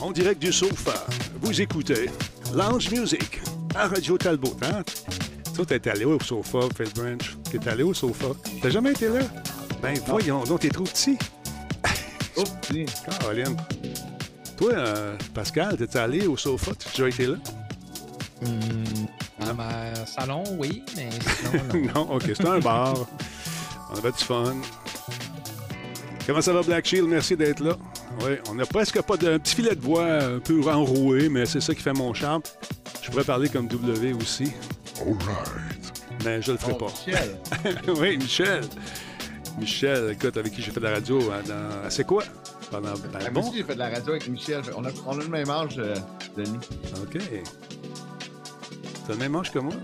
en direct du sofa. Vous écoutez Lounge Music à Radio Talbot. Hein? Toi, t'es allé au sofa, Phil Branch. T'es allé au sofa. T'as jamais été là? Ben voyons, donc t'es trop petit. Oh, petit. Caroline. Toi, euh, Pascal, t'es allé au sofa? T'as déjà été là? À ma salon, oui, mais sinon, non. non, OK, c'était un bar. On avait du fun. Comment ça va, Black Shield? Merci d'être là. Oui, on n'a presque pas de un petit filet de voix un peu enroué, mais c'est ça qui fait mon charme. Je pourrais parler comme W aussi. All right. Mais je le ferai Oh, pas. Michel. oui, Michel. Michel, écoute, avec qui j'ai fait de la radio hein, dans. C'est quoi? Pendant. Ben, bon. aussi, j'ai fait de la radio avec Michel. On a, on a le même âge, euh, Denis. OK. T'as le même âge que moi?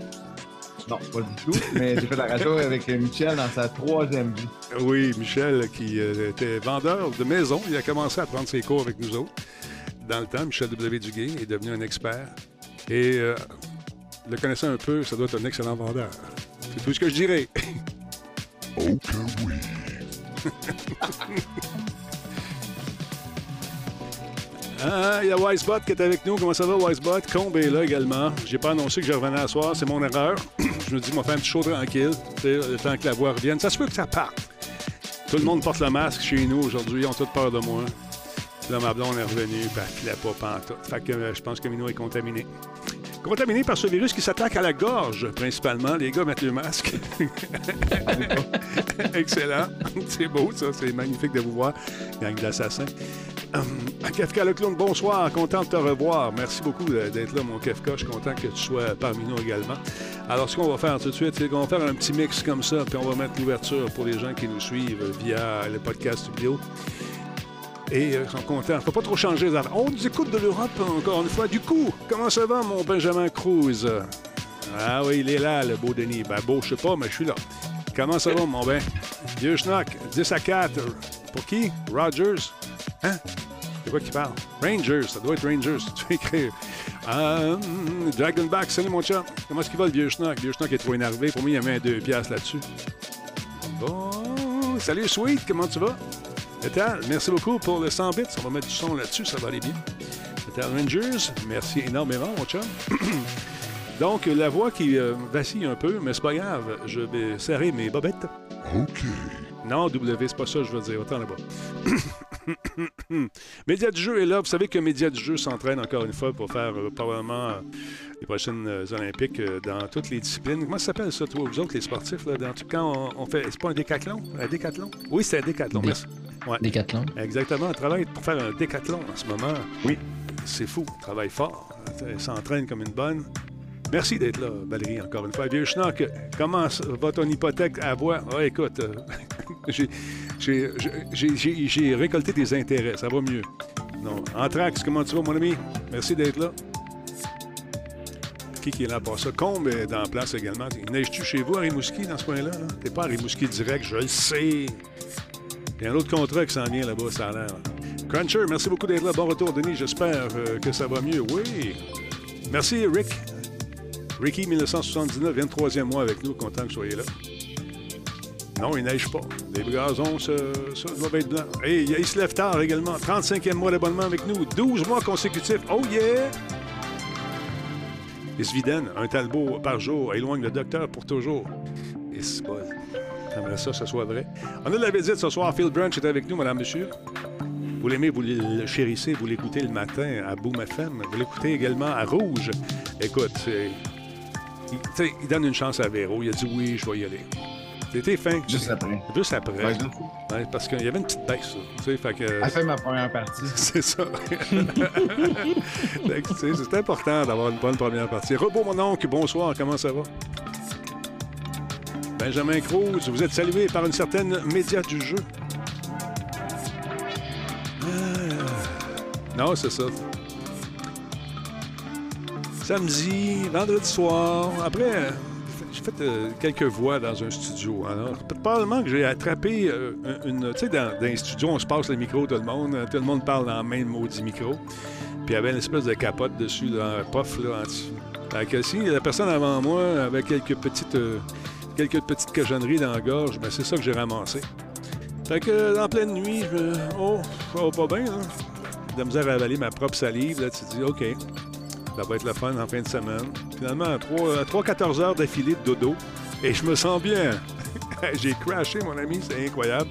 Non, pas du tout. Mais j'ai fait de la radio avec Michel dans sa troisième vie. Oui, Michel, qui euh, était vendeur de maison, il a commencé à prendre ses cours avec nous autres. Dans le temps, Michel W. Duguay est devenu un expert. Et euh, le connaissant un peu, ça doit être un excellent vendeur. C'est tout ce que je dirais. Oh que oui. Ah, il y a Wisebot qui est avec nous. Comment ça va, Wisebot? Combe est là également. J'ai pas annoncé que je revenais à soir. C'est mon erreur. je me dis, on va faire un petit show tranquille. Le temps que la voix revienne. Ça se peut que ça parte. Tout le monde porte le masque chez nous aujourd'hui. Ils ont toute peur de moi. Là, ma blonde est revenue, puis elle pas pantoute. Fait que euh, je pense que Minou est contaminé. Contaminé par ce virus qui s'attaque à la gorge, principalement. Les gars mettent le masque. Excellent. C'est beau, ça. C'est magnifique de vous voir, gang d'assassins. Hum, Kafka le clown, bonsoir. Content de te revoir. Merci beaucoup d'être là, mon Kafka. Je suis content que tu sois parmi nous également. Alors, ce qu'on va faire tout de suite, c'est qu'on va faire un petit mix comme ça, puis on va mettre l'ouverture pour les gens qui nous suivent via le podcast vidéo. Et euh, sont contents. Faut pas trop changer les affaires. On nous écoute de l'Europe, encore une fois. Du coup, comment ça va, mon Benjamin Cruz? Ah oui, il est là, le beau Denis. Ben, beau, je sais pas, mais je suis là. Comment ça va, mon ben? Vieux schnock, 10 à 4. Pour qui? Rogers? Hein? C'est quoi qui parle? Rangers, ça doit être Rangers. Tu écrire. Euh, Dragonback, salut mon chat. Comment est-ce qu'il va, le vieux schnock? Le vieux schnock est trop énervé. Pour moi, il y a mis un 2 piastres là-dessus. Bon. Salut, Sweet, comment tu vas? Metal, merci beaucoup pour le 100 bits. On va mettre du son là-dessus, ça va aller bien. Metal Rangers, merci énormément, mon chum. Donc, la voix qui euh, vacille un peu, mais c'est pas grave. Je vais serrer mes bobettes. OK. Non, W, c'est pas ça, je veux dire. Autant là-bas. Média du jeu est là. Vous savez que Média du jeu s'entraîne encore une fois pour faire euh, probablement euh, les prochaines euh, Olympiques dans toutes les disciplines. Comment ça s'appelle ça, toi, vous autres, les sportifs? Là, dans tout quand on, on fait. C'est pas un décathlon? Un décathlon? Oui, c'est un décathlon. Dé- Merci. Ouais. Décathlon. Exactement. On travaille pour faire un décathlon en ce moment. Oui. C'est fou. On travaille fort. Elle s'entraîne comme une bonne. Merci d'être là, Valérie, encore une fois. Vieux Schnock, comment va ton hypothèque à voix? Ah, écoute, euh, j'ai- récolté des intérêts. Ça va mieux. Non. Anthrax, comment tu vas, mon ami? Merci d'être là. Qui qui est là pour ça? Combe est en place également. Neige-tu chez vous à Rimouski, dans ce coin-là? là? T'es pas à Rimouski direct, je le sais. Il y a un autre contrat qui s'en vient là-bas, ça a l'air. Cruncher, merci beaucoup d'être là. Bon retour, Denis. J'espère euh, que ça va mieux. Oui. Merci, Rick. Ricky, 1979, 23e mois avec nous. Content que vous soyez là. Non, il neige pas. Les gazons, ça, ça doivent être blanc. Et il se lève tard également. 35e mois d'abonnement avec nous. 12 mois consécutifs. Oh yeah! Isviden, un talbot par jour, éloigne le docteur pour toujours. Et bon. J'aimerais ça ce soit vrai. On a de la visite ce soir. Phil Branch est avec nous, madame, monsieur. Vous l'aimez, vous le chérissez, vous l'écoutez le matin à Boom FM. Vous l'écoutez également à Rouge. Écoute, c'est- il, donne une chance à Véro. Il a dit oui, je vais y aller. C'était fin. Juste après. Juste après. Ouais, je- Ouais, parce qu'il y avait une petite baisse, fait que... Elle fait ma première partie. C'est ça. C'est important d'avoir une bonne première partie. Rebo, mon oncle, bonsoir, comment ça va? Benjamin Cruz, vous êtes salué par une certaine média du jeu. Ah. Non, c'est ça. Samedi, vendredi soir. Après, j'ai fait euh, quelques voix dans un studio. Alors, probablement que j'ai attrapé euh, une. Tu sais, dans, dans les studios, on se passe le micro, tout le monde. euh, Tout le monde parle dans le même maudit micro. Puis il y avait une espèce de capote dessus, là, un puff, là, en dessous. Fait que si la personne avant moi avait quelques petites, euh, quelques petites cochonneries dans la gorge, ben c'est ça que j'ai ramassé. Fait que, euh, en pleine nuit, je me- oh, ça va pas bien, hein? de la misère à avaler ma propre salive. Là, tu te dis, OK, ça va être le fun en fin de semaine. Finalement, à 3-14 heures d'affilée de dodo, et je me sens bien. J'ai crashé, mon ami, c'est incroyable.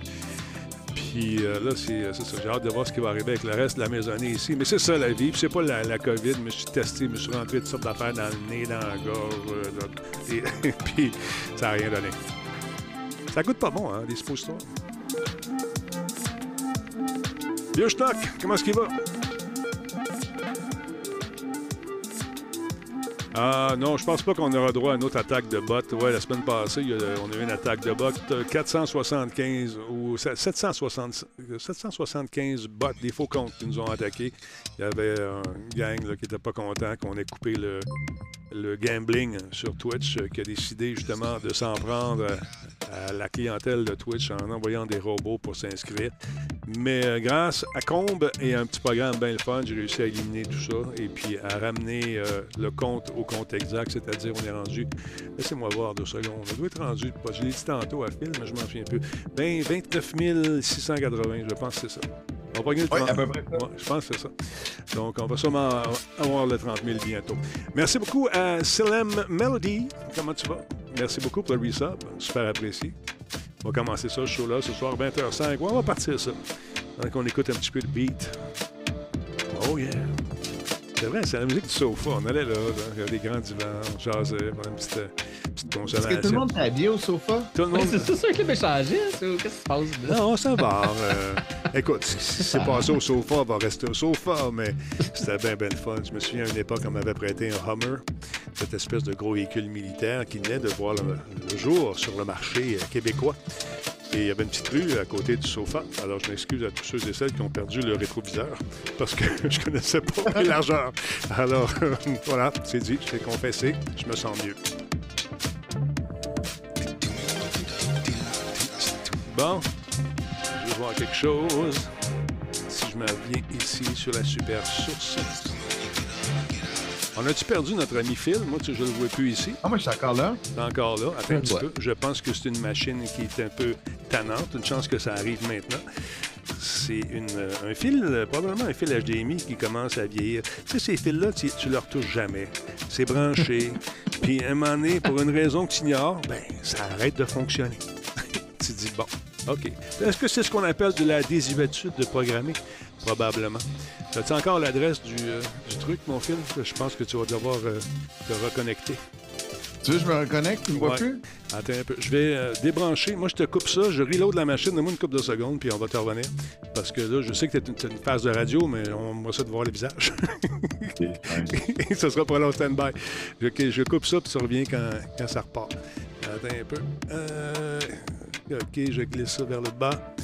Puis euh, là, c'est ça. J'ai hâte de voir ce qui va arriver avec le reste de la maisonnée ici. Mais c'est ça la vie. Puis c'est pas la, la, COVID. Je me suis testé, je me suis rentré toutes sortes d'affaires dans le nez, dans la gorge. Euh, et, puis ça n'a rien donné. Ça goûte pas bon, hein, les suppositoires. Vieux stock, comment est-ce qu'il va? Ah non, je pense pas qu'on aura droit à une autre attaque de bot. Ouais, la semaine passée, on a eu une attaque de bot. 475 ou 775 bots, des faux comptes qui nous ont attaqués. Il y avait un gang qui n'était pas content qu'on ait coupé le, gambling sur Twitch qui a décidé justement de s'en prendre à la clientèle de Twitch en envoyant des robots pour s'inscrire. Mais euh, grâce à Combe et un petit programme bien le fun, j'ai réussi à éliminer tout ça et puis à ramener euh, le compte au compte exact, c'est-à-dire on est rendu, laissez-moi voir deux secondes, on doit être rendu, je l'ai dit tantôt à Phil, mais je m'en souviens plus, ben, 29 680, je pense que c'est ça. On va gagner le 30 000. je pense que c'est ça. Donc, on va sûrement avoir le 30 000 bientôt. Merci beaucoup à Selem Melody. Comment tu vas? Merci beaucoup pour le resub. Super apprécié. On va commencer ça, ce show-là, ce soir, 20h05. on va partir ça. Donc, on écoute un petit peu le beat. Oh yeah! C'est vrai, c'est la musique du sofa. On allait là, il y a des grands divans, on jasait, on une petite, petite consolation. Est-ce que tout le monde t'habille au sofa? Tout le monde... c'est ça, ça que le changé, Qu'est-ce qui se passe? Non, ça va. Euh, écoute, si c'est passé au sofa, on va rester au sofa, mais c'était bien, bien fun. Je me souviens à une époque, on m'avait prêté un Hummer, cette espèce de gros véhicule militaire qui venait de voir le jour sur le marché québécois. Et il y avait une petite rue à côté du sofa. Alors, je m'excuse à tous ceux et celles qui ont perdu le rétroviseur parce que je connaissais pas la largeur. Alors, voilà, c'est dit, je t'ai confessé, je me sens mieux. Bon, je vais voir quelque chose. Si je me viens ici sur la super source. On a-tu perdu notre ami Phil? Moi, tu, je ne le vois plus ici. Ah, moi, je suis encore là. C'est encore là. Attends un petit peu. Je pense que c'est une machine qui est un peu tannante. Une chance que ça arrive maintenant. C'est un fil, probablement un fil HDMI qui commence à vieillir. Tu sais, ces fils-là, tu, ne leur touches jamais. C'est branché. Puis, à un moment donné, pour une raison que tu ignores, ben, ça arrête de fonctionner. tu dis, bon, OK. Est-ce que c'est ce qu'on appelle de la désuétude de programmer? Probablement. As-tu encore l'adresse euh, du, truc, mon fils? Je pense que tu vas devoir euh, te reconnecter. Tu veux que je me reconnecte? Tu me vois plus? Attends un peu. Je vais euh, débrancher. Moi, je te coupe ça. Je reload la machine. Donne-moi une couple de secondes, puis on va te revenir. Parce que là, je sais que tu es une, phase de radio, mais on va ça de voir le visage. Et ça sera pas long stand-by. OK, je coupe ça, puis ça revient quand, quand ça repart. Attends un peu. OK, je glisse ça vers le bas.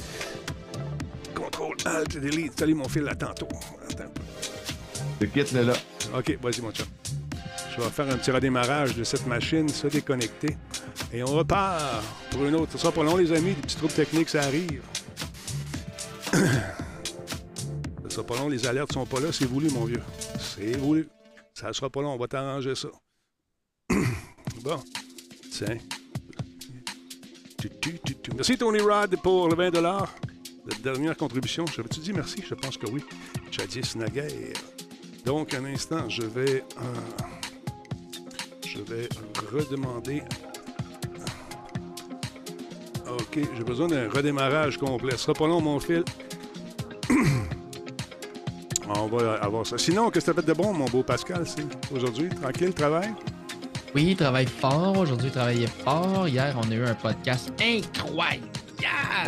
Contrôle, Alt, Delete. Salut mon fil là tantôt. Attends un peu. Le quitte là. OK, vas-y mon chat. Je vais faire un petit redémarrage de cette machine, se déconnecter. Et on repart pour une autre. Ce sera pas long, les amis. Des petits troubles techniques, ça arrive. ça sera pas long, les alertes sont pas là. C'est voulu, mon vieux. C'est voulu. Ça sera pas long, on va t'arranger ça. bon. Tiens. Merci Tony Rod pour le 20 La dernière contribution. J'avais-tu dit merci? Je pense que oui. Jadis naguère. Donc, un instant, je vais... Euh, je vais redemander... OK, j'ai besoin d'un redémarrage complet. Ce sera pas long, mon fil. On va avoir ça. Sinon, qu'est-ce que tu as fait de bon, mon beau Pascal, aujourd'hui? Tranquille, travail? Oui, il travaille fort. Aujourd'hui, il travaillait fort. Hier, on a eu un podcast incroyable.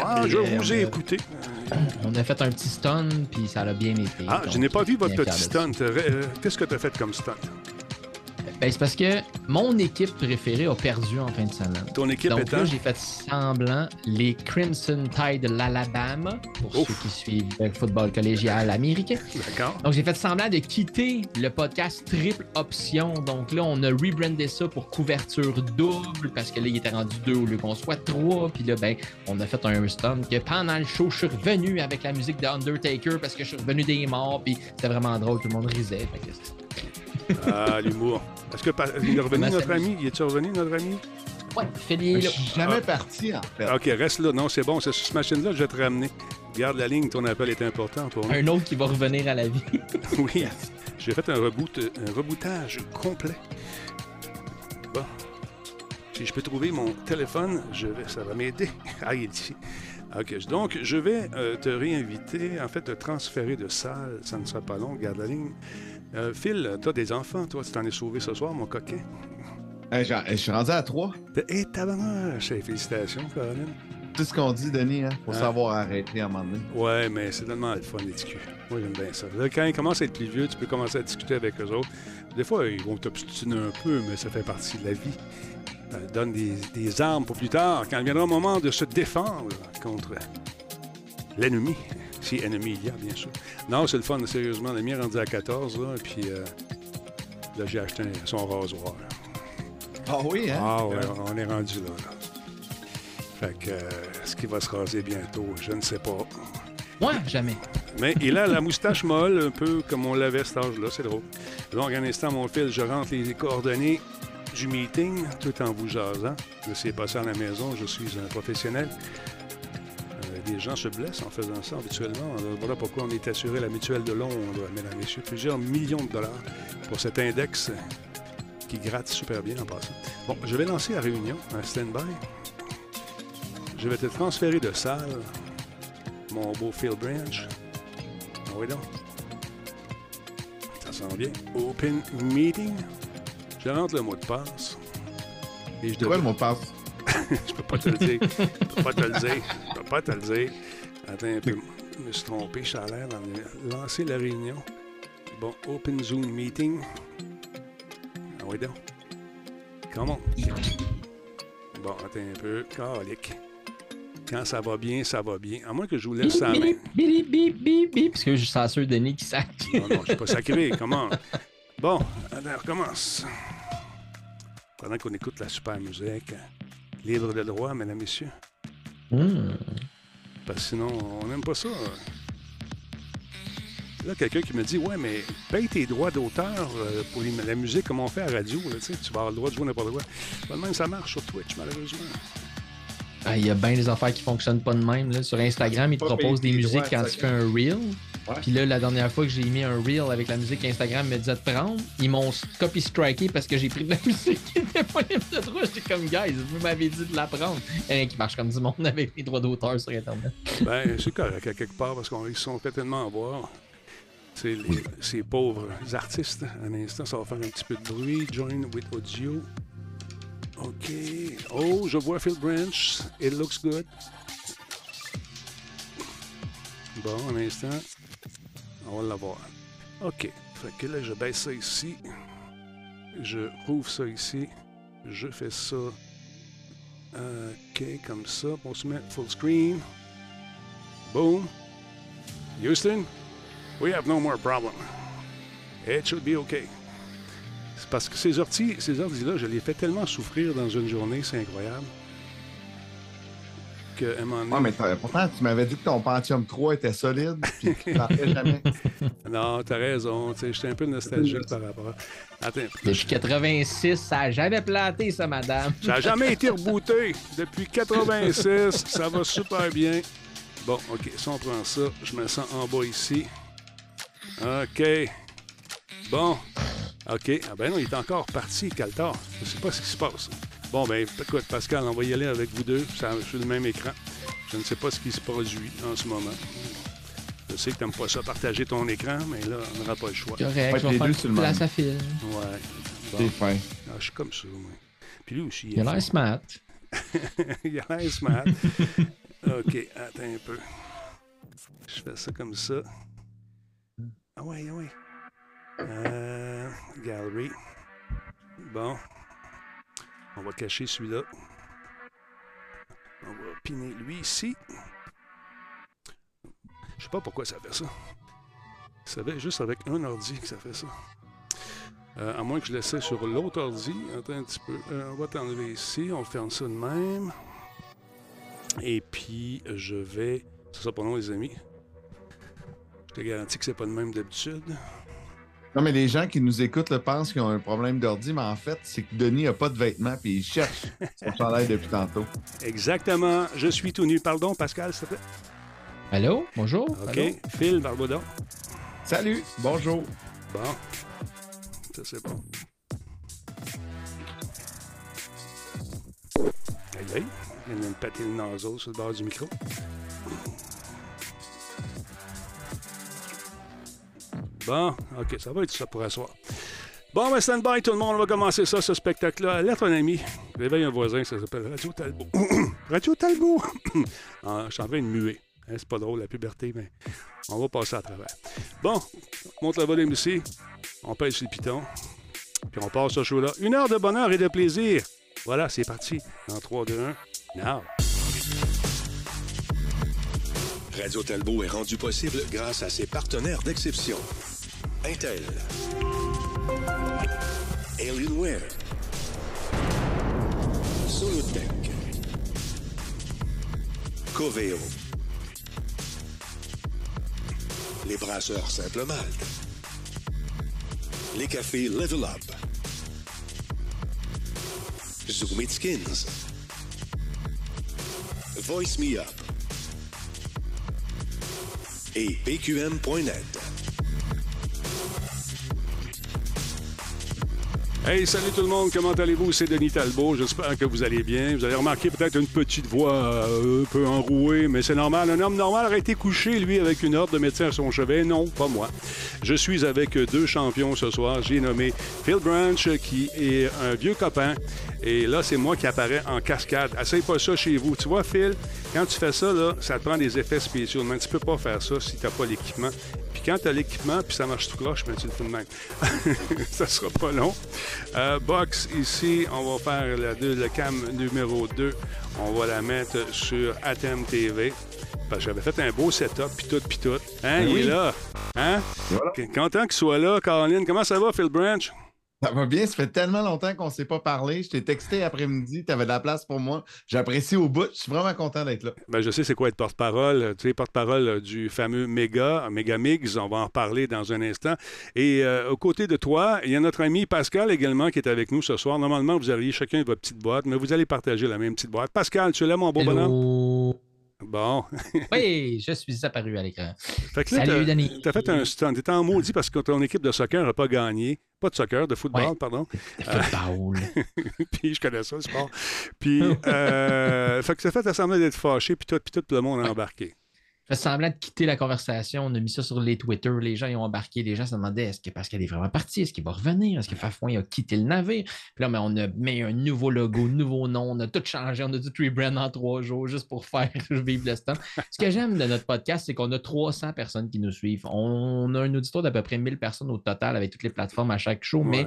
Ah, je vous ai écouté. On a fait un petit stun, puis ça a bien été. Ah, je n'ai pas vu votre petit stunt. Euh, qu'est-ce que tu as fait comme stunt? Ben, c'est parce que mon équipe préférée a perdu en fin de semaine. Ton équipe Donc étant? là, j'ai fait semblant les Crimson Tide de l'Alabama, pour ceux qui suivent le football collégial américain. D'accord. Donc j'ai fait semblant de quitter le podcast Triple Option. Donc là, on a rebrandé ça pour couverture double, parce que là, il était rendu deux au lieu qu'on soit trois. Puis là, ben, on a fait un stun que pendant le show, je suis revenu avec la musique de Undertaker, parce que je suis revenu des morts, puis c'était vraiment drôle, tout le monde risait. Fait que ah, l'humour. Est-ce que il est revenu, notre ami? Il est revenu, notre ami? Ouais, fais-les Je là. suis jamais parti, en fait. OK, reste là. Non, c'est bon. C'est sur cette machine-là que je vais te ramener. Garde la ligne. Ton appel est important pour nous. Un autre qui va revenir à la vie. Oui. J'ai fait un, reboot, un rebootage complet. Bon. Si je peux trouver mon téléphone, je vais, ça va m'aider. Ah, il est ici. OK. Donc, je vais euh, te réinviter, en fait, te transférer de salle. Ça ne sera pas long. Garde la ligne. Euh, Phil, tu as des enfants, toi? Tu t'en es sauvé ce soir, mon coquin? Hey, je suis rendu à 3. Et tabarnouche! Hey, Félicitations, Caroline. Tout ce qu'on dit, Denis, hein, faut Hein? savoir arrêter à un moment donné. Ouais, mais c'est tellement le fun, les discus. Moi, j'aime bien ça. Là, quand ils commencent à être plus vieux, tu peux commencer à discuter avec eux autres. Des fois, ils vont t'obstiner un peu, mais ça fait partie de la vie. Ça donne des, des armes pour plus tard, quand viendra le moment de se défendre contre l'ennemi. Si ennemi il y a, bien sûr. Non, c'est le fun, sérieusement. Le mien est rendu à 14, là, puis euh, là, j'ai acheté son rasoir. Ah oui, hein? Ah ouais, on est rendu là. là. Fait que, euh, est-ce qu'il va se raser bientôt? Je ne sais pas. Moi, jamais. Mais il a la moustache molle, un peu comme on l'avait à cet âge-là, c'est drôle. Donc, un instant, mon fil, je rentre les coordonnées du meeting tout en vous jasant. Je sais pas ça à la maison, je suis un professionnel. Euh, des gens se blessent en faisant ça habituellement. Alors, voilà pourquoi on est assuré la mutuelle de Londres, mesdames et messieurs. Plusieurs millions de dollars pour cet index qui gratte super bien en passant. Bon, je vais lancer la réunion, un stand-by. Je vais te transférer de salle, mon beau Phil Branch. Ah oui donc. Ça sent bien. Open meeting. Je rentre le mot de passe. Et je C'est quoi le mot de passe? je peux pas te le dire. Je peux pas te le dire. Pas te le dire. Attends un peu. Je me suis trompé. Ça a l'air d'en lancer la réunion. Bon, Open Zoom Meeting. Ah oui donc. Comment? Bon, attends un peu. Calique. Quand ça va bien, ça va bien. À moins que je vous laisse ça. Bip, bip, bip, bip, bip, parce que je suis censé Denis qui sac. Non, non, je suis pas sacré. Comment? Bon, allez, on recommence. Pendant qu'on écoute la super musique. Libre de droit, mesdames et messieurs. Hmm. Parce que sinon, on n'aime pas ça. Là, quelqu'un qui me dit Ouais, mais paye tes droits d'auteur euh, pour les- la musique comme on fait à la radio. là, tu vas avoir le droit de jouer n'importe quoi. Pas de même, ça marche sur Twitch, malheureusement. Ah, Il y a bien des affaires qui fonctionnent pas de même. Là. Sur Instagram, ils te proposent des musiques droits, quand tu fais un reel. Ouais. Puis là, la dernière fois que j'ai mis un reel avec la musique qu'Instagram me disait de prendre, ils m'ont copy striké parce que j'ai pris de la musique qui n'était pas libre de droit. J'étais comme, guys, vous m'avez dit de la prendre. Rien qui marche comme du monde avec les droits d'auteur sur Internet. Ben, c'est correct à quelque part parce qu'ils se sont fait tellement avoir. C'est les- ces pauvres artistes. Un instant, ça va faire un petit peu de bruit. Join with audio. OK. Oh, je vois Phil Branch. It looks good. Bon, un instant. On va l'avoir. OK. Fait que là, je baisse ça ici. Je rouvre ça ici. Je fais ça. OK, comme ça. On se met full screen. Boom. Houston, we have no more problem. It should be okay. C'est parce que ces orties, ces orties-là, je les fais tellement souffrir dans une journée, c'est incroyable. Que, à un moment donné- Ouais, mais t'as- pourtant, tu m'avais dit que ton Pentium 3 était solide, puis que tu jamais. Non, t'as raison. tu sais, J'étais un peu nostalgique par rapport. à- Attends. Depuis 86, ça a jamais planté, ça, madame. Ça n'a jamais été rebooté. Depuis 86, ça va super bien. Bon, OK, si on prend ça, je me sens en bas ici. OK. Bon. OK. Ah ben non, il est encore parti, Caltar. Je sais pas ce qui se passe. Bon, ben écoute, Pascal, on va y aller avec vous deux ça- sur le même écran. Je ne sais pas ce qui se produit en ce moment. Je sais que tu n'aimes pas ça, partager ton écran, mais là, on n'aura pas le choix. Correct, Ouais, je les vais faire sur le place même. à fil. Ouais. Bon. C'est fin. Ah, je suis comme ça, moi. Puis lui aussi. Il a l'air smart. Il a l'air smart. OK, attends un peu. Je fais ça comme ça. Ah ouais, ah ouais. Euh, gallery. Bon. On va cacher celui-là. On va piner lui ici. Je sais pas pourquoi ça fait ça. Ça fait juste avec un ordi que ça fait ça. Euh, à moins que je laisse sur l'autre ordi. Attends un petit peu. Euh, on va t'enlever ici. On ferme ça de même. Et puis, je vais. C'est ça pour nous, les amis. Je te garantis que c'est pas le même d'habitude. Non, mais les gens qui nous écoutent là, pensent qu'ils ont un problème d'ordi, mais en fait, c'est que Denis n'a pas de vêtements puis il cherche son chandail depuis tantôt. Exactement. Je suis tout nu. Pardon, Pascal, s'il te plaît. Allô? Bonjour? OK. Allô? Phil, Barbodon. Salut, bonjour. Bon. Ça, c'est bon. Aïe, aïe. Il vient de me péter le naseau sur le bord du micro. Bon, OK, ça va être ça pour asseoir. Bon, ben, stand by, tout le monde. On va commencer ça, ce spectacle-là. Alerte un ami. Réveille un voisin, ça s'appelle Radio Talbot. Radio Talbot! Ah, je suis en train de muer. Hein, c'est pas drôle, la puberté, mais on va passer à travers. Bon, monte le volume ici. On pèse sur le piton. Puis on passe ce show-là. Une heure de bonheur et de plaisir. Voilà, c'est parti. En 3, 2, 1. Now. Radio Talbot est rendu possible grâce à ses partenaires d'exception. Intel. Alienware. Solutech. Coveo. Les brasseurs Simple Malte. Les cafés Level Up. Zoom It Skins. Voice Me Up. Et PQM.net. Hey, salut tout le monde, comment allez-vous? C'est Denis Talbot, j'espère que vous allez bien. Vous avez remarqué peut-être une petite voix euh, un peu enrouée, mais c'est normal. Un homme normal aurait été couché, lui, avec une ordre de médecin à son chevet. Non, pas moi. Je suis avec deux champions ce soir. J'ai nommé Phil Branch, qui est un vieux copain. Et là, c'est moi qui apparaît en cascade. Essaye pas ça chez vous. Tu vois, Phil, quand tu fais ça, là, ça te prend des effets spéciaux. Mais tu peux pas faire ça si t'as pas l'équipement. Puis quand tu as l'équipement, puis ça marche tout croche, ben, tu le fais de même. ça sera pas long. Euh, box, ici, on va faire la, deux- le cam numéro 2. On va la mettre sur Atem TV. Parce que j'avais fait un beau setup, puis tout, puis tout. Hein, Ben il oui. est là. Hein? Voilà. Content qu'il soit là, Caroline. Comment ça va, Phil Branch? Ça va bien, ça fait tellement longtemps qu'on ne s'est pas parlé. Je t'ai texté après-midi, tu avais de la place pour moi. J'apprécie au bout. Je suis vraiment content d'être là. Ben, je sais c'est quoi être porte-parole. Tu sais, porte-parole euh, du fameux Méga, Méga Mix. On va en reparler dans un instant. Et euh, aux côtés de toi, il y a notre ami Pascal également qui est avec nous ce soir. Normalement, vous auriez chacun votre petite boîte, mais vous allez partager la même petite boîte. Pascal, tu es là, mon beau bonhomme? Bon. Oui, je suis apparu à l'écran. Salut, Denis. T'as fait un stunt. T'étais en maudit parce que ton équipe de soccer n'a pas gagné. Pas de soccer, de football, Ouais. pardon. Football. puis je connais ça, le sport. Puis, euh, fait que ça fait semblant d'être fâché, puis tout, puis tout le monde a embarqué. Je fais semblant de quitter la conversation. On a mis ça sur les Twitter. Les gens ils ont embarqué. Les gens se demandaient est-ce que Pascal est vraiment parti? Est-ce qu'il va revenir? Est-ce que Fafouin a quitté le navire? Puis là, mais on a mis un nouveau logo, nouveau nom. On a tout changé. On a tout rebrand en trois jours juste pour faire vivre le stand. Ce que j'aime de notre podcast, c'est qu'on a 300 personnes qui nous suivent. On a un auditoire d'à peu près 1000 personnes au total avec toutes les plateformes à chaque show, mais.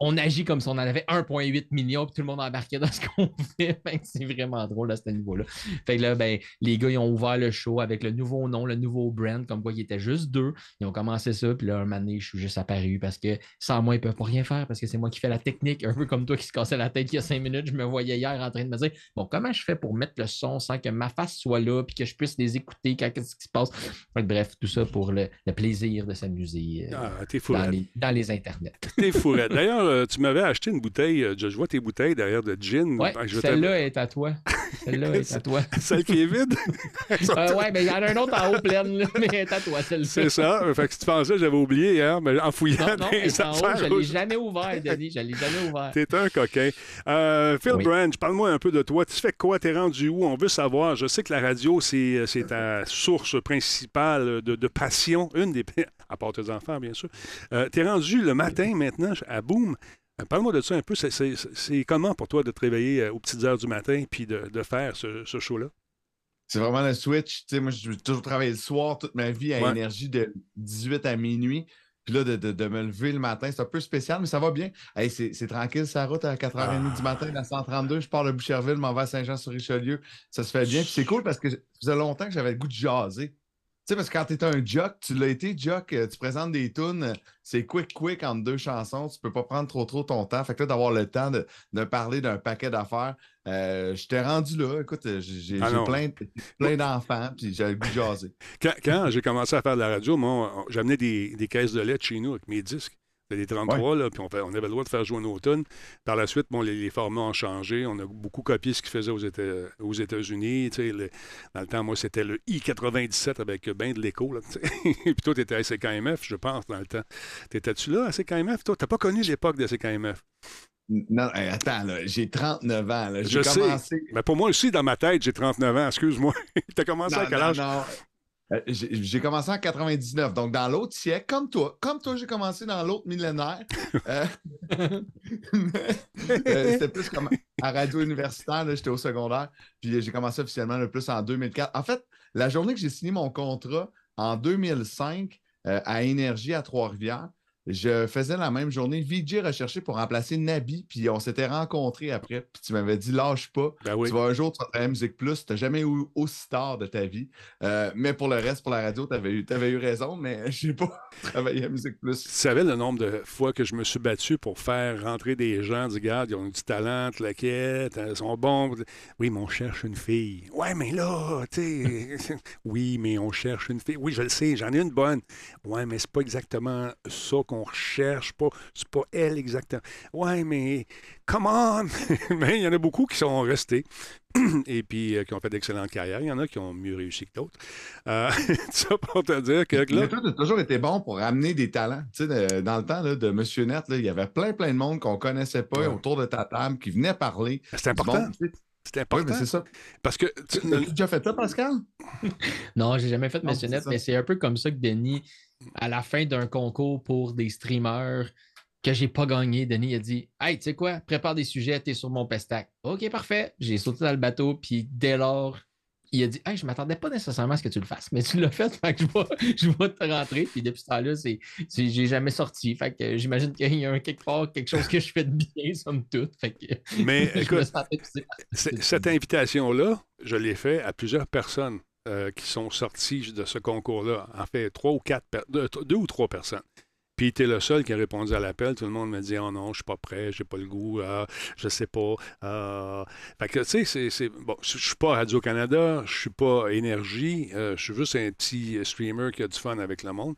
On agit comme si on en avait 1,8 million, puis tout le monde embarquait dans ce qu'on fait. C'est vraiment drôle à ce niveau-là. Fait que là, ben, les gars, ils ont ouvert le show avec le nouveau nom, le nouveau brand, comme quoi il était juste deux. Ils ont commencé ça, puis là, un moment donné, je suis juste apparu parce que sans moi, ils peuvent pas rien faire parce que c'est moi qui fais la technique, un peu comme toi qui se cassait la tête il y a cinq minutes. Je me voyais hier en train de me dire, bon, comment je fais pour mettre le son sans que ma face soit là, puis que je puisse les écouter quand qu'est-ce qui se passe. Fait que bref, tout ça pour le, le plaisir de s'amuser euh, Ah, dans, les, dans les internets. T'es fourrette. D'ailleurs, euh, tu m'avais acheté une bouteille. euh, Je vois tes bouteilles derrière de gin. Ouais, Ben, celle-là est à toi. Celle-là est à toi. Celle qui est vide? Euh, ouais, mais il y en a un autre en haut pleine, là, mais elle est à toi, celle-là. C'est ça. Fait que si tu pensais, j'avais oublié, hein, mais en fouillant Non, non, les en haut, je ne l'ai jamais ouvert, Denis, je ne l'ai jamais ouvert. T'es un coquin. Euh, Phil Oui. Branch, parle-moi un peu de toi. Tu fais quoi? T'es rendu où? On veut savoir. Je sais que la radio, c'est c'est ta source principale de, de passion. Une des... À part tes enfants, bien sûr. Euh, T'es rendu le matin maintenant à Boom? Parle-moi de ça un peu. C'est- comment pour toi de te réveiller euh, aux petites heures du matin puis de, de faire ce, ce show-là? C'est vraiment le switch. Tu sais, moi, j'ai toujours travaillé le soir toute ma vie à Ouais. énergie de 18 à minuit. Puis là, de, de- de me lever le matin, c'est un peu spécial, mais ça va bien. Hey, c'est tranquille, sa route à 4h30 du matin, la 132. Je pars de Boucherville, m'en vais à Saint-Jean-sur-Richelieu. Ça se fait bien. Puis c'est cool parce que ça faisait longtemps que j'avais le goût de jaser. Tu sais, parce que quand t'es un jock, tu l'as été jock, euh, tu présentes des tunes, c'est quick, quick entre deux chansons, tu peux pas prendre trop, trop ton temps. Fait que là, d'avoir le temps de, de parler d'un paquet d'affaires, euh, je t'ai rendu là. Écoute, euh, j'ai Ah plein, plein d'enfants, puis j'ai le goût de jaser. Quand, quand j'ai commencé à faire de la radio, moi, j'amenais des, des caisses de lait de chez nous avec mes disques. C'était des 33, là, puis on, fait- on avait le droit de faire jouer nos tunes. Par la suite, bon, les, les formats ont changé. On a beaucoup copié ce qu'ils faisaient aux, Éta- aux États-Unis. Tu sais, le- dans le temps, moi, c'était le I-97 avec ben de l'écho. là, puis toi, tu étais à SKMF, je pense, dans le temps. T'étais-tu là à SKMF? Toi, t'as pas connu l'époque de SKMF. Non, hey, attends, là, j'ai 39 ans. là. Je J'ai sais. commencé. Mais pour moi aussi, dans ma tête, j'ai 39 ans, excuse-moi. T'as commencé à quel non, âge? non. Euh, J'ai commencé en 99, donc dans l'autre siècle, comme toi. Comme toi, j'ai commencé dans l'autre millénaire. Euh, euh, C'était plus comme à radio universitaire, j'étais au secondaire. Puis j'ai commencé officiellement le plus en 2004. En fait, la journée que j'ai signé mon contrat en 2005 euh, à Énergie à Trois-Rivières, je faisais la même journée. VJ recherché pour remplacer Nabi, puis on s'était rencontrés après. Puis tu m'avais dit, lâche pas. Ben oui. Tu vas un jour, tu vas travailler à Musique Plus. Tu n'as jamais eu aussi tard de ta vie. Euh, mais pour le reste, pour la radio, tu avais, eu- t'avais eu raison, mais je n'ai pas travaillé à Musique Plus. Tu savais le nombre de fois que je me suis battu pour faire rentrer des gens, du garde, ils ont du talent, de la quête, ils sont bons. Oui, mais on cherche une fille. Ouais, mais là, tu sais. oui, mais on cherche une fille. Oui, je le sais, j'en ai une bonne. Ouais, mais c'est pas exactement ça qu'on recherche, pas, c'est pas elle exactement. Ouais, mais come on! mais il y en a beaucoup qui sont restés et puis euh, qui ont fait d'excellentes carrières. Il y en a qui ont mieux réussi que d'autres. Euh, ça pour te dire que là, Mais toi, tu as toujours été bon pour amener des talents. Tu sais, de- dans le temps là, de Monsieur Net, là, il y avait plein, plein de monde qu'on connaissait pas Ouais. autour de ta table qui venait parler. c'est important. monde, tu sais. C'est Oui, important. mais c'est ça. parce que tu- as déjà fait ça, Pascal? Non, j'ai jamais fait Monsieur Net, mais c'est un peu comme ça que Denis, à la fin d'un concours pour des streamers que j'ai pas gagné, Denis a dit Hey, tu sais quoi, prépare des sujets, t'es sur mon pestac. OK, parfait. J'ai sauté dans le bateau, puis dès lors, il a dit Hey, je m'attendais pas nécessairement à ce que tu le fasses, mais tu l'as fait, fait que je vais, je vais te rentrer. Puis depuis ce temps-là, c'est, j'ai jamais sorti. Fait que j'imagine qu'il y a un quelque part quelque chose que je fais de bien, somme toute. Fait que Mais écoute, Cette invitation-là, je l'ai fait à plusieurs personnes euh, qui sont sorties de ce concours-là. En fait, trois ou quatre, deux, deux ou trois personnes. Puis tu es le seul qui a répondu à l'appel. Tout le monde me dit Oh non, je suis pas prêt, j'ai pas le goût, ah, je sais pas. ah. Fait que, tu sais, c'est-. Bon, je suis pas Radio-Canada, je suis pas Énergie, euh, je suis juste un petit streamer qui a du fun avec le monde.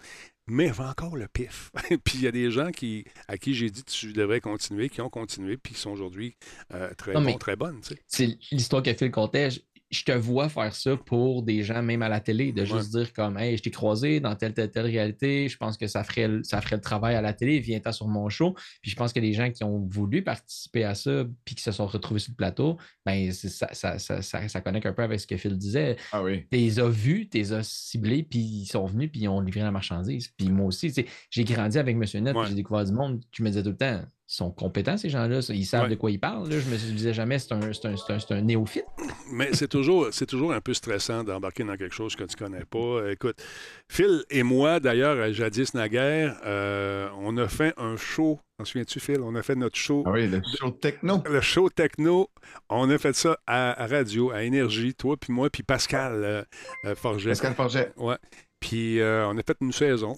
Mais j'ai encore le pif. puis il y a des gens qui, à qui j'ai dit tu devrais continuer, qui ont continué, puis qui sont aujourd'hui euh, très Non, bons, très bonnes. tu sais. c'est l'histoire que Phil contait. Je, te vois faire ça pour des gens, même à la télé, de juste dire comme Hey, je t'ai croisé dans telle, telle, telle réalité, je pense que ça ferait, le- ça ferait le travail à la télé, viens-t'en sur mon show. Puis je pense que les gens qui ont voulu participer à ça, puis qui se sont retrouvés sur le plateau, ben ça, ça, ça, ça, ça connecte un peu avec ce que Phil disait. Ah oui. Tu les as vus, tu les as ciblés, puis ils sont venus, puis ils ont livré la marchandise. Puis moi aussi, tu sais, j'ai grandi avec Monsieur Net, puis Ouais. j'ai découvert du monde. Je me disais tout le temps, sont compétents, ces gens-là. Ils savent Ouais. de quoi ils parlent. là. Je me disais jamais, c'est un, c'est un, c'est un, c'est un néophyte. Mais c'est toujours, c'est toujours un peu stressant d'embarquer dans quelque chose que tu connais pas. Écoute, Phil et moi, d'ailleurs, à Jadis Naguère, euh, on a fait un show. T'en souviens-tu, Phil? On a fait notre show. Ah oui, le show techno. Le show techno, on a fait ça à, à radio, à Énergie, toi, puis moi, puis Pascal euh, euh, Forget. Pascal Forget. Ouais. Puis euh, on a fait une saison.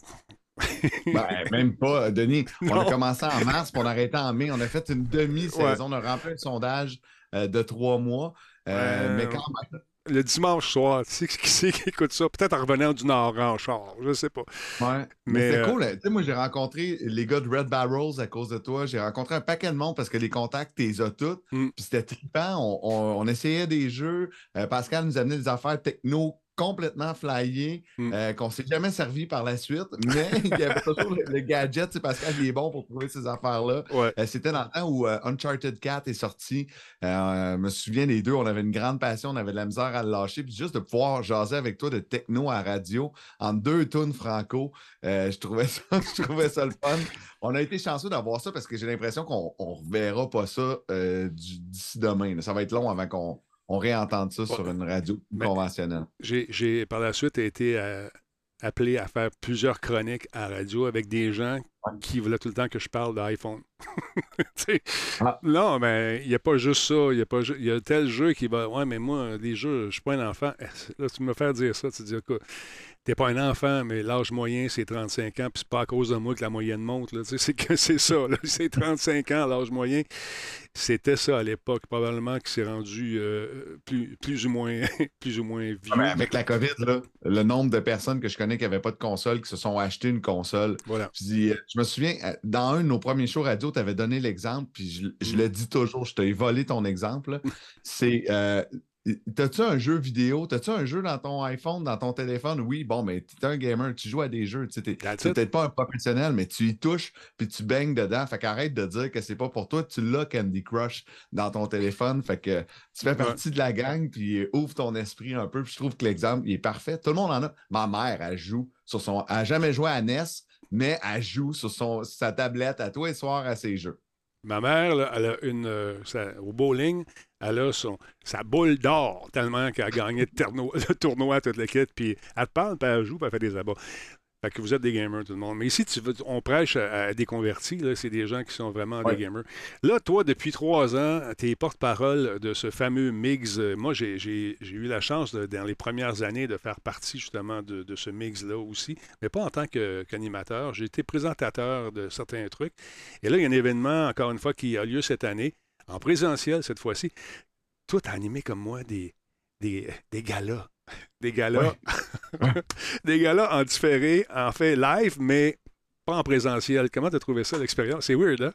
Ben, même pas, Denis. On a commencé en mars, puis on a arrêté en mai. On a fait une demi-saison. On a rempli un sondage euh, de trois mois. Euh, mais quand même, Le dimanche soir, tu sais qui c'est qui écoute ça? Peut-être en revenant du Nord en char, je sais pas. Ouais. Mais, c'était euh, cool. Tu sais, moi, j'ai rencontré les gars de Red Barrels à cause de toi. J'ai rencontré un paquet de monde parce que les contacts, tu les as toutes. Mm. Puis c'était trippant. On, on- on essayait des jeux. Euh, Pascal nous amenait des affaires techno complètement flyées Mm. euh, qu'on ne s'est jamais servi par la suite. Mais il y avait toujours le, le gadget. Tu sais, Pascal, il est bon pour trouver ces affaires-là. Ouais. Euh, C'était dans le temps où euh, Uncharted 4 est sorti. Je me souviens les deux, on avait une grande passion, on avait de la misère à le lâcher. Puis juste de pouvoir jaser avec toi de techno à radio en deux tunes franco, je, trouvais ça, je trouvais ça le fun. On a été chanceux d'avoir ça parce que j'ai l'impression qu'on ne reverra pas ça d'ici demain. là. Ça va être long avant qu'on on réentende ça sur une radio conventionnelle. J'ai, par la suite été euh, appelé à faire plusieurs chroniques à radio avec des gens qui voulaient tout le temps que je parle d'iPhone. Ah. Non, mais il n'y a pas juste ça. Il y a pas ju- il y a tel jeu qui va. Ouais, mais moi, les jeux, je suis pas un enfant. Eh, Là, tu me fais dire ça. Tu dis, écoute, t'es pas un enfant, mais l'âge moyen, c'est 35 ans, puis c'est pas à cause de moi que la moyenne monte. C'est que c'est ça, là. c'est 35 ans, l'âge moyen. C'était ça à l'époque. Probablement que c'est rendu euh, plus, plus, ou moins, plus ou moins vieux. Ah, mais avec la COVID, là, le nombre de personnes que je connais qui n'avaient pas de console, qui se sont acheté une console. Voilà. Je, dis, euh, je me souviens, euh, dans un de nos premiers shows radio, tu avais donné l'exemple, puis je, je le dis toujours, je t'ai volé ton exemple. C'est. euh, T'as-tu un jeu vidéo? T'as-tu un jeu dans ton iPhone, dans ton téléphone? Oui, bon, mais t'es un gamer, tu joues à des jeux. Tu t'es peut-être pas un professionnel, mais tu y touches, puis tu baignes dedans. Fait qu'arrête de dire que c'est pas pour toi. Tu l'as Candy Crush dans ton téléphone. Fait que tu fais partie de la gang, puis ouvre ton esprit un peu. Puis je trouve que l'exemple, il est parfait. Tout le monde en a. Ma mère, elle joue sur son. Elle n'a jamais joué à NES, mais elle joue sur son, sa tablette à tous les soirs à ses jeux. Ma mère, là, elle a une, euh, au bowling, elle a son, sa boule d'or, tellement qu'elle a gagné le, tournoi, le tournoi toute l'équipe, puis elle te parle, puis elle joue, puis elle fait des abats. Fait que vous êtes des gamers, tout le monde. Mais ici, tu veux- on prêche à, à des convertis, là, c'est des gens qui sont vraiment Ouais. des gamers. Là, toi, depuis trois ans, tu es porte-parole de ce fameux mix. Moi, j'ai j'ai- j'ai eu la chance, de- dans les premières années, de faire partie justement de, de ce mix-là aussi, mais pas en tant que- qu'animateur. J'ai été présentateur de certains trucs. Et là, il y a un événement, encore une fois, qui a lieu cette année, en présentiel cette fois-ci. Toi, t'as animé comme moi des, des, des galas. Des galas. des galas en différé, en fait live, mais pas en présentiel. Comment t'as trouvé ça, l'expérience? C'est weird, hein?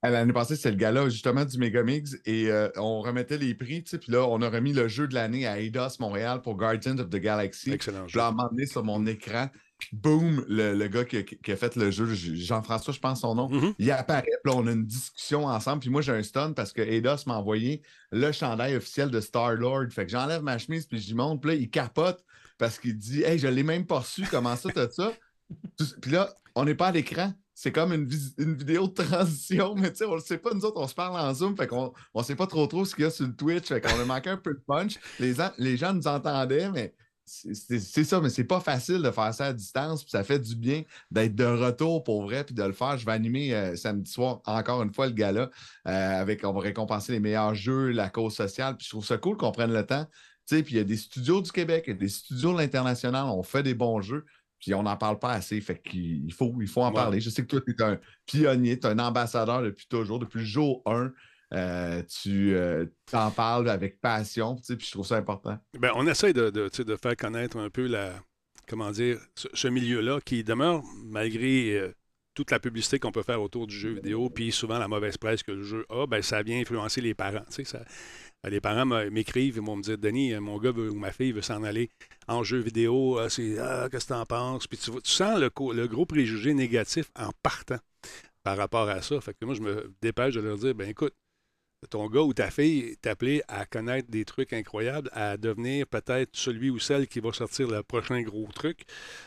À L'année passée, c'était le gala justement du Megamix et euh, on remettait les prix, tu sais, puis là, on a remis le jeu de l'année à Eidos Montréal pour Guardians of the Galaxy. Excellent Je l'ai emmené sur mon écran, boum, le, le gars qui a, qui a fait le jeu, Jean-François, je pense son nom, Mhm. il apparaît, puis on a une discussion ensemble, puis moi, j'ai un stun parce que Eidos m'a envoyé le chandail officiel de Star-Lord. Fait que j'enlève ma chemise, puis j'y monte, puis là, il capote parce qu'il dit Hey, je l'ai même pas reçu, comment ça, t'as ça? Puis là, on n'est pas à l'écran. C'est comme une, vidéo de transition, mais tu sais, on le sait pas, nous autres, on se parle en Zoom, fait qu'on on sait pas trop trop ce qu'il y a sur le Twitch, fait qu'on a manqué un peu de punch. Les, les gens nous entendaient, mais c'est- ça, mais c'est pas facile de faire ça à distance, puis ça fait du bien d'être de retour pour vrai, puis de le faire. Je vais animer euh, samedi soir, encore une fois, le gala, euh, avec, on va récompenser les meilleurs jeux, la cause sociale, puis je trouve ça cool qu'on prenne le temps. Tu sais, puis il y a des studios du Québec, il y a des studios de l'international, on fait des bons jeux, puis on n'en parle pas assez, fait qu'il il faut, il faut en Ouais. parler. Je sais que toi, tu es un pionnier, tu es un ambassadeur depuis toujours, depuis le jour 1. Euh, tu euh, t'en parles avec passion, puis je trouve ça important. Ben, on essaie de, de, faire connaître un peu la, comment dire, ce, milieu-là qui demeure, malgré euh, toute la publicité qu'on peut faire autour du jeu vidéo, puis souvent la mauvaise presse que le jeu a, ben, ça vient influencer les parents. Ça, les parents m'écrivent, ils vont me dire Denis, mon gars veut- ou ma fille veut s'en aller en jeu vidéo, c'est ah, qu'est-ce que tu en penses? Puis tu, tu sens le, le gros préjugé négatif en partant par rapport à ça. Fait que moi, je me dépêche de leur dire ben écoute, ton gars ou ta fille est appelé à connaître des trucs incroyables, à devenir peut-être celui ou celle qui va sortir le prochain gros truc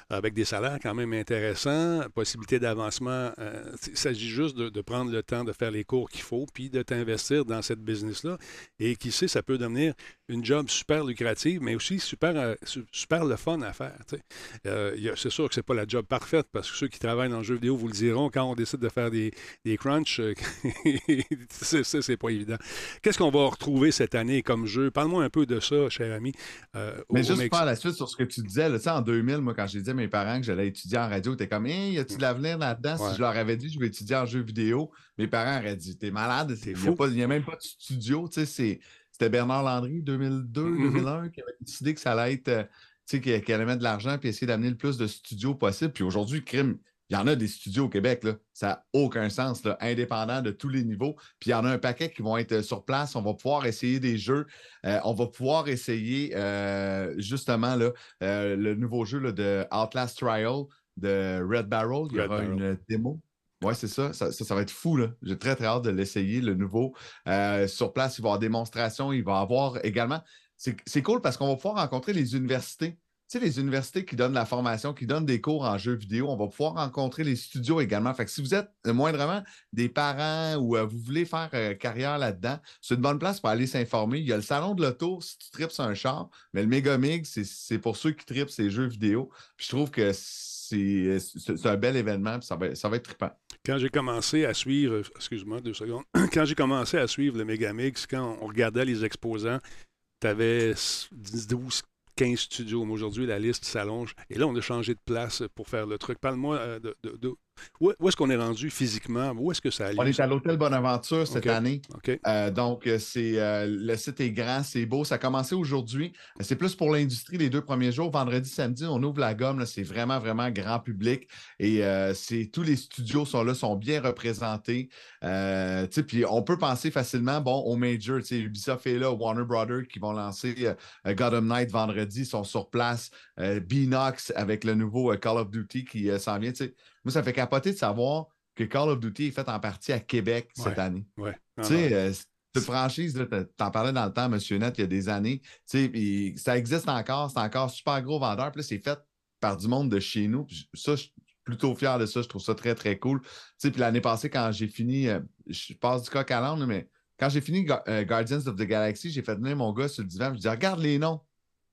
avec des salaires quand même intéressants, possibilité d'avancement. Euh, il s'agit juste de, de prendre le temps de faire les cours qu'il faut, puis de t'investir dans cette business-là. Et qui sait, ça peut devenir une job super lucrative, mais aussi super, euh, su- super le fun à faire. Euh, c'est sûr que c'est pas la job parfaite, parce que ceux qui travaillent dans le jeu vidéo vous le diront, quand on décide de faire des, des crunchs, euh, c'est, pas évident. Qu'est-ce qu'on va retrouver cette année comme jeu? Parle-moi un peu de ça, cher ami. euh, Mais juste faire la suite sur ce que tu disais, là, en 2000, moi, quand j'ai dit à mes parents que j'allais étudier en radio, t'es comme, hey, y a-tu de l'avenir là-dedans? Ouais. Si je leur avais dit que je vais étudier en jeu vidéo, mes parents auraient dit, t'es malade, il fou. n'y a, même pas de studio, tu sais, c'est- c'était Bernard Landry, 2002, Mhm. 2001, qui avait décidé que ça allait être, euh, tu sais, qu'il qu'il allait mettre de l'argent puis essayer d'amener le plus de studios possible. Puis aujourd'hui, crime, il y en a des studios au Québec, là. ça n'a aucun sens, là, indépendant de tous les niveaux. Puis il y en a un paquet qui vont être euh, sur place. On va pouvoir essayer des jeux. Euh, on va pouvoir essayer euh, justement là, euh, le nouveau jeu là, de Outlast Trial de Red Barrel. Il y Red aura Barrel. une démo. Oui, c'est ça. Ça, ça. va être fou. J'ai très, très hâte de l'essayer, le nouveau. Euh, sur place, il va y avoir démonstration. Il va y avoir également. C'est cool parce qu'on va pouvoir rencontrer les universités. Tu sais, les universités qui donnent la formation, qui donnent des cours en jeux vidéo, on va pouvoir rencontrer les studios également. Fait que si vous êtes euh, moindrement des parents ou euh, vous voulez faire carrière là-dedans, c'est une bonne place pour aller s'informer. Il y a le salon de l'auto si tu tripes un char, mais le Megamig, c'est pour ceux qui tripent ces jeux vidéo. Puis je trouve que c'est un bel événement, puis ça va, ça va être trippant. Quand j'ai commencé à suivre, excuse-moi deux secondes, quand j'ai commencé à suivre le Megamix, quand on regardait les exposants, tu avais 12, 15 studios. Aujourd'hui, la liste s'allonge. Et là, on a changé de place pour faire le truc. Parle-moi euh, de- où, où est-ce qu'on est rendu physiquement? Où est-ce que ça a lieu? On est à l'Hôtel Bonaventure cette année. Euh, donc, euh, c'est euh, le site est grand, c'est beau. Ça a commencé aujourd'hui. C'est plus pour l'industrie les deux premiers jours. Vendredi, samedi, on ouvre la gomme. C'est vraiment, vraiment grand public. Et euh, c'est tous les studios sont là, sont bien représentés. Puis on peut penser facilement, bon, au Major, Ubisoft est là, Warner Brothers qui vont lancer Gotham Knight vendredi, sont sur place. Beanox avec le nouveau Call of Duty qui s'en vient. Moi, ça fait capoter de savoir que Call of Duty est fait en partie à Québec cette année. Ouais. Tu sais, euh, cette franchise, t'en- t'en parlais dans le temps, Monsieur Net, il y a des années. Tu sais, ça existe encore, c'est encore super gros vendeur. Puis là, c'est fait par du monde de chez nous. Puis ça, je suis plutôt fier de ça. Je trouve ça très, très cool. Tu sais, puis l'année passée, quand j'ai fini, euh, je passe du coq à l'âne, mais quand j'ai fini euh, Guardians of the Galaxy, j'ai fait venir mon gars sur le divan. Je dis regarde les noms.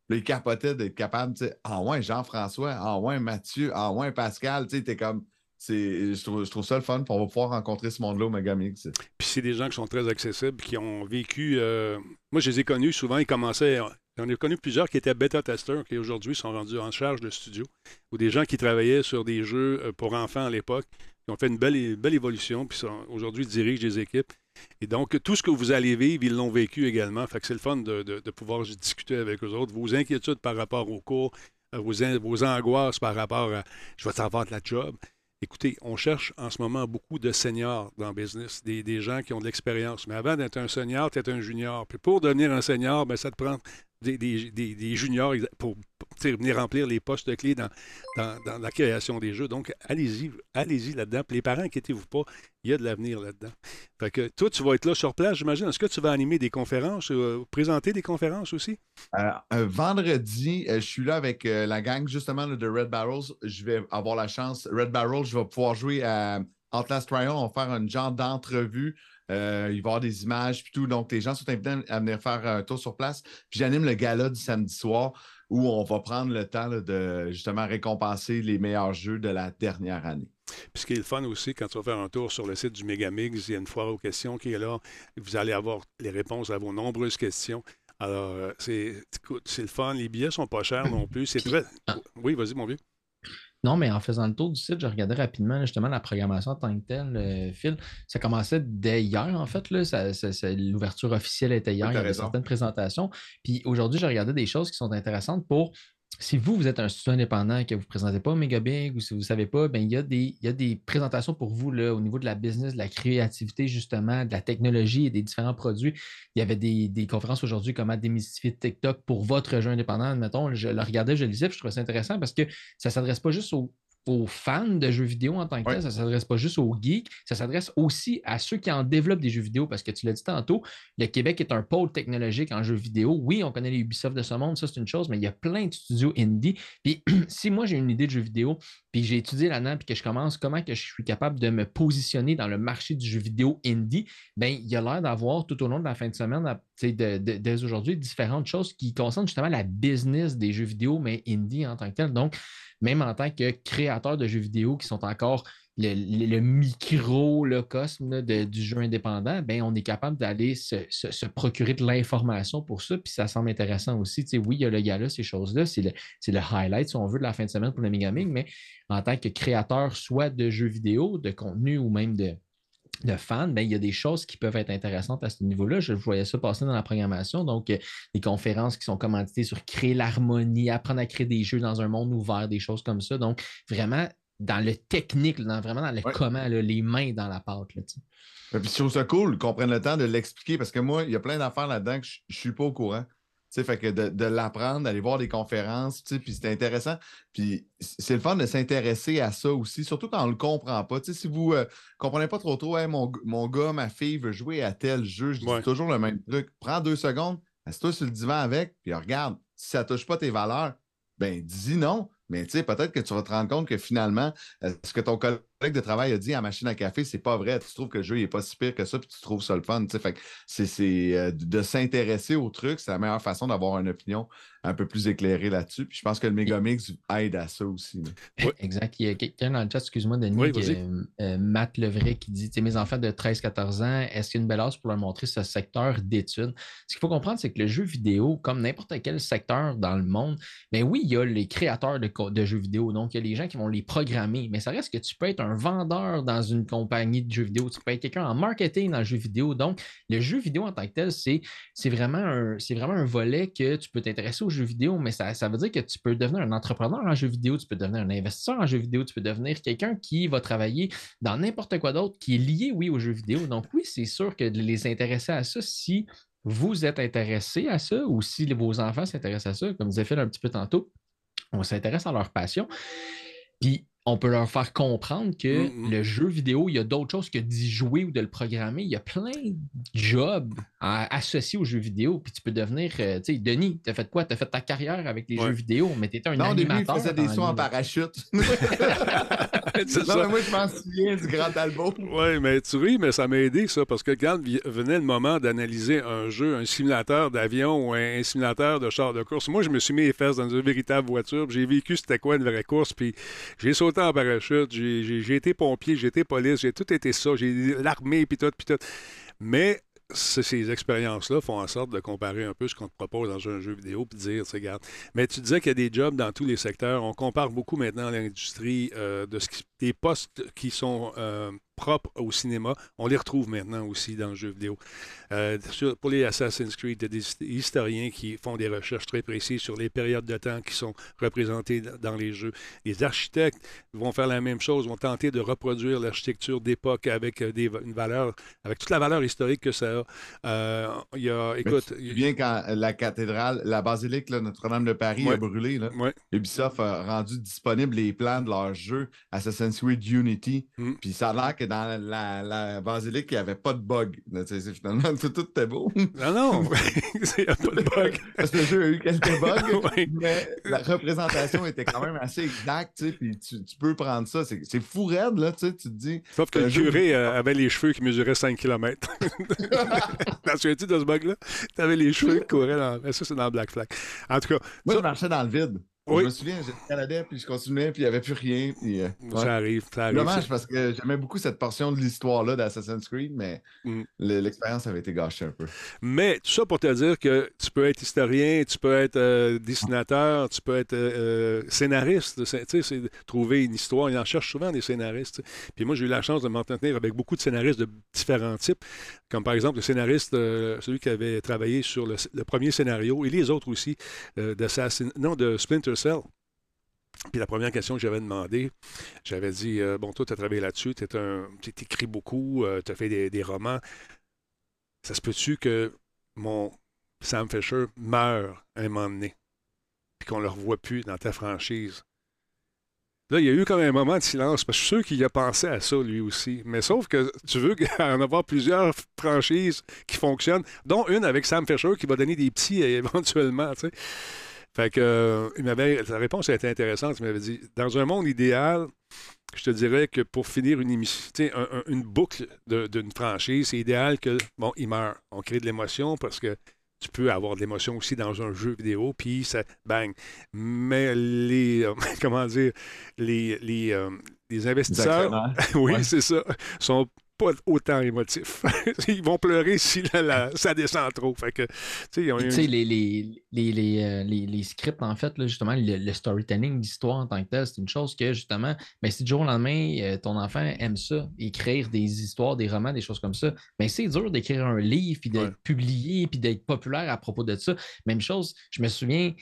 Là, il capotait d'être capable, tu sais, ah ouais, Jean-François, ah ouais, Mathieu, ah ouais, Pascal, tu sais, t'es comme. Je trouve, ça le fun, puis on va pouvoir rencontrer ce monde-là au Megamix. Puis c'est des gens qui sont très accessibles, qui ont vécu. euh, Moi, je les ai connus souvent. Ils commençaient. J'en ai connu plusieurs qui étaient bêta-testeurs, qui aujourd'hui sont rendus en charge de studio, ou des gens qui travaillaient sur des jeux euh, pour enfants à l'époque, qui ont fait une belle, belle évolution, puis aujourd'hui dirigent des équipes. Et donc, tout ce que vous allez vivre, ils l'ont vécu également. Fait que c'est le fun de, pouvoir discuter avec eux autres. Vos inquiétudes par rapport au cours, euh, vos, angoisses par rapport à je vais avoir de la job. Écoutez, on cherche en ce moment beaucoup de seniors dans le business, des, gens qui ont de l'expérience. Mais avant d'être un senior, tu es un junior. Puis pour devenir un senior, ben, ça te prend des, juniors pour, venir remplir les postes clés dans, dans, la création des jeux. Donc, allez-y, allez-y là-dedans. Les parents, inquiétez-vous pas, il y a de l'avenir là-dedans. Fait que toi, tu vas être là sur place, j'imagine. Est-ce que tu vas animer des conférences, euh, présenter des conférences aussi? Euh, un vendredi, euh, je suis là avec euh, la gang justement de Red Barrels. Je vais avoir la chance. Red Barrels, je vais pouvoir jouer à Outlast Trial. On va faire un genre d'entrevue. Euh, il va y avoir des images puis tout. Donc, les gens sont invités à venir faire un tour sur place. Puis j'anime le gala du samedi soir où on va prendre le temps là, de justement récompenser les meilleurs jeux de la dernière année. Puis ce qui est le fun aussi, quand tu vas faire un tour sur le site du Megamix, il y a une foire aux questions qui est là. Vous allez avoir les réponses à vos nombreuses questions. Alors, euh, c'est c'est le fun. Les billets sont pas chers non plus. C'est très. Oui, vas-y, mon vieux. Non, mais en faisant le tour du site, je regardais rapidement justement la programmation en tant que telle, euh, Phil. Ça commençait dès hier, en fait. L'ouverture officielle était hier. Il y avait certaines présentations. Puis aujourd'hui, je regardais des choses qui sont intéressantes pour. Si vous, vous êtes un studio indépendant et que vous ne présentez pas au Megabig ou si vous ne savez pas, ben, il, y a des, présentations pour vous là, au niveau de la business, de la créativité, justement, de la technologie et des différents produits. Il y avait des, conférences aujourd'hui, comment démystifier TikTok pour votre jeu indépendant. Mettons, je le regardais, je le lisais, puis je trouvais ça intéressant parce que ça ne s'adresse pas juste aux, aux fans de jeux vidéo en tant que Ouais. tel, ça ne s'adresse pas juste aux geeks, ça s'adresse aussi à ceux qui en développent des jeux vidéo parce que tu l'as dit tantôt, le Québec est un pôle technologique en jeux vidéo. Oui, on connaît les Ubisoft de ce monde, ça c'est une chose, mais il y a plein de studios indie. Puis si moi j'ai une idée de jeu vidéo, puis j'ai étudié là-dedans, puis que je commence comment que je suis capable de me positionner dans le marché du jeu vidéo indie, ben il y a l'air d'avoir tout au long de la fin de semaine, de- dès aujourd'hui, différentes choses qui concernent justement la business des jeux vidéo, mais indie en tant que tel. Donc, même en tant que créateur de jeux vidéo qui sont encore le, le- le de- du jeu indépendant, ben, on est capable d'aller se, procurer de l'information pour ça. Puis ça semble intéressant aussi. Oui, il y a le gala, ces choses-là. C'est le, le highlight, si on veut, de la fin de semaine pour le Megamig, mais en tant que créateur, soit de jeux vidéo, de contenu ou même de, de fans, ben, il y a des choses qui peuvent être intéressantes à ce niveau-là. Je voyais ça passer dans la programmation. Donc, euh, des conférences qui sont commanditées sur créer l'harmonie, apprendre à créer des jeux dans un monde ouvert, des choses comme ça. Donc, vraiment dans le technique, dans, vraiment dans le Ouais. comment, là, les mains dans la pâte. Là, Puis je trouve ça cool qu'on prenne le temps de l'expliquer parce que moi, il y a plein d'affaires là-dedans que je ne suis pas au courant. Tu sais, fait que de, de l'apprendre, d'aller voir des conférences, tu sais, puis c'est intéressant. Puis c'est le fun de s'intéresser à ça aussi, surtout quand on ne le comprend pas. Tu sais, si vous ne comprenez pas trop trop, Hey, mon, mon gars, ma fille veut jouer à tel jeu, je dis Ouais. toujours le même truc. Prends deux secondes, assieds-toi sur le divan avec, puis regarde. Si ça ne touche pas tes valeurs, ben dis non. Mais tu sais, peut-être que tu vas te rendre compte que finalement, euh, ce que ton collègue collègue de travail a dit à machine à café, c'est pas vrai. Tu trouves que le jeu n'est pas si pire que ça, puis tu trouves ça le fun. tu sais. Fait que c'est c'est, euh, de s'intéresser au truc, c'est la meilleure façon d'avoir une opinion un peu plus éclairée là-dessus. Puis je pense que le Megamix aide à ça aussi. Ouais. Exact. Il y a quelqu'un dans le chat, excuse-moi, Denis, Oui, euh, euh, Matt Levray qui dit Mes enfants de 13-14 ans, est-ce qu'il y a une belle âge pour leur montrer ce secteur d'études? Ce qu'il faut comprendre, c'est que le jeu vidéo, comme n'importe quel secteur dans le monde, ben oui, il y a les créateurs de, de jeux vidéo, donc il y a les gens qui vont les programmer, mais ça reste que tu peux être un vendeur dans une compagnie de jeux vidéo, tu peux être quelqu'un en marketing dans le jeu vidéo. Donc, le jeu vidéo en tant que tel, c'est vraiment, un- vraiment un volet que tu peux t'intéresser aux jeux vidéo, mais ça, ça veut dire que tu peux devenir un entrepreneur en jeux vidéo, tu peux devenir un investisseur en jeux vidéo, tu peux devenir quelqu'un qui va travailler dans n'importe quoi d'autre qui est lié, oui, aux jeux vidéo. Donc, oui, c'est sûr que de les intéresser à ça, si vous êtes intéressé à ça ou si vos enfants s'intéressent à ça, comme disait Phil un petit peu tantôt, on s'intéresse à leur passion. Puis, on peut leur faire comprendre que Mhm. le jeu vidéo, il y a d'autres choses que d'y jouer ou de le programmer. Il y a plein de jobs à- associés aux jeux vidéo. Puis tu peux devenir, euh, tu sais, Denis, tu as fait quoi? Tu as fait ta carrière avec les Ouais. jeux vidéo, mais tu étais un Non, animateur. faisait des sauts en parachute. C'est non, ça. mais moi, je m'en souviens du Grand Talbot. Oui, mais tu ris, mais ça m'a aidé, ça, parce que quand venait le moment d'analyser un jeu, un simulateur d'avion ou un, un simulateur de char de course, moi, je me suis mis les fesses dans une véritable voiture, puis j'ai vécu c'était quoi une vraie course, puis j'ai sauté en parachute, j'ai été pompier, j'ai été police, j'ai tout été ça, j'ai l'armée, puis tout, puis tout. Mais ces expériences-là font en sorte de comparer un peu ce qu'on te propose dans un jeu vidéo, puis dire, tu regarde. Mais tu disais qu'il y a des jobs dans tous les secteurs. On compare beaucoup maintenant l'industrie euh, de ce qui- des postes qui sont euh, propres au cinéma. On les retrouve maintenant aussi dans le jeu vidéo. Euh, sur- pour les Assassin's Creed, il y a des hist- historiens qui font des recherches très précises sur les périodes de temps qui sont représentées dans les jeux. Les architectes vont faire la même chose, vont tenter de reproduire l'architecture d'époque avec euh, des, une valeur, avec toute la valeur historique que ça a. Euh, il y a, écoute, Tu souviens quand la cathédrale, la basilique Notre-Dame de Paris Ouais. a brûlé, là, ouais, Ubisoft a rendu disponible les plans de leur jeu Assassin's Creed Unity. Mm. Puis ça a l'air que dans la, la basilique, il n'y avait pas de bug. C'est finalement, tout, tout était beau. non, non, il n'y a pas de bug. Parce que le jeu a eu quelques bugs, Ouais. mais la représentation était quand même assez exacte. Puis tu, tu peux prendre ça. C'est c'est fou raide, là, tu sais, tu te dis. Sauf que le curé euh, avait les cheveux qui mesuraient 5 km. T'en souviens-tu de ce bug-là? T'avais les cheveux qui couraient dans... Ça, c'est dans Black Flag. En tout cas, Moi, ça, je marchais dans le vide. Oui. Je me souviens, j'étais Canadien, puis je continuais, puis il n'y avait plus rien. Puis, euh, ouais. ça arrive, ça arrive. Dommage parce que j'aimais beaucoup cette portion de l'histoire-là d'Assassin's Creed, mais Mm. le- l'expérience avait été gâchée un peu. Mais tout ça pour te dire que tu peux être historien, tu peux être euh, dessinateur, tu peux être euh, euh, scénariste. Tu sais, c'est trouver une histoire. Ils en cherchent souvent des scénaristes. Puis moi, j'ai eu la chance de m'entretenir avec beaucoup de scénaristes de différents types, comme par exemple le scénariste, celui qui avait travaillé sur le, le premier scénario et les autres aussi d'Assassin, non, de Splinter Puis la première question que j'avais demandé, j'avais dit euh, Bon, toi, tu as travaillé là-dessus, tu écris beaucoup, tu as fait des, des romans. Ça se peut-tu que mon Sam Fisher meure un moment donné, puis qu'on ne le revoit plus dans ta franchise? Là, il y a eu comme un moment de silence, parce que je suis sûr qu'il a pensé à ça lui aussi. Mais sauf que tu veux en avoir plusieurs franchises qui fonctionnent, dont une avec Sam Fisher qui va donner des petits euh, éventuellement, tu sais. Fait que euh, il m'avait, sa réponse a été intéressante. Il m'avait dit Dans un monde idéal, je te dirais que pour finir une émission, un- un- une boucle d'une franchise, c'est idéal que, bon, il meurt. On crée de l'émotion parce que tu peux avoir de l'émotion aussi dans un jeu vidéo, puis ça bang. Mais les, euh, comment dire, les, les, euh, les investisseurs, oui, Ouais. c'est ça, sont pas autant émotifs. Ils vont pleurer si la- la- ça descend trop. Fait que, ils ont eu les, les, les, les, euh, les- les scripts, en fait, là, justement, le, le storytelling, l'histoire en tant que tel, c'est une chose que, justement, ben, si du jour au lendemain, euh, ton enfant aime ça, écrire des histoires, des romans, des choses comme ça, ben, c'est dur d'écrire un livre, puis d'être Ouais. publié, puis d'être populaire à propos de ça. Même chose, je me souviens,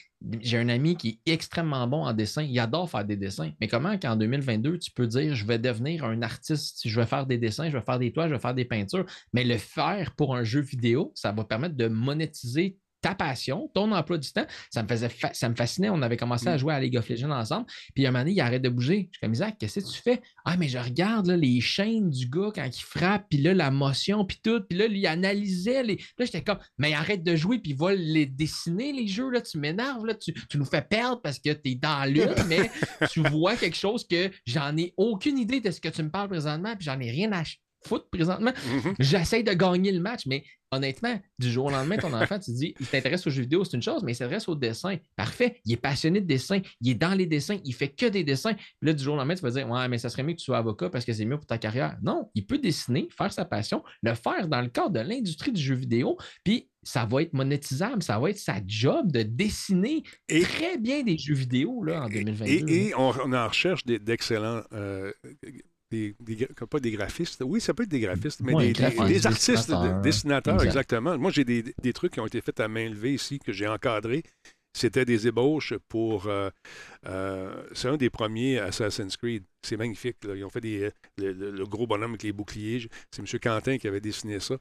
j'ai un ami qui est extrêmement bon en dessin, il adore faire des dessins, mais comment qu'en 2022, tu peux dire, je vais devenir un artiste, je vais faire des dessins, je vais faire des toiles, je vais faire des peintures, mais le faire pour un jeu vidéo, ça va permettre de monétiser ta passion, ton emploi du temps. Ça me faisait fa- ça me fascinait. On avait commencé à jouer à League of Legends ensemble. Puis à un moment donné, il arrête de bouger. Je suis comme Isaac, qu'est-ce que tu fais? Ah, mais je regarde là, les chaînes du gars quand il frappe, puis là, la motion, puis tout. Puis là, lui, il analysait les. Là, j'étais comme, mais arrête de jouer, puis va les dessiner, les jeux. Là, tu m'énerves, là, tu, tu nous fais perdre parce que tu es dans l'une, mais tu vois quelque chose que j'en ai aucune idée de ce que tu me parles présentement, puis j'en ai rien à foutre présentement. Mhm. J'essaie de gagner le match, mais honnêtement, du jour au lendemain, ton enfant, tu te dis, il t'intéresse aux jeux vidéo, c'est une chose, mais il s'intéresse au dessin. Parfait, il est passionné de dessin, il est dans les dessins, il fait que des dessins. Puis là, du jour au lendemain, tu vas dire, ouais, mais ça serait mieux que tu sois avocat parce que c'est mieux pour ta carrière. Non, il peut dessiner, faire sa passion, le faire dans le cadre de l'industrie du jeu vidéo, puis ça va être monétisable, ça va être sa job de dessiner Et- très bien des jeux vidéo là, en 2022. Et, et on, on en recherche d'excellents. euh, des, pas des graphistes. Oui, ça peut être des graphistes, mais Ouais, des, graphistes, des artistes, dessinateurs. des dessinateurs, Exact. exactement. Moi, j'ai des, des trucs qui ont été faits à main levée ici, que j'ai encadrés. C'était des ébauches pour. euh, euh, c'est un des premiers Assassin's Creed. C'est magnifique. là. Ils ont fait des, le, le- le gros bonhomme avec les boucliers. C'est M. Quentin qui avait dessiné ça.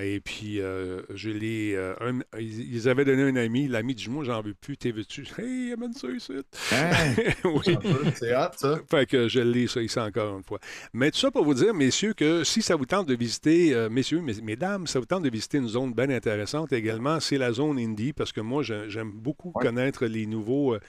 Et puis, euh, je l'ai. euh, ils, avaient donné un ami. L'ami dit Moi, j'en veux plus. T'es veux-tu? Hey, amène ça ici. Hein? oui. C'est hot, ça. Fait que je l'ai ça ici encore une fois. Mais tout ça pour vous dire, messieurs, que si ça vous tente de visiter, euh, messieurs, mes- mesdames, ça vous tente de visiter une zone bien intéressante également, c'est la zone indie, parce que moi, j'aime beaucoup Ouais. connaître les nouveaux, euh,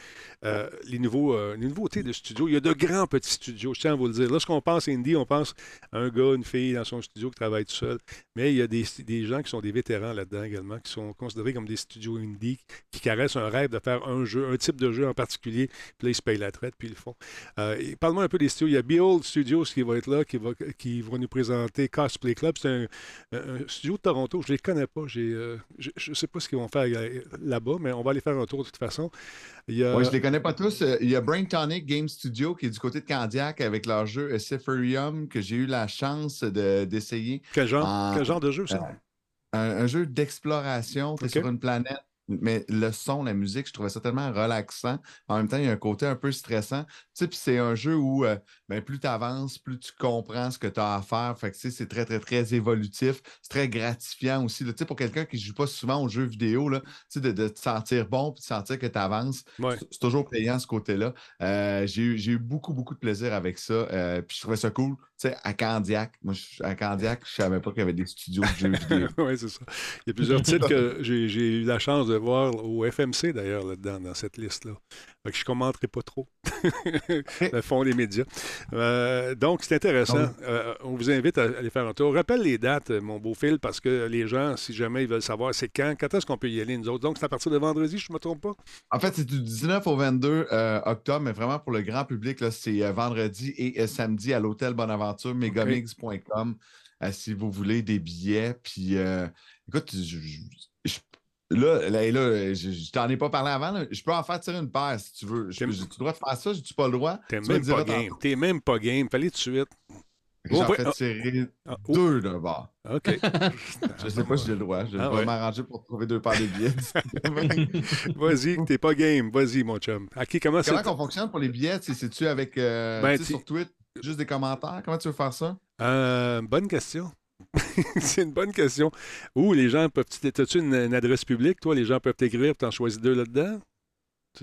euh, les nouveaux, euh, les nouveautés de studio. Il y a de grands petits studios, je tiens à vous le dire. Lorsqu'on pense indie, on pense à un gars, une fille dans son studio qui travaille tout seul. Mais il y a des, des gens qui sont des vétérans là-dedans également, qui sont considérés comme des studios indie, qui caressent un rêve de faire un jeu, un type de jeu en particulier, puis là, ils se payent la traite, puis ils le font. Euh, Parle-moi un peu des studios. Il y a Behold Studios qui va être là, qui va, qui nous présenter Cosplay Club. C'est un, studio de Toronto. Je ne les connais pas. Euh, je ne sais pas ce qu'ils vont faire euh, là-bas, mais on va aller faire un tour de toute façon. Il je les connais pas tous. Il y a Brain Tonic Game Studio qui est du côté de Candiac avec leur jeu Cypherium que j'ai eu la chance de- d'essayer. quel, genre, en- quel genre de jeu, ça? Un, un jeu d'exploration. Tu es Ok. sur une planète. Mais le son, la musique, je trouvais ça tellement relaxant. En même temps, il y a un côté un peu stressant. Tu sais, puis c'est un jeu où euh, ben, plus tu avances, plus tu comprends ce que tu as à faire. Fait que tu sais, c'est très, très, très évolutif. C'est très gratifiant aussi. là. Tu sais, pour quelqu'un qui ne joue pas souvent aux jeux vidéo, là, tu sais, de, de te sentir bon puis de sentir que tu avances, Ouais. c'est- toujours payant ce côté-là. Euh, j'ai eu, beaucoup, beaucoup de plaisir avec ça. euh, puis je trouvais ça cool. Tu sais, à Candiac, moi, je- à Candiac, je savais pas qu'il y avait des studios de jeux vidéo. oui, c'est ça. Il y a plusieurs titres que j'ai, j'ai eu la chance de voir au FMC, d'ailleurs, là-dedans, dans cette liste-là. Je ne commenterai pas trop le fond des médias. Euh, donc, c'est intéressant. Euh, on vous invite à aller faire un tour. Rappelle les dates, mon beau Phil, parce que les gens, si jamais ils veulent savoir c'est quand, quand est-ce qu'on peut y aller, nous autres? Donc, c'est à partir de vendredi, je ne me trompe pas? En fait, c'est du 19 au 22 euh, octobre, mais vraiment pour le grand public, c'est euh, vendredi et euh, samedi à l'hôtel Bonaventure, megamigs.com, euh, si vous voulez des billets. Puis, euh, écoute, je- je- là, là, là, je, je t'en ai pas parlé avant. là. Je peux en faire tirer une paire si tu veux. Je- je- tu dois faire ça, j'ai-tu pas le droit? T'es même pas game. T'es même pas game. Fallait tout de suite. J'en Oh, fais ah. tirer Ah, oh, deux d'un bord. OK. Je sais pas si j'ai le droit. Je Ah vais ouais. m'arranger pour trouver deux paires de billets. Vas-y, t'es pas game. Vas-y, mon chum. À qui, comment? Comment qu'on fonctionne pour les billets? C'est-tu avec euh, Ben, sur Twitter, juste des commentaires? Comment tu veux faire ça? Euh, bonne question. c'est une bonne question. Où les gens peuvent. As-tu une, une adresse publique, toi? Les gens peuvent t'écrire, t'en choisis deux là-dedans?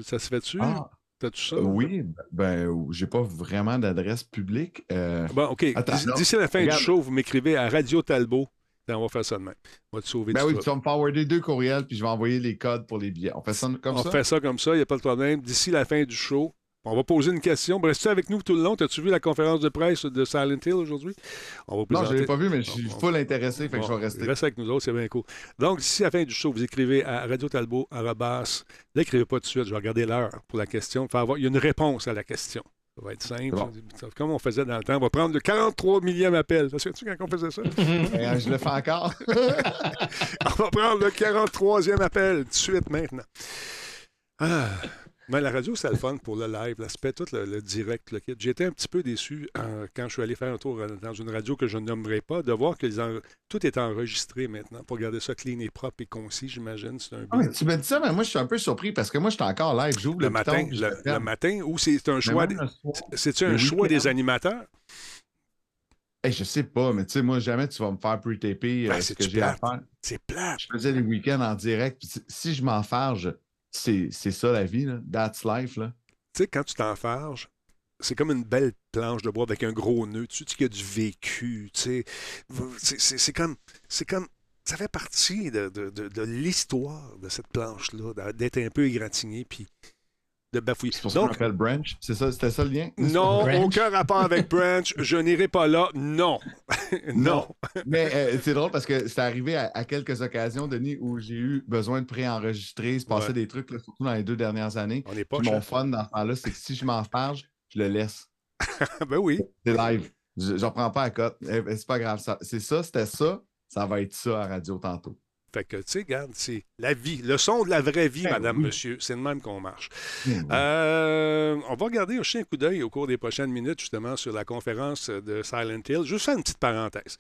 Ça se fait-tu? Ah, T'as-tu ça? oui, ben, j'ai pas vraiment d'adresse publique. euh, Bon, OK. D'ici- la fin Regarde. du show, vous m'écrivez à Radio Talbot. Ben, on va faire ça demain. On va te sauver ben oui, tu vas me forwarder deux courriels, puis je vais envoyer les codes pour les billets. On fait ça comme on ça? fait ça comme ça, il n'y a pas de problème. D'ici la fin du show, on va poser une question. Restes-tu avec nous tout le long? As-tu vu la conférence de presse de Silent Hill aujourd'hui? Non, je ne l'ai pas vu, mais je suis full intéressé, fait que je vais rester. Reste avec nous autres, c'est bien cool. Donc, d'ici la fin du show, vous écrivez à Radio Talbot, arrobas. N'écrivez pas tout de suite, je vais regarder l'heure pour la question. Il, faut avoir- il y a une réponse à la question. Ça va être simple. Bon. Comme on faisait dans le temps. On va prendre le 43 millième appel. Te souviens-tu quand on faisait ça? Euh, je le fais encore. on va prendre le 43e appel tout de suite maintenant. Ah. Mais la radio, c'est le fun pour le live, l'aspect, tout le, le direct, le kit. J'étais un petit peu déçu euh, quand je suis allé faire un tour euh, dans une radio que je ne nommerai pas, de voir que les en- tout est enregistré maintenant pour garder ça clean et propre et concis, j'imagine. C'est un Ah, mais tu me dis ça, mais moi, je suis un peu surpris parce que moi, je suis encore live. J'ouvre le, le, matin, je le, matin, ou c'est un choix, des- c'est-tu un choix des animateurs? Hey, je sais pas, mais tu sais, moi, jamais tu vas me faire pre-taper euh, Ben, ce c'est-tu que j'ai à faire. C'est plate. Je faisais les week-ends en direct. puis si- je m'enfarge, c'est c'est ça la vie, là. That's life, là. Tu sais, quand tu t'enfarges, c'est comme une belle planche de bois avec un gros nœud. Tu sais qu'il y a du vécu. Tu sais, c'est, comme, c'est comme, ça fait partie de- de l'histoire de cette planche-là, d'être un peu égratigné puis de bafouiller. C'est pour ça qu'on Donc, m'appelle Branch. C'est ça, c'était ça le lien? non, Branch. aucun rapport avec Branch. Je n'irai pas là. Non. non. Mais euh, c'est drôle parce que c'est arrivé à, à quelques occasions, Denis, où j'ai eu besoin de préenregistrer, il se passait Ouais. des trucs, là, surtout dans les deux dernières années. On pas mon fun dans ce temps-là, c'est que si je m'enfarge, je le laisse. Ben oui. C'est live. Je ne reprends pas à cote. Eh ben, c'est pas grave. C'est ça, c'était ça. Ça va être ça à radio tantôt. Fait que, tu sais, regarde, c'est la vie. Le son de la vraie vie, Ben madame, oui. monsieur. C'est de même qu'on marche. Hmm. Euh, on va regarder aussi un coup d'œil au cours des prochaines minutes, justement, sur la conférence de Silent Hill. Juste faire une petite parenthèse.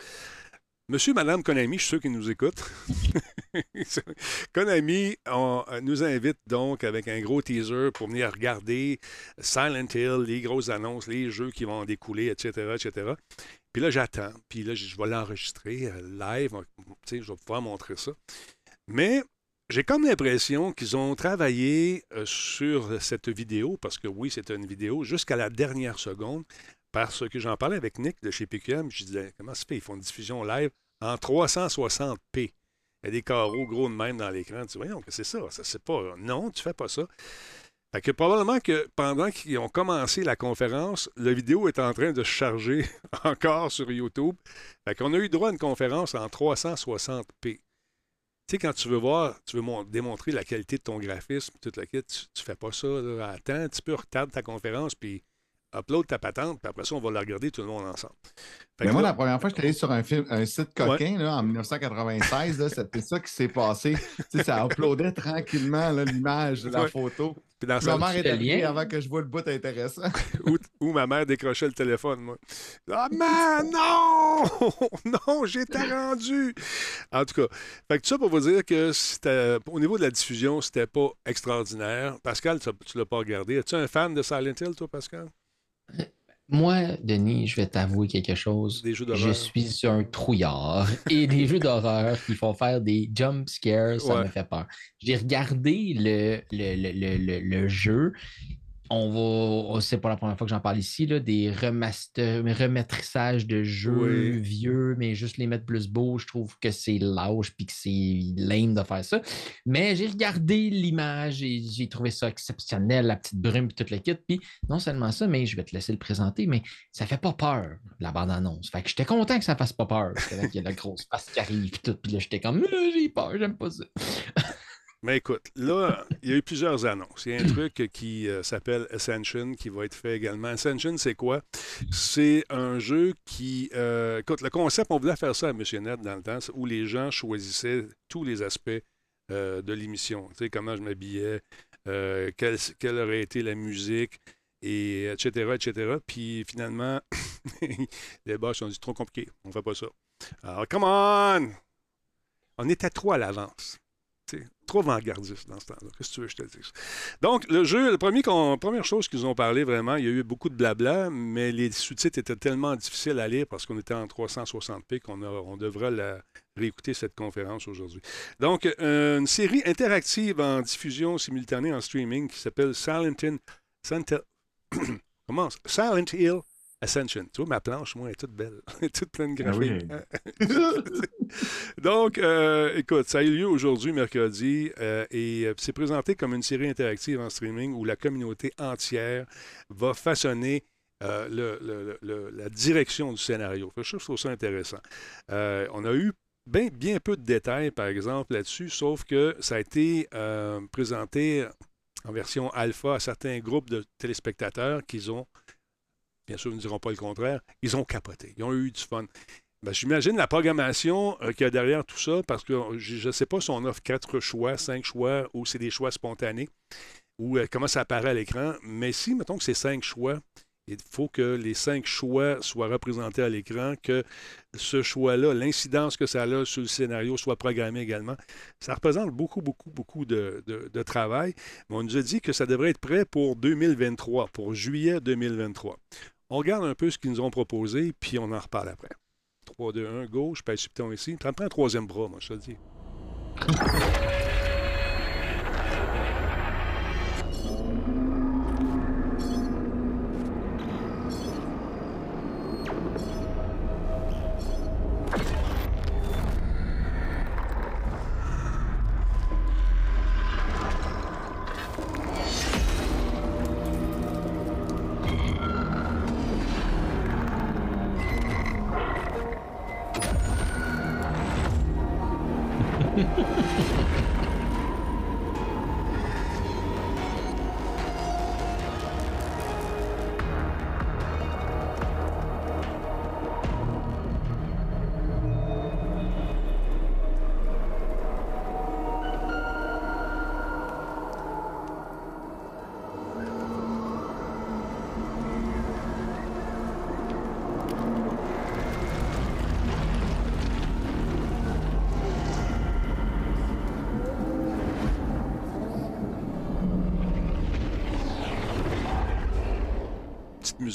Monsieur, Madame Konami, je suis sûr qu'ils nous écoutent. Konami on, euh, nous invite donc avec un gros teaser pour venir regarder Silent Hill, les grosses annonces, les jeux qui vont en découler, etc., etc. Puis là, j'attends. Puis là, je vais l'enregistrer euh, live. Je vais pouvoir montrer ça. Mais j'ai comme l'impression qu'ils ont travaillé euh, sur cette vidéo, parce que oui, c'est une vidéo, jusqu'à la dernière seconde, parce que j'en parlais avec Nick de chez PQM, je disais, comment ça fait, ils font une diffusion live en 360p. Il y a des carreaux gros de même dans l'écran. Tu dis, voyons, que c'est ça? Ça, c'est pas. Non, tu fais pas ça. Fait que probablement que pendant qu'ils ont commencé la conférence, la vidéo est en train de se charger encore sur YouTube. Fait qu'on a eu droit à une conférence en 360p. Tu sais, quand tu veux voir, tu veux mon- démontrer la qualité de ton graphisme, toute la tu, tu fais pas ça. Là. Attends un petit peu, retarde ta conférence, puis upload ta patente, puis après ça, on va la regarder tout le monde ensemble. Fait Mais moi, là- la première fois que j'étais allé sur un, film, un site coquin là, en 1996, là, c'était ça qui s'est passé. Tu sais, ça uploadait tranquillement l'image la Ouais. photo. puis dans Ma mère arrivée lien? avant que je vois le bout intéressant. où, où ma mère décrochait le téléphone, moi. Ah, man, non! non, j'étais rendu! En tout cas, fait que tout ça pour vous dire que au niveau de la diffusion, c'était pas extraordinaire. Pascal, tu, tu l'as pas regardé. Es-tu un fan de Silent Hill, toi, Pascal? Moi, Denis, je vais t'avouer quelque chose. Des jeux Je suis un trouillard. Et des jeux d'horreur qui font faire des jump scares, ça Ouais. me fait peur. J'ai regardé le, le- le- le jeu. On va, oh, c'est pas la première fois que j'en parle ici, là, des remaster, de jeux Oui. vieux, mais juste les mettre plus beaux, je trouve que c'est lâche puis que c'est lame de faire ça. Mais j'ai regardé l'image et j'ai trouvé ça exceptionnel, la petite brume et toute le kit. Puis non seulement ça, mais je vais te laisser le présenter, mais ça fait pas peur, la bande-annonce. Fait que j'étais content que ça fasse pas peur. Parce que là, il y a la grosse face qui arrive et tout. Puis là, j'étais comme, Euh, j'ai peur, j'aime pas ça. Mais écoute, là, il y a eu plusieurs annonces. Il y a un truc qui euh, s'appelle Ascension qui va être fait également. Ascension, c'est quoi? C'est un jeu qui. euh, écoute, le concept, on voulait faire ça à Net dans le temps, où les gens choisissaient tous les aspects euh, de l'émission. Tu sais, comment je m'habillais, quelle, quelle aurait été la musique, et etc., etc. Puis finalement, les boss ont dit trop compliqué, on fait pas ça. Alors, come on! On était trop à l'avance. Trop avant-gardiste dans ce temps-là. Qu'est-ce que tu veux que je te dise? Donc, le jeu, la première chose qu'ils ont parlé vraiment, il y a eu beaucoup de blabla, mais les sous-titres étaient tellement difficiles à lire parce qu'on était en 360p qu'on on devrait la réécouter cette conférence aujourd'hui. Donc, euh, une série interactive en diffusion simultanée en streaming qui s'appelle? Silent Hill Ascension. Tu vois, ma planche, moi, est toute belle. Elle est toute pleine de Ah oui. graphiques. Donc, euh, écoute, ça a eu lieu aujourd'hui, mercredi, euh, et euh, c'est présenté comme une série interactive en streaming où la communauté entière va façonner euh, le- le- le- la direction du scénario. Je trouve ça intéressant. On a eu bien, bien peu de détails, par exemple, là-dessus, sauf que ça a été présenté en version alpha à certains groupes de téléspectateurs qui ont, bien sûr, ils ne diront pas le contraire, ils ont capoté. Ils ont eu du fun. Ben, J'imagine la programmation euh, qu'il y a derrière tout ça, parce que je ne sais pas si on offre quatre choix, cinq choix, ou c'est des choix spontanés, ou euh, comment ça apparaît à l'écran. Mais si, mettons que c'est cinq choix, il faut que les cinq choix soient représentés à l'écran, que ce choix-là, l'incidence que ça a sur le scénario soit programmé également. Ça représente beaucoup, beaucoup, beaucoup de, de- de travail. Mais on nous a dit que ça devrait être prêt pour 2023, pour juillet 2023. On regarde un peu ce qu'ils nous ont proposé, puis on en reparle après. 3, 2, 1, go, je pèse le piton ici. Tu prends un troisième bras, moi, je te le dis.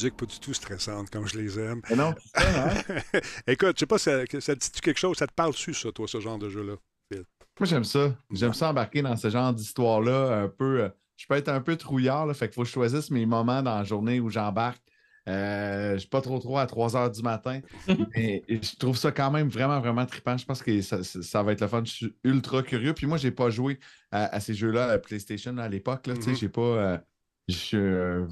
Musique pas du tout stressante comme je les aime. Mais non, ça, hein? Écoute, je sais pas, ça, ça te dit quelque chose? Ça te parle-tu, ça, toi, ce genre de jeu-là? Moi, j'aime ça. J'aime ça embarquer dans ce genre d'histoire-là un peu. euh, Je peux être un peu trouillard, là, fait qu'il faut que je choisisse mes moments dans la journée où j'embarque. Euh, je ne suis pas trop trop à 3 heures du matin. mais je trouve ça quand même vraiment, vraiment trippant. Je pense que ça, ça- ça va être le fun. Je suis ultra curieux. Puis moi, je n'ai pas joué à, à ces jeux-là à PlayStation à l'époque. sais, Mhm. J'ai pas. euh, je suis euh,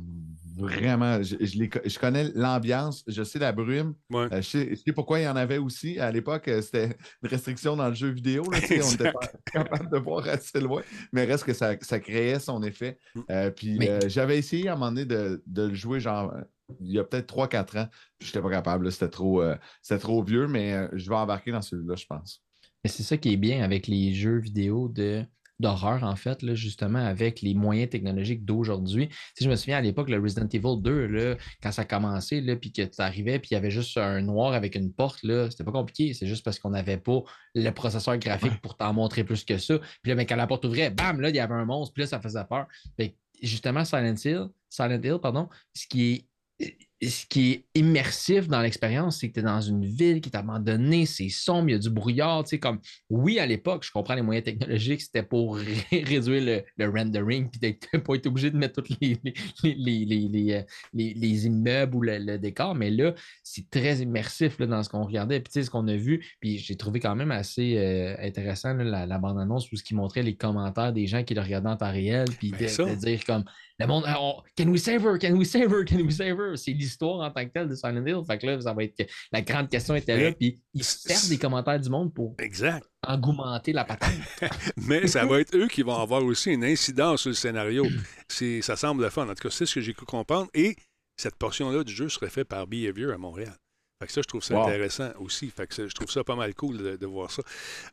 vraiment. Je, je les co- je connais l'ambiance, je sais la brume. Ouais. Euh, je, sais, je sais pourquoi il y en avait aussi. À l'époque, euh, c'était une restriction dans le jeu vidéo. là, on n'était pas capable de voir assez loin. Mais reste que ça, ça créait son effet. Mm. Euh, puis Mais- euh, j'avais essayé à un moment donné de, de le jouer genre il y a peut-être 3-4 ans. Je n'étais pas capable. C'était trop, euh, c'était trop vieux, mais euh, je vais embarquer dans celui-là, je pense. Mais c'est ça qui est bien avec les jeux vidéo de d'horreur, en fait, là, justement, avec les moyens technologiques d'aujourd'hui. Sais, je me souviens à l'époque, le Resident Evil 2, là, quand ça commençait, là, puis que tu arrivais, puis il y avait juste un noir avec une porte, là, c'était pas compliqué. C'est juste parce qu'on n'avait pas le processeur graphique pour t'en montrer plus que ça. Puis là, ben, quand la porte ouvrait, bam, là, il y avait un monstre, puis là, ça faisait peur. Fait que, justement, Silent Hill, Silent Hill, pardon, ce qui est ce qui est immersif dans l'expérience, c'est que tu es dans une ville qui est abandonnée, c'est sombre, il y a du brouillard. Tu sais, comme, oui, à l'époque, je comprends les moyens technologiques, c'était pour ré- réduire le, le rendering, puis d'être- pas être obligé de mettre tous les, les, les, les, les, euh, les- les immeubles ou le, le décor, mais là, c'est très immersif là, dans ce qu'on regardait. Puis, tu sais, ce qu'on a vu, puis j'ai trouvé quand même assez euh, intéressant là, la, la bande-annonce où ce qui montrait les commentaires des gens qui le regardaient en temps réel, puis Ben, de, de dire comme le monde, ah, on- can we save her? Can we save her? Can we save her? C'est l'histoire en tant que telle de Silent Hill. Fait que là, ça va être que la grande question était là, puis ils se servent des commentaires du monde pour Exact. engouementer la patente. Mais ça va être eux qui vont avoir aussi une incidence sur le scénario. C'est, ça semble le fun. En tout cas, c'est ce que j'ai cru comprendre. Et cette portion-là du jeu serait faite par Behavior à Montréal. Fait que ça, je trouve ça Wow. intéressant aussi. Fait que ça- je trouve ça pas mal cool de, de voir ça.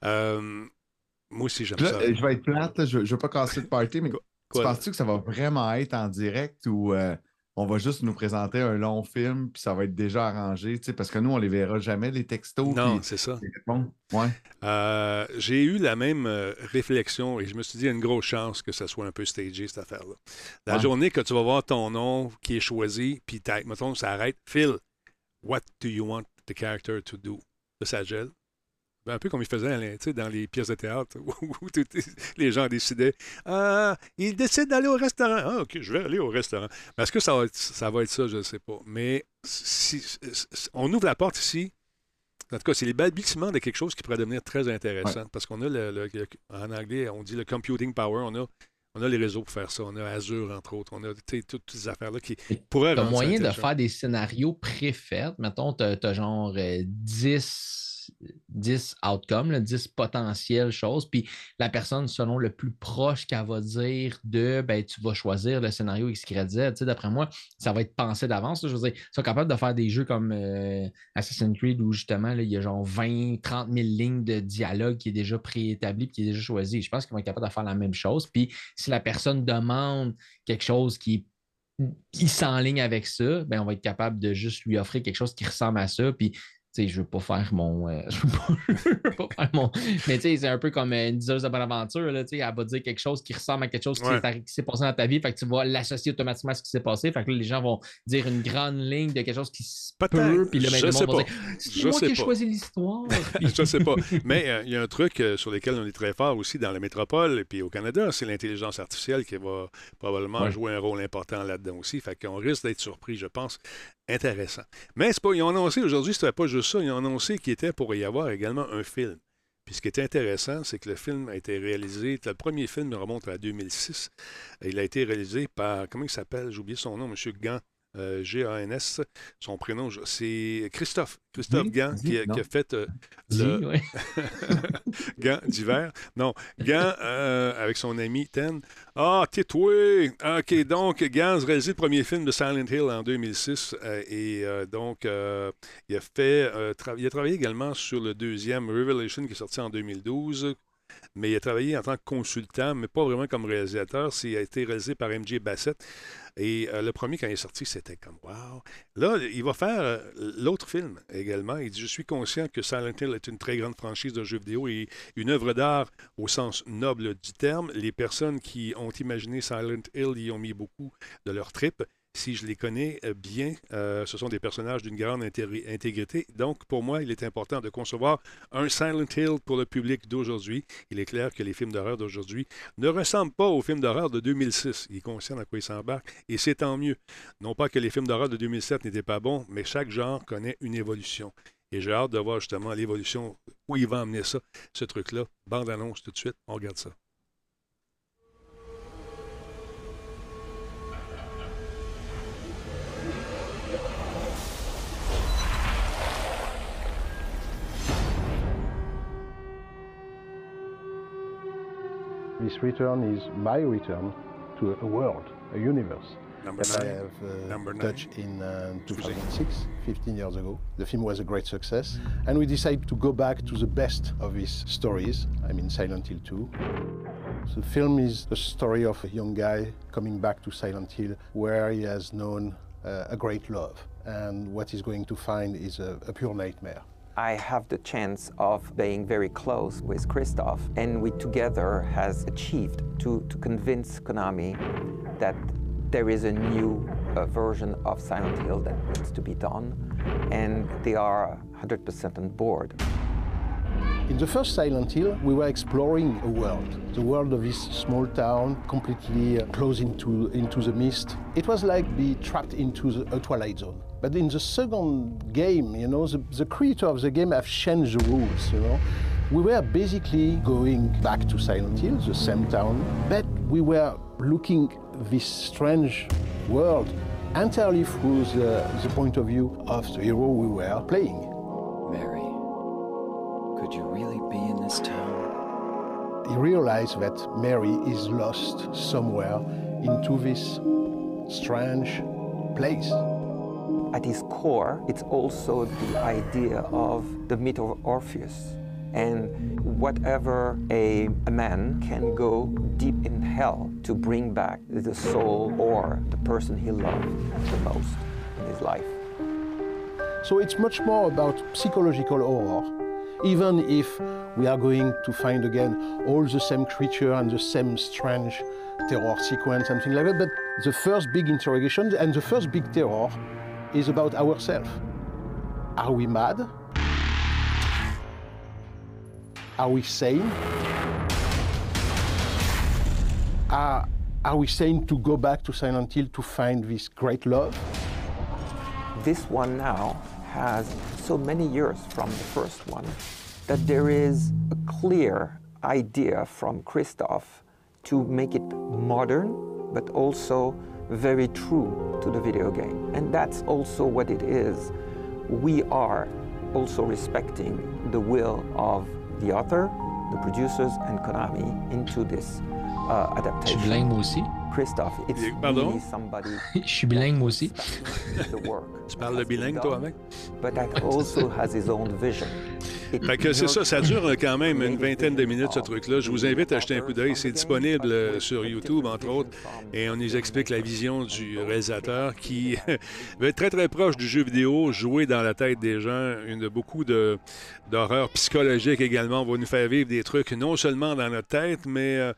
Euh, moi aussi, j'aime ça. euh, je vais être plate, là, je ne veux pas casser le party, mais tu Quoi? penses-tu que ça va vraiment être en direct ou euh, on va juste nous présenter un long film puis ça va être déjà arrangé? tu Parce que nous, on les verra jamais, les textos. Non, c'est ça. Ouais. Euh, j'ai eu la même euh, réflexion et je me suis dit, il y a une grosse chance que ça soit un peu stagé, cette affaire-là. La Ouais. journée que tu vas voir ton nom qui est choisi, puis mettons, ça arrête, Phil, what do you want the character to do? Ça gèle. Un peu comme ils faisaient dans les pièces de théâtre où les gens décidaient Ah, il décide d'aller au restaurant. Ah, OK, je vais aller au restaurant. Mais est-ce que ça va être ça, va être ça? Je ne sais pas. Mais si, on ouvre la porte ici, en tout cas, c'est les balbutiements de quelque chose qui pourrait devenir très intéressant. Parce qu'on a, le, le- le- en anglais, on dit le computing power. On a, on a les réseaux pour faire ça. On a Azure, entre autres. On a toutes ces affaires-là qui pourraient Tu moyen de faire des scénarios préfaits. Mettons, tu as, genre euh, 10, 10 outcomes, là, 10 potentielles choses. Puis la personne, selon le plus proche qu'elle va dire de ben, tu vas choisir le scénario X, Y, Z. D'après moi, ça va être pensé d'avance. Je veux dire, ils sont capables de faire des jeux comme euh, Assassin's Creed où justement, il y a genre 20, 30 000 lignes de dialogue qui est déjà préétabli qui est déjà choisi. Je pense qu'ils vont être capables de faire la même chose. Puis si la personne demande quelque chose qui est s'enligne avec ça, ben on va être capable de juste lui offrir quelque chose qui ressemble à ça. Puis sais, je veux pas faire mon. euh, je, veux pas, je veux pas faire mon. Mais tu sais, c'est un peu comme une diseuse de bonne aventure. Là, elle va dire quelque chose qui ressemble à quelque chose qui Ouais. s'est passé dans ta vie. Fait que tu vas l'associer automatiquement à ce qui s'est passé. Fait que là, les gens vont dire une grande ligne de quelque chose qui se peut. Puis là, ben, Je le sais monde va pas. dire C'est moi sais qui ai choisi l'histoire. je sais pas. Mais euh, il y a un truc euh, sur lequel on est très fort aussi dans la métropole et puis au Canada, c'est l'intelligence artificielle qui va probablement Ouais. jouer un rôle important là-dedans aussi. Fait qu'on risque d'être surpris, je pense. Intéressant. Mais c'est pas, ils ont annoncé aujourd'hui, c'était pas juste ça, ils ont annoncé qu'il était pour y avoir également un film. Puis ce qui est intéressant, c'est que le film a été réalisé, le premier film remonte à 2006. Il a été réalisé par, comment il s'appelle, j'ai oublié son nom, M. Gant, euh, G-A-N-S. Son prénom, c'est Christophe. Christophe Dis, Gant, qui a, qui a non. fait euh, le. Gant d'hiver. Non, Gant euh, avec son ami Ten. Ah, tais-toi! OK, donc, Gant a réalisé le premier film de Silent Hill en 2006. euh, et donc, il, a fait, il a travaillé également sur le deuxième Revelation qui est sorti en 2012. Mais il a travaillé en tant que consultant, mais pas vraiment comme réalisateur. Il a été réalisé par MJ Bassett. Et euh, le premier, quand il est sorti, c'était comme wow. Là, il va faire euh, l'autre film également. Il dit Je suis conscient que Silent Hill est une très grande franchise de jeux vidéo et une œuvre d'art au sens noble du terme. Les personnes qui ont imaginé Silent Hill y ont mis beaucoup de leur trip. Si je les connais euh, bien, euh, ce sont des personnages d'une grande intégrité. Donc, pour moi, il est important de concevoir un Silent Hill pour le public d'aujourd'hui. Il est clair que les films d'horreur d'aujourd'hui ne ressemblent pas aux films d'horreur de 2006. Il est conscient à quoi il s'embarque et c'est tant mieux. Non pas que les films d'horreur de 2007 n'étaient pas bons, mais chaque genre connaît une évolution. Et j'ai hâte de voir justement l'évolution, où il va amener ça, ce truc-là. Bande-annonce tout de suite, on regarde ça. This return is my return to a world, a universe Number that I have uh, Number nine. touched in uh, 2006, 15 years ago. The film was a great success, and we decided to go back to the best of his stories. I mean, Silent Hill 2. The film is the story of a young guy coming back to Silent Hill where he has known uh, a great love, and what he's going to find is a, a pure nightmare. I have the chance of being very close with Christoph, and we together has achieved to, to convince Konami that there is a new uh, version of Silent Hill that needs to be done, and they are 100% on board. In the first Silent Hill, we were exploring a world, the world of this small town, completely uh, closed into, into the mist. It was like being trapped into the, a twilight zone. But in the second game, you know, the, the creator of the game have changed the rules, you know. We were basically going back to Silent Hill, the same town, but we were looking this strange world entirely through the, the point of view of the hero we were playing. Mary, could you really be in this town? he realized that Mary is lost somewhere into this strange place. At its core, it's also the idea of the myth of Orpheus. And whatever a, a man can go deep in hell to bring back the soul or the person he loved the most in his life. So it's much more about psychological horror, even if we are going to find again all the same creature and the same strange terror sequence and things like that. But the first big interrogation and the first big terror is about ourselves. Are we mad? Are we sane? Are, are we sane to go back to Silent Hill to find this great love? This one now has so many years from the first one that there is a clear idea from Christoph to make it modern, but also very true to the video game. And that's also what it is. We are also respecting the will of the author, the producers, and Konami into this uh, adaptation. aussi. Christoph, it's Pardon? Je suis bilingue moi aussi. Tu parles le bilingue, toi, avec? But that also has his own vision. Fait que c'est ça, ça dure euh, quand même une vingtaine de minutes, ce truc-là. Je vous invite à jeter un coup d'œil. C'est disponible euh, sur YouTube, entre autres. Et on nous explique la vision du réalisateur qui va être très, très proche du jeu vidéo, jouer dans la tête des gens. Une, beaucoup de, d'horreur psychologique également. On va nous faire vivre des trucs non seulement dans notre tête, mais... euh,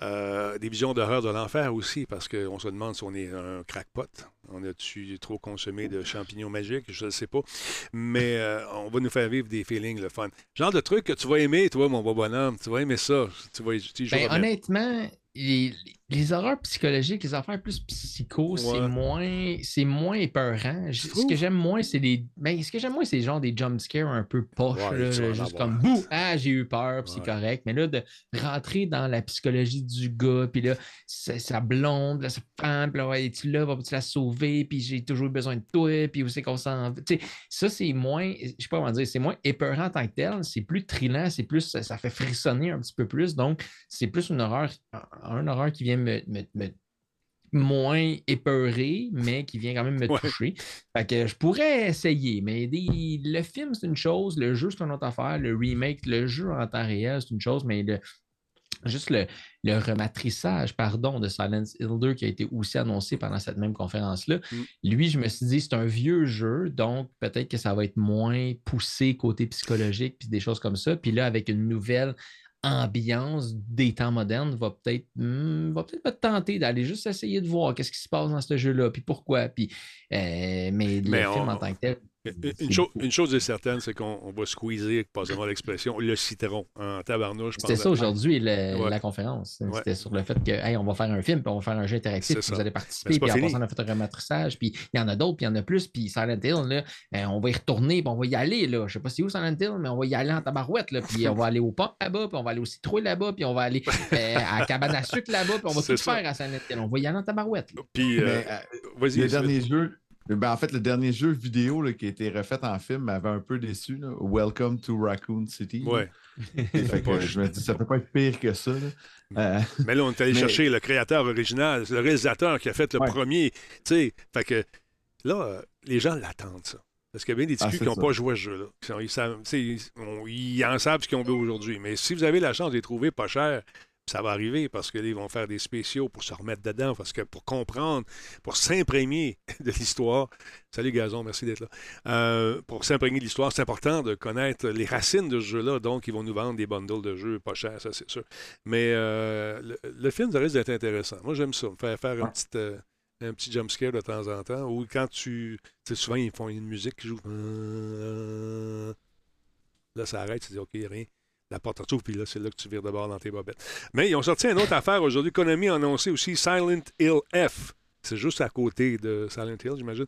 euh, des visions d'horreur de l'enfer aussi, parce qu'on se demande si on est un crackpot. On a-tu trop consommé de champignons magiques? Je ne sais pas. Mais euh, on va nous faire vivre des feelings, le fun. Genre de truc que tu vas aimer, toi, mon beau bonhomme. Tu vas aimer ça. Tu vas tu Ben, honnêtement, les, les horreurs psychologiques, les affaires plus psycho, Ouais. c'est moins c'est moins épeurant. Ce que j'aime moins, c'est des. Ben, ce que j'aime moins, c'est genre des jump scares un peu poches. Ouais, là, tu juste comme bouh! Ah, j'ai eu peur, puis c'est correct. Mais là, de rentrer dans la psychologie du gars, puis là, sa blonde, là, sa femme, puis là, ouais, es-tu là, vas-tu la sauver, puis j'ai toujours eu besoin de toi, puis où c'est qu'on s'en va? Tu sais, ça, c'est moins, je sais pas comment dire, c'est moins épeurant en tant que tel, c'est plus trillant, c'est plus, ça, ça fait frissonner un petit peu plus. Donc, c'est plus une horreur, un horreur qui vient me, me- me- moins épeuré, mais qui vient quand même me Ouais. toucher. Fait que je pourrais essayer, mais des- le film, c'est une chose, le jeu, c'est une autre affaire, le remake, le jeu en temps réel, c'est une chose, mais le, juste le, le rematrissage, pardon, de Silent Hill 2 qui a été aussi annoncé pendant cette même conférence-là, Mm. lui, je me suis dit, c'est un vieux jeu, donc peut-être que ça va être moins poussé côté psychologique, puis des choses comme ça. Puis là, avec une nouvelle ambiance des temps modernes, va peut-être hmm, va peut-être tenter d'aller juste essayer de voir qu'est-ce qui se passe dans ce jeu-là, puis pourquoi. Puis, euh, mais le film en tant que tel. Une, cho- chose est certaine, c'est qu'on on va squeezer, passez-moi l'expression, le citron en tabarnouche. C'était ça aujourd'hui, Ouais. la conférence. Ouais. C'était sur le fait que, hey, on va faire un film, puis on va faire un jeu interactif, puis vous allez participer, puis en passant, on a fait un rematrissage, puis il y en a d'autres, puis il y en a plus, puis Silent Hill, là, euh, on va y retourner, puis on va y aller, là. Je sais pas c'est où Silent Hill, mais on va y aller en tabarouette, là, puis on va aller au pont là-bas, puis on va aller au citrouille là-bas, puis on va aller euh, à la cabane à sucre là-bas, puis on va tout ça. faire à Silent Hill. On va y aller en tabarouette. Puis, euh, euh, vas-y. le dernier jeu, ben, en fait, le dernier jeu vidéo là, qui a été refait en film m'avait un peu déçu. là. Welcome to Raccoon City. Ouais. Fait que, je me dis, ça peut pas être pire que ça. là. Euh, Mais là, on est allé Mais- chercher le créateur original, le réalisateur qui a fait le Ouais. premier. Tu sais, fait que là, euh, les gens l'attendent, ça. Parce qu'il y a bien des Ah, petits c'est qui n'ont pas joué à ce jeu-là. Ils ils en savent ce qu'ils ont vu aujourd'hui. Mais si vous avez la chance de les trouver pas cher, ça va arriver parce qu'ils vont faire des spéciaux pour se remettre dedans, parce que pour comprendre, pour s'imprégner de l'histoire. Salut Gazon, merci d'être là. Euh, pour s'imprégner de l'histoire, c'est important de connaître les racines de ce jeu-là. Donc, ils vont nous vendre des bundles de jeux pas chers, ça c'est sûr. Mais euh, le, le film, ça risque d'être intéressant. Moi, j'aime ça. Me faire faire un, Ouais. petit, euh, un petit jump scare de temps en temps. Ou quand tu. Tu sais, souvent, ils font une musique qui joue. Là, ça arrête, tu dis, OK, rien. La porte s'ouvre, puis là, c'est là que tu vires de bord dans tes bobettes. Mais ils ont sorti une autre affaire aujourd'hui. Konami a annoncé aussi Silent Hill F. C'est juste à côté de Silent Hill, j'imagine.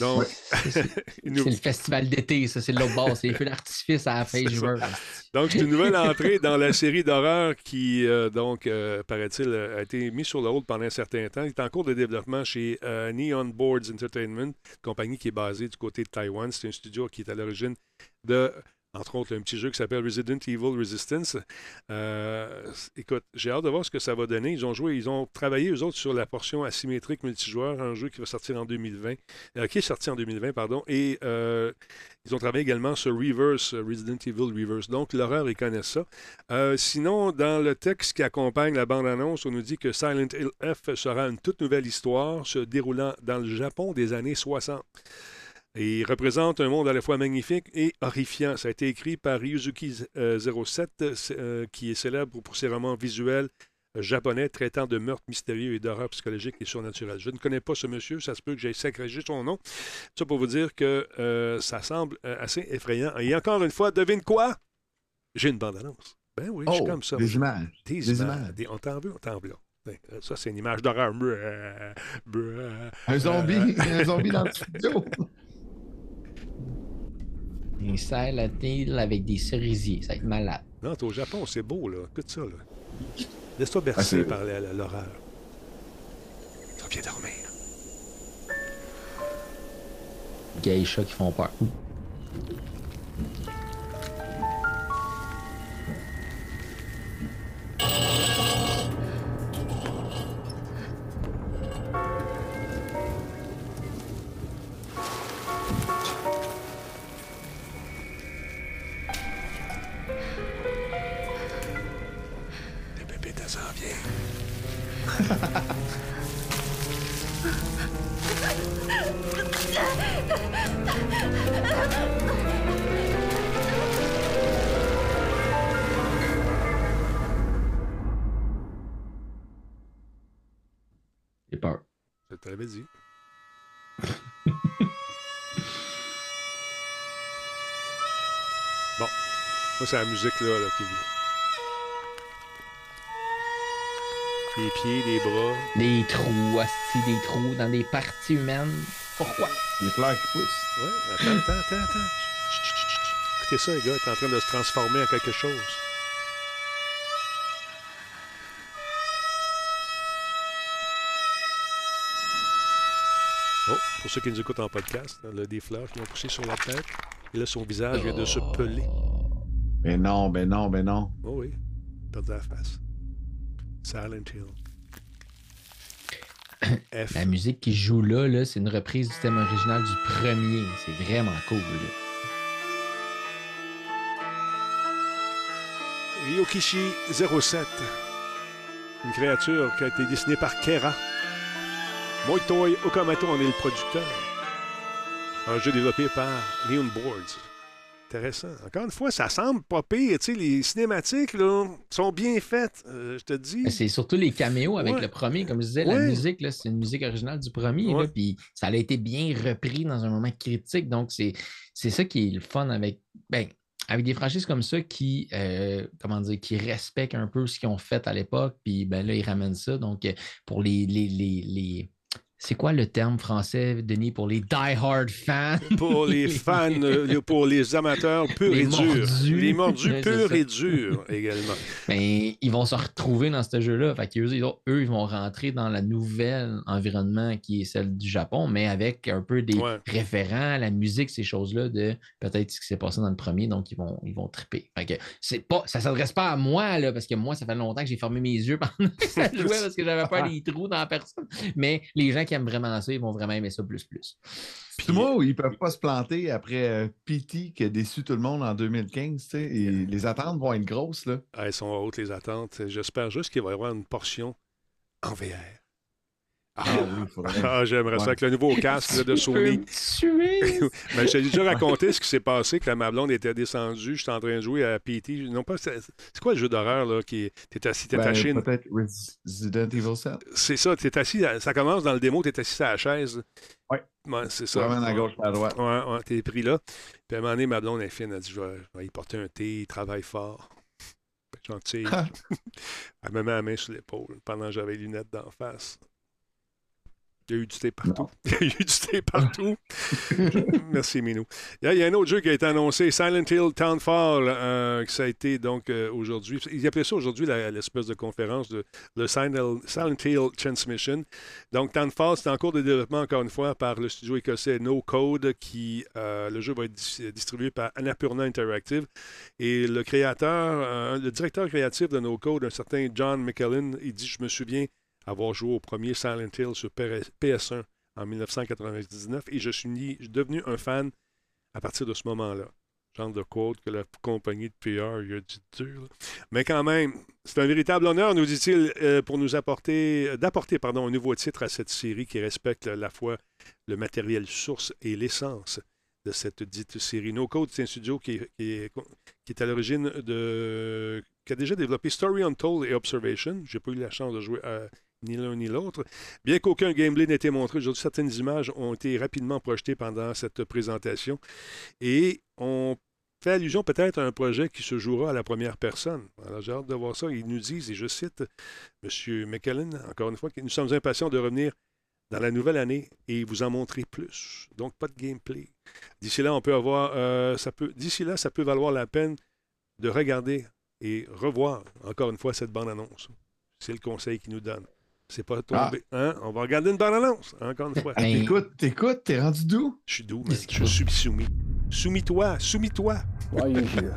Donc, une C'est le festival d'été, ça, c'est l'autre bord. C'est les feux d'artifice à la fin joueur. Donc, c'est une nouvelle entrée dans la série d'horreur qui, euh, donc, euh, paraît-il, a été mise sur le road pendant un certain temps. Il est en cours de développement chez euh, Neon Boards Entertainment, compagnie qui est basée du côté de Taïwan. C'est un studio qui est à l'origine de, entre autres, un petit jeu qui s'appelle Resident Evil Resistance. Euh, écoute, j'ai hâte de voir ce que ça va donner. Ils ont joué, ils ont travaillé, eux autres, sur la portion asymétrique multijoueur, un jeu qui va sortir en 2020, euh, qui est sorti en 2020, pardon, et euh, ils ont travaillé également sur Reverse, Resident Evil Reverse. Donc, l'horreur, ils connaissent ça. Sinon, dans le texte qui accompagne la bande-annonce, on nous dit que Silent Hill F sera une toute nouvelle histoire se déroulant dans le Japon des années 60. Et il représente un monde à la fois magnifique et horrifiant. Ça a été écrit par Ryuzuki euh, 07, euh, qui est célèbre pour ses romans visuels euh, japonais traitant de meurtres mystérieux et d'horreurs psychologiques et surnaturelles. Je ne connais pas ce monsieur, ça se peut que j'aie sacrifié son nom. Ça pour vous dire que euh, ça semble euh, assez effrayant. Et encore une fois, devine quoi? J'ai une bande-annonce. Ben oui, je suis oh, comme ça. des images. Des des images. images. Des- on t'en veut, on t'en veut. Euh, Ça, c'est une image d'horreur. Un zombie, Euh, un zombie dans le studio. Un Silent Hill avec des cerisiers, ça va être malade. Non, t'es au Japon, c'est beau, là. Écoute ça, là. Laisse-toi bercer Ah, c'est- par la- la- l'horreur. Tu vas bien dormir. Geishas qui font peur. C'est la musique là, là qui vient. Les pieds, les bras. Des trous, hostie, des trous dans des parties humaines. Pourquoi? Les fleurs qui poussent. Ouais, attends, attends, attends, attends. Chut, chut, chut, chut. Écoutez ça, les gars, est en train de se transformer en quelque chose. Oh, pour ceux qui nous écoutent en podcast, là, des fleurs qui ont poussé sur la tête. Et là, son visage vient de se peler. Mais non, ben non, ben non. Oh oui, la face. Silent Hill. F. La musique qui joue là, là c'est une reprise du thème original du premier. C'est vraiment cool. là. Ryokishi 07. Une créature qui a été dessinée par Kera. Moitoi Okamoto en est le producteur. Un jeu développé par Leon Boards. Intéressant. Encore une fois, ça semble pas pire. Tu sais, les cinématiques là, sont bien faites, euh, je te dis. Mais C'est surtout les caméos avec Ouais. le premier. Comme je disais, la musique, là, c'est une musique originale du premier. Ouais. là, Puis ça a été bien repris dans un moment critique. Donc, c'est c'est ça qui est le fun avec. Ben, avec des franchises comme ça qui, euh, comment dire, qui respectent un peu ce qu'ils ont fait à l'époque, puis ben là, ils ramènent ça. Donc, euh, pour les, les, les, les- c'est quoi le terme français, Denis, pour les die-hard fans? Pour les fans, euh, pour les amateurs purs Les et durs. Les mordus purs et durs également. Ben, ils vont se retrouver dans ce jeu-là. Fait qu'eux, ils eux, ils vont rentrer dans la nouvelle environnement qui est celle du Japon, mais avec un peu des Ouais. référents, la musique, ces choses-là, de peut-être ce qui s'est passé dans le premier, donc ils vont, ils vont triper. Fait que c'est pas, ça s'adresse pas à moi, là, parce que moi, ça fait longtemps que j'ai fermé mes yeux pendant que ça jouait parce que j'avais peur des trous dans la personne. Mais les gens qui aiment vraiment ça, ils vont vraiment aimer ça plus plus. Puis moi, où ils peuvent pas se planter après euh, PT qui a déçu tout le monde en 2015, tu sais, et les attentes vont être grosses, là. Ah, elles sont hautes, les attentes. J'espère juste qu'il va y avoir une portion en VR. Ah, Ah oui, faudrait. ah, j'aimerais ça. Avec le nouveau casque là, de Sony. Mais je t'ai déjà raconté ce qui s'est passé, que ma blonde était descendue, j'étais en train de jouer à PT. Non pas, c'est quoi le jeu d'horreur, là, qui t'es assis, t'es Ben, attaché, Peut-être Resident Evil 7. C'est ça, t'es assis, ça commence dans le démo, t'es assis à la chaise. Ouais. Ouais, c'est Ça ça. ramène à gauche à droite. Ouais, ouais, t'es pris là. Puis à un moment donné, ma blonde est fine, elle dit Je vais, je vais y porter un thé, il travaille fort. J'en tire. elle me met la main sur l'épaule pendant que j'avais les lunettes d'en face. Il y a eu du thé partout. Il y a eu du thé partout. Merci, Minou. Il y, a, un autre jeu qui a été annoncé, Silent Hill Townfall, euh, que ça a été donc euh, aujourd'hui. Ils appelaient ça aujourd'hui l'espèce de conférence de le Silent Silent Hill Transmission. Donc, Townfall, c'est en cours de développement, encore une fois, par le studio écossais No Code, qui euh, le jeu va être dis- distribué par Annapurna Interactive. Et le créateur, euh, le directeur créatif de No Code, un certain John McKellen, il dit Je me souviens avoir joué au premier Silent Hill sur PS1 en 1999 et je suis ni- devenu un fan à partir de ce moment-là. Genre de quote que la compagnie de PR a dit dur. Mais quand même, c'est un véritable honneur, nous dit-il, euh, pour nous apporter, d'apporter pardon, un nouveau titre à cette série qui respecte à la fois le matériel source et l'essence de cette dite série. No Code, c'est un studio qui est, qui qui est à l'origine de. qui a déjà développé Story Untold et Observation. J'ai pas eu la chance de jouer à ni l'un ni l'autre. Bien qu'aucun gameplay n'ait été montré, aujourd'hui, certaines images ont été rapidement projetées pendant cette présentation. Et on fait allusion peut-être à un projet qui se jouera à la première personne. Alors, j'ai hâte de voir ça. Ils nous disent, et je cite M. McKellen, encore une fois, que nous sommes impatients de revenir dans la nouvelle année et vous en montrer plus. Donc, pas de gameplay. D'ici là, on peut avoir, euh, ça peut, d'ici là, ça peut valoir la peine de regarder et revoir encore une fois cette bande-annonce. C'est le conseil qu'il nous donne. C'est pas tombé. Hein? On va regarder une bande-annonce, encore une fois. Ah, Ben- T'écoutes, t'écoutes, t'es rendu d'où? Je suis doux, qu'il Je suis soumis. Soumis-toi, soumis-toi. Why are you here?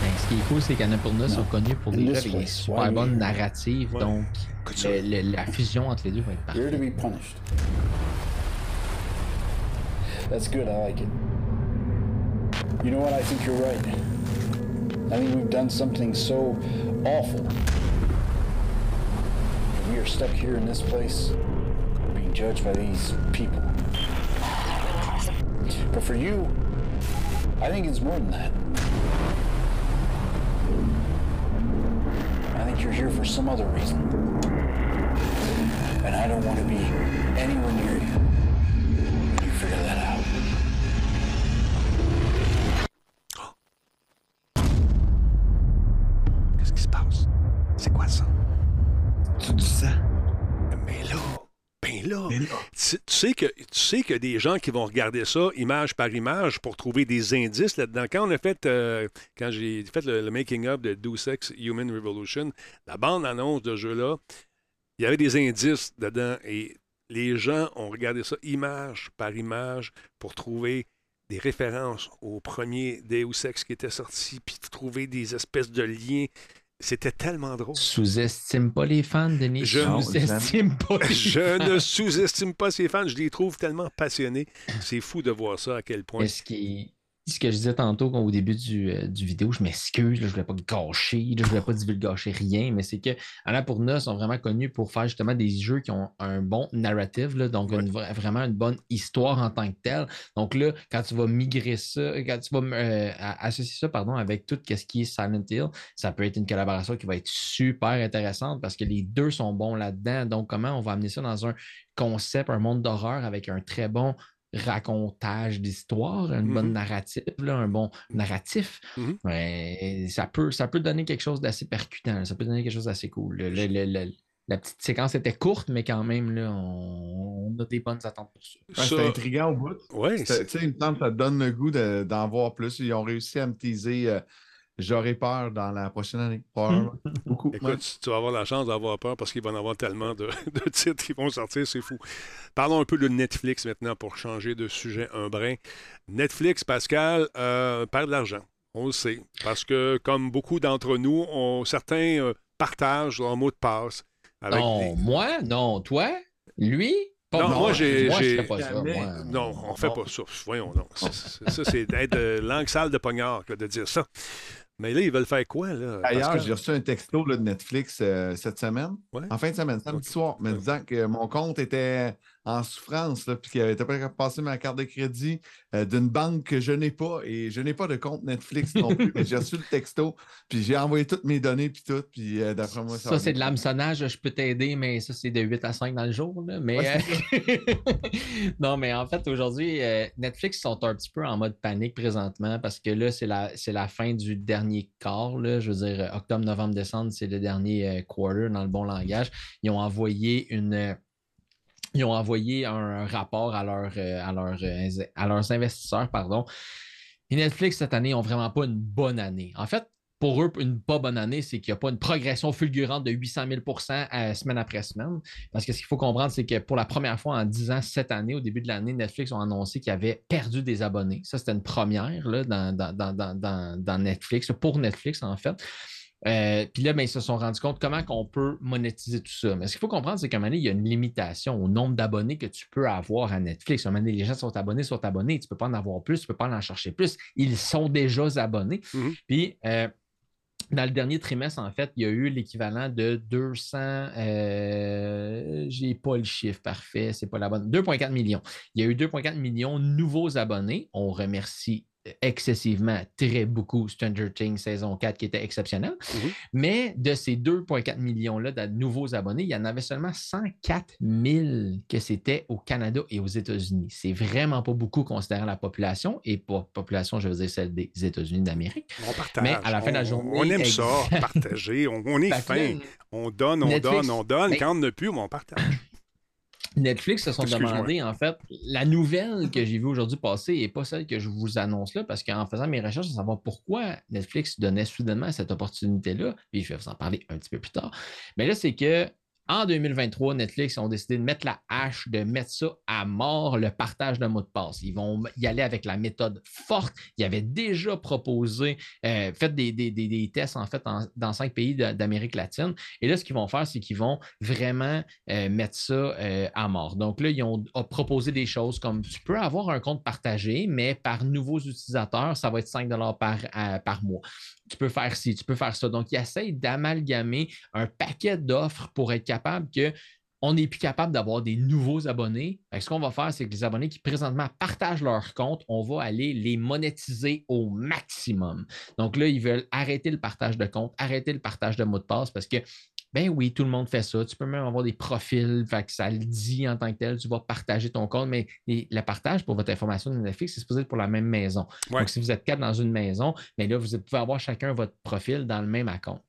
Ben, ce qui est cool, c'est qu'Annapurna sont connus pour des jeux avec des super bonnes narratives. Ouais. Donc, le- le- la fusion entre les deux va être You're to parfaite. be punished. That's good, I like it. You know what? I think you're right. I think we've done something so awful are stuck here in this place, being judged by these people. But for you, I think it's more than that. I think you're here for some other reason. And I don't want to be anywhere near you you tu, sais que tu sais qu'il y a des gens qui vont regarder ça image par image pour trouver des indices là-dedans. Quand on a fait, euh, quand j'ai fait le, making-up de Deus Ex Human Revolution, la bande-annonce de jeu-là, il y avait des indices dedans et les gens ont regardé ça image par image pour trouver des références au premier Deus Ex qui était sorti, puis trouver des espèces de liens. C'était tellement drôle. Sous-estime pas les fans, Denis. Je- Sous-estime pas les Je ne sous-estime pas ces fans, je les trouve tellement passionnés. C'est fou de voir ça à quel point. Mais ce qui ce que je disais tantôt au début du, euh, du vidéo, je m'excuse, je voulais pas gâcher, là, je voulais pas divulgacher rien, mais c'est que Annapurna sont vraiment connus pour faire justement des jeux qui ont un bon narrative, là, donc une vra- vraiment une bonne histoire en tant que telle. Donc là, quand tu vas migrer ça, quand tu vas euh, associer ça pardon, avec tout ce qui est Silent Hill, ça peut être une collaboration qui va être super intéressante parce que les deux sont bons là-dedans. Donc, comment on va amener ça dans un concept, un monde d'horreur avec un très bon racontage d'histoire, une bonne Mhm. narrative, là, un bon narratif, Mhm. ouais, ça, peut, ça peut donner quelque chose d'assez percutant, ça peut donner quelque chose d'assez cool. Le- le- le- le- la petite séquence était courte, mais quand même, là, on, on a des bonnes attentes pour ça. Ouais, C'était intriguant au bout. C'est- il me semble que ça te donne le goût de- d'en voir plus. Ils ont réussi à me teaser. euh, J'aurai peur dans la prochaine année. Probablement. Beaucoup. Écoute, tu vas avoir la chance d'avoir peur parce qu'il va y en avoir tellement de, de titres qui vont sortir, c'est fou. Parlons un peu de Netflix maintenant pour changer de sujet un brin. Netflix, Pascal, euh, perd de l'argent. On le sait. Parce que, comme beaucoup d'entre nous, on, certains euh, partagent leur mot de passe. Avec non, des- moi, non, toi, lui, pas Non, moi, j'ai- Moi, moi. Non, on fait pas ça. Voyons donc. Ça, c'est- d'être langue sale de pognard que de dire ça. Mais là, ils veulent faire quoi, là? D'ailleurs, j'ai reçu un texto là, de Netflix euh, cette semaine, Ouais. en fin de semaine, samedi soir, me disant que mon compte était en souffrance, là, puis pas capable de passer ma carte de crédit euh, d'une banque que je n'ai pas. Et je n'ai pas de compte Netflix non plus. mais j'ai reçu le texto, puis j'ai envoyé toutes mes données, puis tout. Puis euh, d'après moi, ça, Ça, c'est de l'hameçonnage, je peux t'aider, mais ça, c'est de 8 à 5 dans le jour. là. Mais, Ouais, euh, non, mais en fait, aujourd'hui, euh, Netflix sont un petit peu en mode panique présentement parce que là, c'est la, c'est la fin du dernier quart. là. Je veux dire, octobre, novembre, décembre, c'est le dernier quarter dans le bon langage. Ils ont envoyé une. Ils ont envoyé un rapport à, euh, à, leurs, euh, à leurs investisseurs, pardon. Et Netflix, cette année, n'ont vraiment pas une bonne année. En fait, pour eux, une pas bonne année, c'est qu'il n'y a pas une progression fulgurante de 800 000% euh, semaine après semaine. Parce que ce qu'il faut comprendre, c'est que pour la première fois en 10 ans, cette année, au début de l'année, Netflix ont annoncé qu'ils avaient perdu des abonnés. Ça, c'était une première là, dans- dans- dans- dans Netflix, pour Netflix, en fait. Euh, Puis là, ben, ils se sont rendus compte comment on peut monétiser tout ça. Mais ce qu'il faut comprendre, c'est qu'à un moment donné, il y a une limitation au nombre d'abonnés que tu peux avoir à Netflix. À un moment donné, les gens sont abonnés, sont abonnés. Tu ne peux pas en avoir plus, tu ne peux pas en chercher plus. Ils sont déjà abonnés. Mhm. Puis, euh, dans le dernier trimestre, en fait, il y a eu l'équivalent de 200, euh, j'ai pas le chiffre parfait, c'est pas la bonne, 2,4 millions. Il y a eu 2,4 millions de nouveaux abonnés. On remercie excessivement, très beaucoup Stranger Things saison 4 qui était exceptionnel. Mhm. Mais de ces 2,4 millions-là de nouveaux abonnés, il y en avait seulement 104 000 que c'était au Canada et aux États-Unis. C'est vraiment pas beaucoup considérant la population et pas population, je veux dire celle des États-unis d'Amérique. On partage. Mais à la fin de la journée, On aime ça, partager. On, on est fin. On donne, on Netflix- donne, on donne. Quand on n'a plus, on partage. Netflix se sont demandé, en fait, la nouvelle que j'ai vue aujourd'hui passer n'est pas celle que je vous annonce là, parce qu'en faisant mes recherches, à savoir pourquoi Netflix donnait soudainement cette opportunité-là, puis je vais vous en parler un petit peu plus tard. Mais là, c'est que en 2023, Netflix ont décidé de mettre la hache, de mettre ça à mort, le partage de mots de passe. Ils vont y aller avec la méthode forte. Ils avaient déjà proposé, euh, fait des, tests en fait dans cinq pays d'Amérique latine. Et là, ce qu'ils vont faire, c'est qu'ils vont vraiment euh, mettre ça euh, à mort. Donc là, ils ont proposé des choses comme tu peux avoir un compte partagé, mais par nouveaux utilisateurs, ça va être 5 par, par mois. Tu peux faire ci, tu peux faire ça. Donc, il essaie d'amalgamer un paquet d'offres pour être capable que on n'est plus capable d'avoir des nouveaux abonnés. Ce qu'on va faire, c'est que les abonnés qui présentement partagent leur compte, on va aller les monétiser au maximum. Donc là, ils veulent arrêter le partage de compte, arrêter le partage de mots de passe parce que ben oui, tout le monde fait ça. Tu peux même avoir des profils, fait que ça le dit en tant que tel, tu vas partager ton compte, mais les- le partage pour votre information de Netflix, c'est supposé être pour la même maison. Ouais. Donc, si vous êtes quatre dans une maison, mais là, vous pouvez avoir chacun votre profil dans le même compte.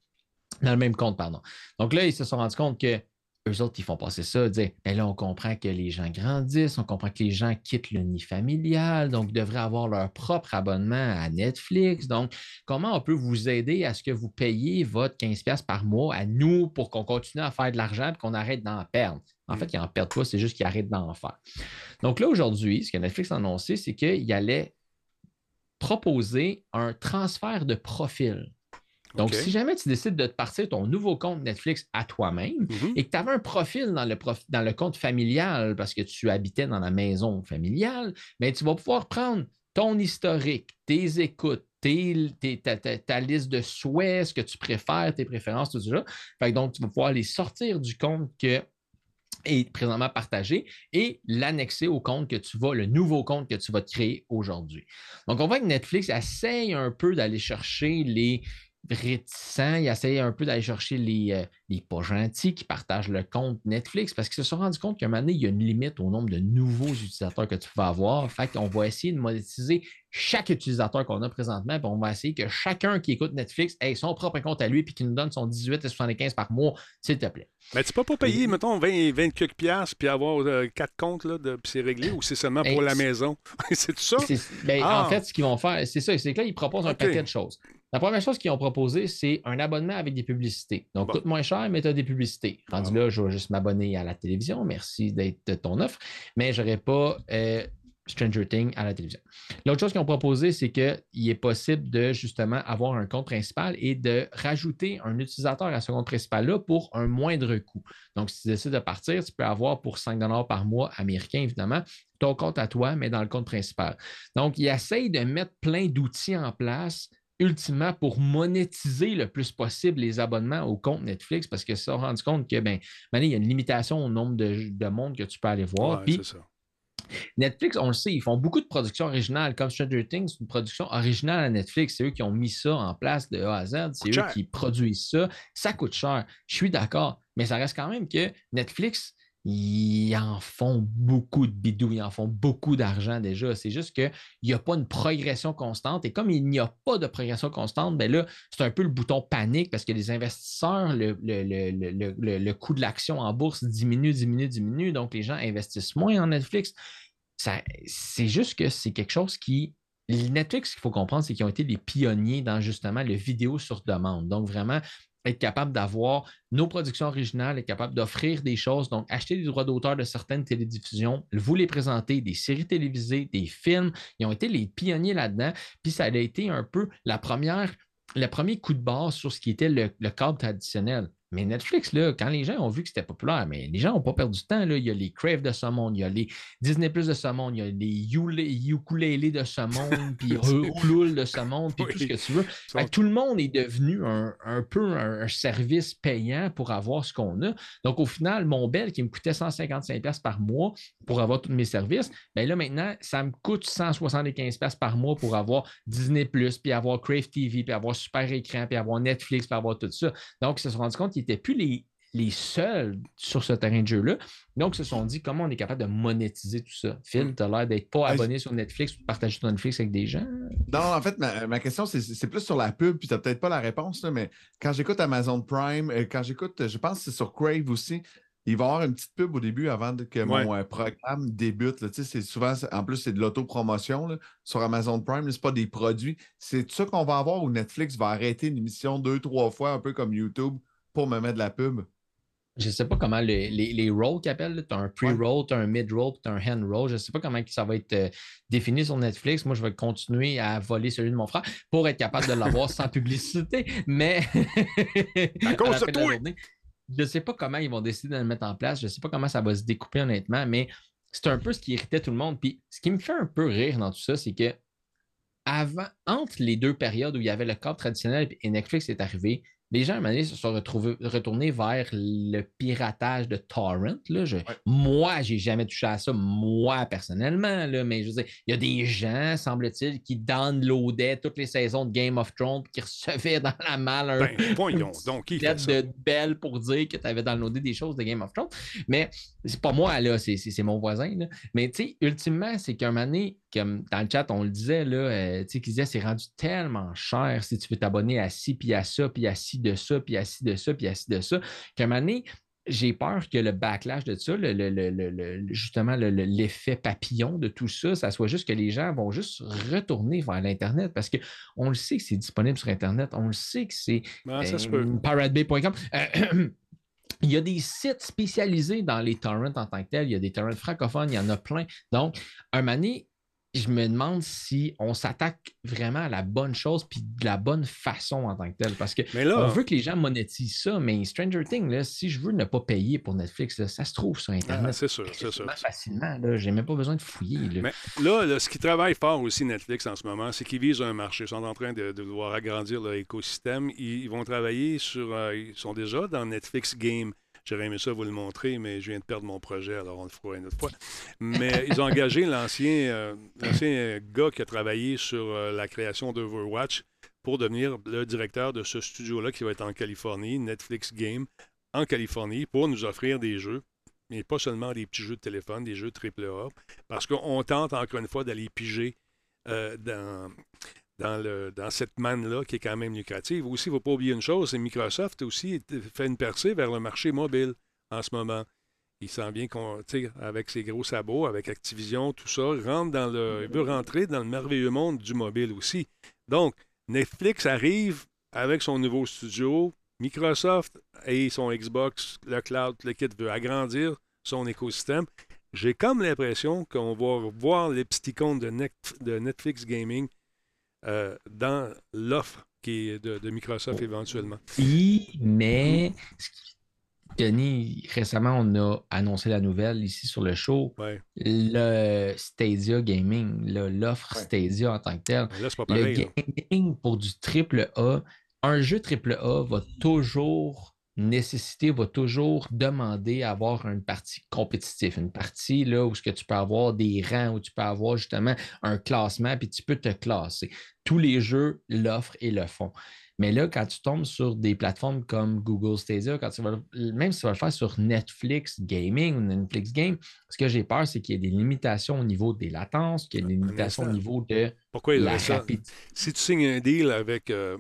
Dans le même compte, pardon. Donc là, ils se sont rendus compte que eux autres, ils font passer ça, dire, ben là, on comprend que les gens grandissent, on comprend que les gens quittent le nid familial, donc devraient avoir leur propre abonnement à Netflix. Donc, comment on peut vous aider à ce que vous payiez votre 15$ par mois à nous pour qu'on continue à faire de l'argent et qu'on arrête d'en perdre? En fait, ils n'en perdent pas, c'est juste qu'ils arrêtent d'en faire. Donc là, aujourd'hui, ce que Netflix a annoncé, c'est qu'il allait proposer un transfert de profil. Donc, si jamais tu décides de te partir ton nouveau compte Netflix à toi-même Mhm. et que tu avais un profil dans le, prof- dans le compte familial parce que tu habitais dans la maison familiale, mais tu vas pouvoir prendre ton historique, tes écoutes, tes- tes- ta, ta- ta liste de souhaits, ce que tu préfères, tes préférences, tout ça. Fait que donc, tu vas pouvoir les sortir du compte que est présentement partagé et l'annexer au compte que tu vas, le nouveau compte que tu vas te créer aujourd'hui. Donc, on voit que Netflix essaye un peu d'aller chercher les réticents, il essaye un peu d'aller chercher les, euh, les pas gentils qui partagent le compte Netflix parce qu'ils se sont rendus compte qu'à un moment donné, il y a une limite au nombre de nouveaux utilisateurs que tu vas avoir. Fait qu'on va essayer de monétiser chaque utilisateur qu'on a présentement, puis on va essayer que chacun qui écoute Netflix ait son propre compte à lui puis qu'il nous donne son 18,75 par mois, s'il te plaît. Mais tu peux pas payer, mettons, 20, 20 quelques piastres puis avoir euh, quatre comptes, là, de- puis c'est réglé, ou c'est seulement pour la maison? c'est tout ça? Ben, Ah. En fait, ce qu'ils vont faire, c'est ça, c'est que là, ils proposent un paquet de choses. La première chose qu'ils ont proposé, c'est un abonnement avec des publicités. Donc, Bon. coûte moins cher, mais tu as des publicités. Rendu là, je vais juste m'abonner à la télévision. Merci d'être de ton offre. Mais je n'aurai pas euh, Stranger Things à la télévision. L'autre chose qu'ils ont proposé, c'est qu'il est possible de justement avoir un compte principal et de rajouter un utilisateur à ce compte principal-là pour un moindre coût. Donc, si tu décides de partir, tu peux avoir pour 5 par mois américain, évidemment, ton compte à toi, mais dans le compte principal. Donc, ils essayent de mettre plein d'outils en place ultimement pour monétiser le plus possible les abonnements au compte Netflix parce que ça s'est rendu compte que, ben, il y a une limitation au nombre de, de monde que tu peux aller voir. Ouais, Puis, ça. Netflix, on le sait, ils font beaucoup de productions originales. Comme Stranger Things, c'est une production originale à Netflix. C'est eux qui ont mis ça en place de A à Z. C'est eux cher. qui produisent ça. Ça coûte cher. Je suis d'accord. Mais ça reste quand même que Netflix, ils en font beaucoup de bidou. Ils en font beaucoup d'argent déjà. C'est juste qu'il n'y a pas une progression constante. Et comme il n'y a pas de progression constante, ben là, c'est un peu le bouton panique parce que les investisseurs, le, le- le- coût de l'action en bourse diminue, diminue, diminue. Donc, les gens investissent moins en Netflix c'est juste que c'est quelque chose qui. Netflix, ce qu'il faut comprendre, c'est qu'ils ont été les pionniers dans justement le vidéo sur demande. Donc, vraiment, être capable d'avoir nos productions originales, être capable d'offrir des choses, donc acheter des droits d'auteur de certaines télédiffusions, vous les présenter, des séries télévisées, des films. Ils ont été les pionniers là-dedans. Puis ça a été un peu la première, le premier coup de base sur ce qui était le cadre traditionnel. Mais Netflix, là, quand les gens ont vu que c'était populaire, mais les gens n'ont pas perdu de temps. Là. Il y a les Crave de ce monde, il y a les Disney Plus de ce monde, il y a les Ukulele de ce monde, puis Hulul de ce monde, puis tout ce que tu veux. Fait que tout le monde est devenu un, un peu un, un service payant pour avoir ce qu'on a. Donc, au final, mon bel qui me coûtait 155$ par mois pour avoir tous mes services, bien là, maintenant, ça me coûte 175$ par mois pour avoir Disney Plus, puis avoir Crave TV, puis avoir Super Écran, puis avoir Netflix, puis avoir tout ça. Donc, ils se sont rendus compte qu'ils n'étaient plus les, les seuls sur ce terrain de jeu-là. Donc, ils se sont dit comment on est capable de monétiser tout ça? Phil, tu as l'air d'être pas abonné sur Netflix ou de partager ton Netflix avec des gens. Non, en fait, ma, ma question, c'est- c'est plus sur la pub, puis tu n'as peut-être pas la réponse, là, mais quand j'écoute Amazon Prime, euh, quand j'écoute, je pense que c'est sur Crave aussi, il va y avoir une petite pub au début avant que mon Ouais. euh, programme débute. là. Tu sais, c'est souvent, en plus, c'est de l'autopromotion sur Amazon Prime, c'est pas des produits. C'est ça qu'on va avoir où Netflix va arrêter une émission deux, trois fois, un peu comme YouTube, pour me mettre de la pub. Je ne sais pas comment les, les, les rolls qu'ils appellent. Tu as un pre-roll, tu as un mid-roll, tu as un hand-roll. Je ne sais pas comment ça va être euh, défini sur Netflix. Moi, je vais continuer à voler celui de mon frère pour être capable de l'avoir sans publicité. Mais la toi. journée, je ne sais pas comment ils vont décider de le mettre en place. Je ne sais pas comment ça va se découper honnêtement, mais c'est un peu ce qui irritait tout le monde. Puis ce qui me fait un peu rire dans tout ça, c'est que avant, entre les deux périodes où il y avait le câble traditionnel et Netflix est arrivé, les gens, à un moment donné, se sont retrouvés, retournés vers le piratage de torrent. Là. Je, Moi, j'ai jamais touché à ça, moi, personnellement, là, mais je veux dire, il y a des gens, semble-t-il, qui downloadaient toutes les saisons de Game of Thrones qui recevaient dans la malle un Ben, voyons donc, qui fait ça? de belle pour dire que tu avais downloadé des choses de Game of Thrones. Mais c'est pas moi, là, c'est, mon voisin. là. Mais tu sais, ultimement, c'est qu'un moment donné, comme dans le chat, on le disait, là, euh, tu sais, qu'ils disaient, c'est rendu tellement cher si tu veux t'abonner à ci, puis à ça, puis à ci de ça, puis à ci de ça, puis à ci de ça, qu'à un moment donné, j'ai peur que le backlash de ça, le- le- le- justement le- le- l'effet papillon de tout ça, ça soit juste que les gens vont juste retourner vers l'Internet parce qu'on le sait que c'est disponible sur Internet, on le sait que c'est Ah, euh. Euh, Il y a des sites spécialisés dans les torrents en tant que tels. Il y a des torrents francophones, il y en a plein. Donc, un moment donné, je me demande si on s'attaque vraiment à la bonne chose puis de la bonne façon en tant que tel. Parce que là- on veut que les gens monétisent ça, mais Stranger Things, là, si je veux ne pas payer pour Netflix, là, ça se trouve sur Internet. Ah, c'est sûr, c'est sûr. Facilement, là. J'ai même pas besoin de fouiller. là. Mais là, là, ce qui travaille fort aussi Netflix en ce moment, c'est qu'ils visent un marché. Ils sont en train de, de vouloir agrandir leur écosystème. Ils, ils vont travailler sur. euh, ils sont déjà dans Netflix Game. J'aurais aimé ça vous le montrer, mais je viens de perdre mon projet, alors on le fera une autre fois. Mais ils ont engagé l'ancien euh, l'ancien gars qui a travaillé sur euh, la création d'Overwatch pour devenir le directeur de ce studio-là qui va être en Californie, Netflix Game, en Californie, pour nous offrir des jeux mais pas seulement des petits jeux de téléphone, des jeux AAA, parce qu'on tente encore une fois d'aller piger euh, dans, dans, le, dans cette manne-là qui est quand même lucrative. Aussi, il ne faut pas oublier une chose, c'est Microsoft aussi fait une percée vers le marché mobile en ce moment. Il tu sais, avec ses gros sabots, avec Activision, tout ça, rentre dans le, il veut rentrer dans le merveilleux monde du mobile aussi. Donc, Netflix arrive avec son nouveau studio, Microsoft et son Xbox, le cloud, le kit veut agrandir son écosystème. J'ai comme l'impression qu'on va voir les petits comptes de Netflix Gaming euh, dans l'offre qui est de, de Microsoft éventuellement. Oui, mais ce qui- Denis, récemment, on a annoncé la nouvelle ici sur le show. Ouais. Le Stadia Gaming, l'offre Stadia en tant que tel. Là, c'est pas Le là. gaming pour du triple A, un jeu triple A va toujours nécessiter, va toujours demander à avoir une partie compétitive, une partie là, où ce que tu peux avoir des rangs, où tu peux avoir justement un classement, puis tu peux te classer. Tous les jeux l'offrent et le font. Mais là, quand tu tombes sur des plateformes comme Google Stadia, quand tu vas, même si tu vas le faire sur Netflix Gaming ou Netflix Game, ce que j'ai peur, c'est qu'il y ait des limitations au niveau des latences, qu'il y ait des limitations au niveau de Pourquoi il la rapidité. Si tu signes un deal avec, euh,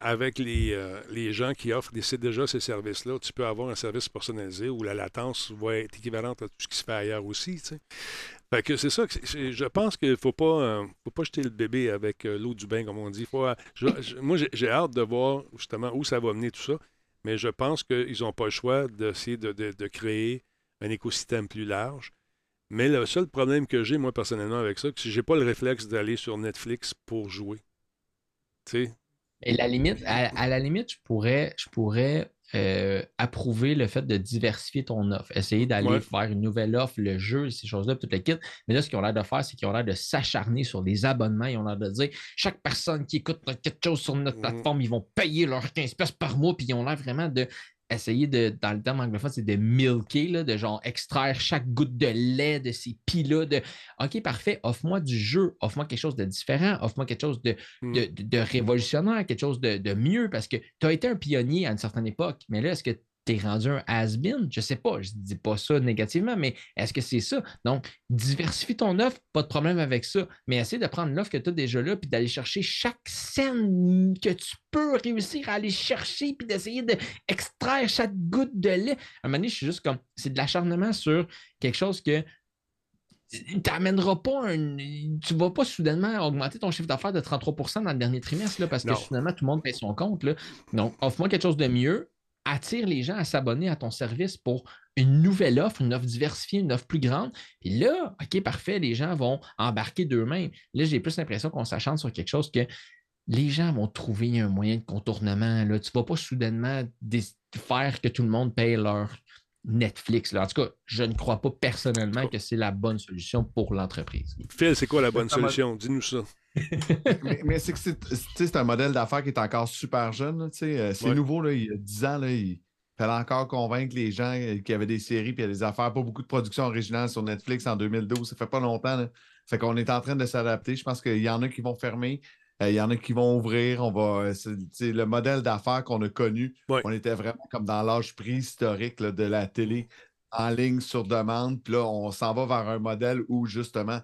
avec les, euh, les gens qui offrent déjà ces services-là, tu peux avoir un service personnalisé où la latence va être équivalente à tout ce qui se fait ailleurs aussi. Fait que c'est ça. je pense qu'il ne faut pas, euh, faut pas jeter le bébé avec euh, l'eau du bain, comme on dit. Moi, j'ai- j'ai hâte de voir justement où ça va mener tout ça. Mais je pense qu'ils n'ont pas le choix d'essayer de, de- de créer un écosystème plus large. Mais le seul problème que j'ai, moi, personnellement, avec ça, c'est que j'ai pas le réflexe d'aller sur Netflix pour jouer. Tu sais? Et la limite, à, à la limite, je pourrais, je pourrais euh, approuver le fait de diversifier ton offre, essayer d'aller Ouais. faire une nouvelle offre, le jeu, ces choses-là, tout le kit. Mais là, ce qu'ils ont l'air de faire, c'est qu'ils ont l'air de s'acharner sur les abonnements. Ils ont l'air de dire chaque personne qui écoute quelque chose sur notre Mhm. plateforme, ils vont payer leurs 15 pièces par mois, puis ils ont l'air vraiment de essayer de, dans le terme anglophone, c'est de milker, là, de genre extraire chaque goutte de lait de ces piles-là, de OK, parfait, offre-moi du jeu, offre-moi quelque chose de différent, offre-moi quelque chose de, Mm. de, de- de révolutionnaire, quelque chose de, de mieux, parce que tu as été un pionnier à une certaine époque, mais là, est-ce que tu es rendu un has-been? Je sais pas, je dis pas ça négativement, mais est-ce que c'est ça? Donc, diversifie ton offre, pas de problème avec ça, mais essaie de prendre l'offre que tu as déjà là, puis d'aller chercher chaque scène que tu peux réussir à aller chercher, puis d'essayer d'extraire chaque goutte de lait. À un moment donné, je suis juste comme, c'est de l'acharnement sur quelque chose que tu n'amèneras pas un. Tu ne vas pas soudainement augmenter ton chiffre d'affaires de 33% dans le dernier trimestre là, parce que finalement, tout le monde paye son compte. Là. Donc, offre-moi quelque chose de mieux, attire les gens à s'abonner à ton service pour une nouvelle offre, une offre diversifiée, une offre plus grande. Puis là, OK, parfait, les gens vont embarquer d'eux-mêmes. Là, j'ai plus l'impression qu'on s'achante sur quelque chose que les gens vont trouver un moyen de contournement. Là. Tu ne vas pas soudainement faire que tout le monde paye leur Netflix. Là. En tout cas, je ne crois pas personnellement que c'est la bonne solution pour l'entreprise. Phil, c'est quoi la bonne solution? Dis-nous ça. mais mais c'est que c'est un modèle d'affaires qui est encore super jeune. là, tu sais, euh, C'est Ouais. nouveau, là, il y a 10 ans, là, il fallait encore convaincre les gens euh, qu'il y avait des séries a des affaires, pas beaucoup de productions originales sur Netflix en 2012. Ça fait pas longtemps. Là. Fait qu'on est en train de s'adapter. Je pense qu'il y en a qui vont fermer, il y en a qui vont ouvrir. On va, euh, c'est- le modèle d'affaires qu'on a connu. Ouais. On était vraiment comme dans l'âge préhistorique là, de la télé en ligne sur demande. Puis là, on s'en va vers un modèle où justement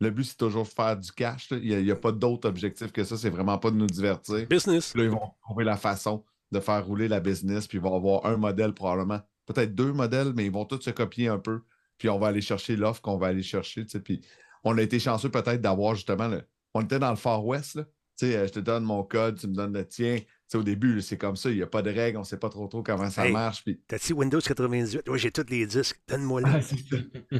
le but, c'est toujours de faire du cash. là. Il n'y a, pas d'autre objectif que ça. C'est vraiment pas de nous divertir. Business. Puis là, ils vont trouver la façon de faire rouler la business. Puis ils vont avoir un modèle probablement. Peut-être deux modèles, mais ils vont tous se copier un peu. Puis on va aller chercher l'offre qu'on va aller chercher. tu sais. Puis on a été chanceux peut-être d'avoir justement le. On était dans le Far West. Là. Tu sais, euh, je te donne mon code, tu me donnes le tien. Au début, c'est comme ça, il n'y a pas de règles, on ne sait pas trop trop comment ça Hey. marche. Puis T'as-tu Windows 98? Oui, j'ai tous les disques. Donne-moi là.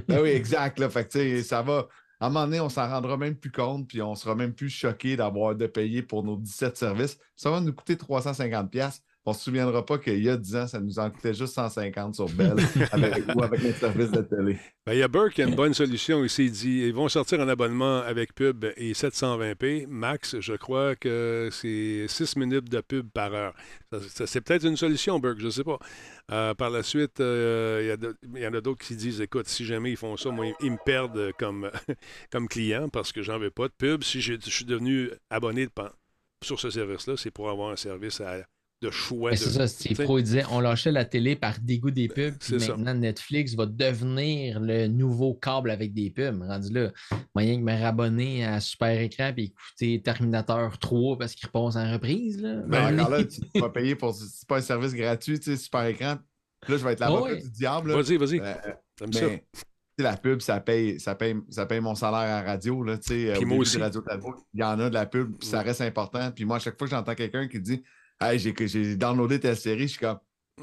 Ben oui, exact. Là. Fait que, ça va. À un moment donné, on s'en rendra même plus compte, puis on sera même plus choqué d'avoir de payer pour nos 17 services. Ça va nous coûter 350$. On ne se souviendra pas qu'il y a 10 ans, ça nous en coûtait juste 150 sur Bell avec, ou avec notre service de télé. Ben, il y a Burke qui a une bonne solution ici. Il dit ils vont sortir en abonnement avec pub et 720p. Max, je crois que c'est 6 minutes de pub par heure. Ça- ça- c'est peut-être une solution, Burke, je ne sais pas. Euh, par la suite, euh, il y en a d'autres qui disent écoute, si jamais ils font ça, moi, ils, me perdent comme, comme client parce que j'en veux pas de pub. Si je suis devenu abonné de sur ce service-là, c'est pour avoir un service à- de choix. Mais de- c'est ça, Steve. Pro il disait on lâchait la télé par dégoût des pubs. puis ça. maintenant, Netflix va devenir le nouveau câble avec des pubs. Rendu là, moyen de me rabonner à Super Écran et écouter Terminator 3 parce qu'il repasse en reprise. Là. Ben, Mais- encore là, tu vas payer pour. C'est pas un service gratuit, tu sais, super écran. Là, je vais être l'avocat Ouais? du diable. là. Vas-y, vas-y. Euh, sais, la pub, ça paye, ça paye, ça paye mon salaire à radio. Là, tu sais, Puis au moi aussi. Radio il y en a de la pub, puis ça reste important. Puis moi, à chaque fois que j'entends quelqu'un qui dit Hey, j'ai, j'ai downloadé ta série, je suis comme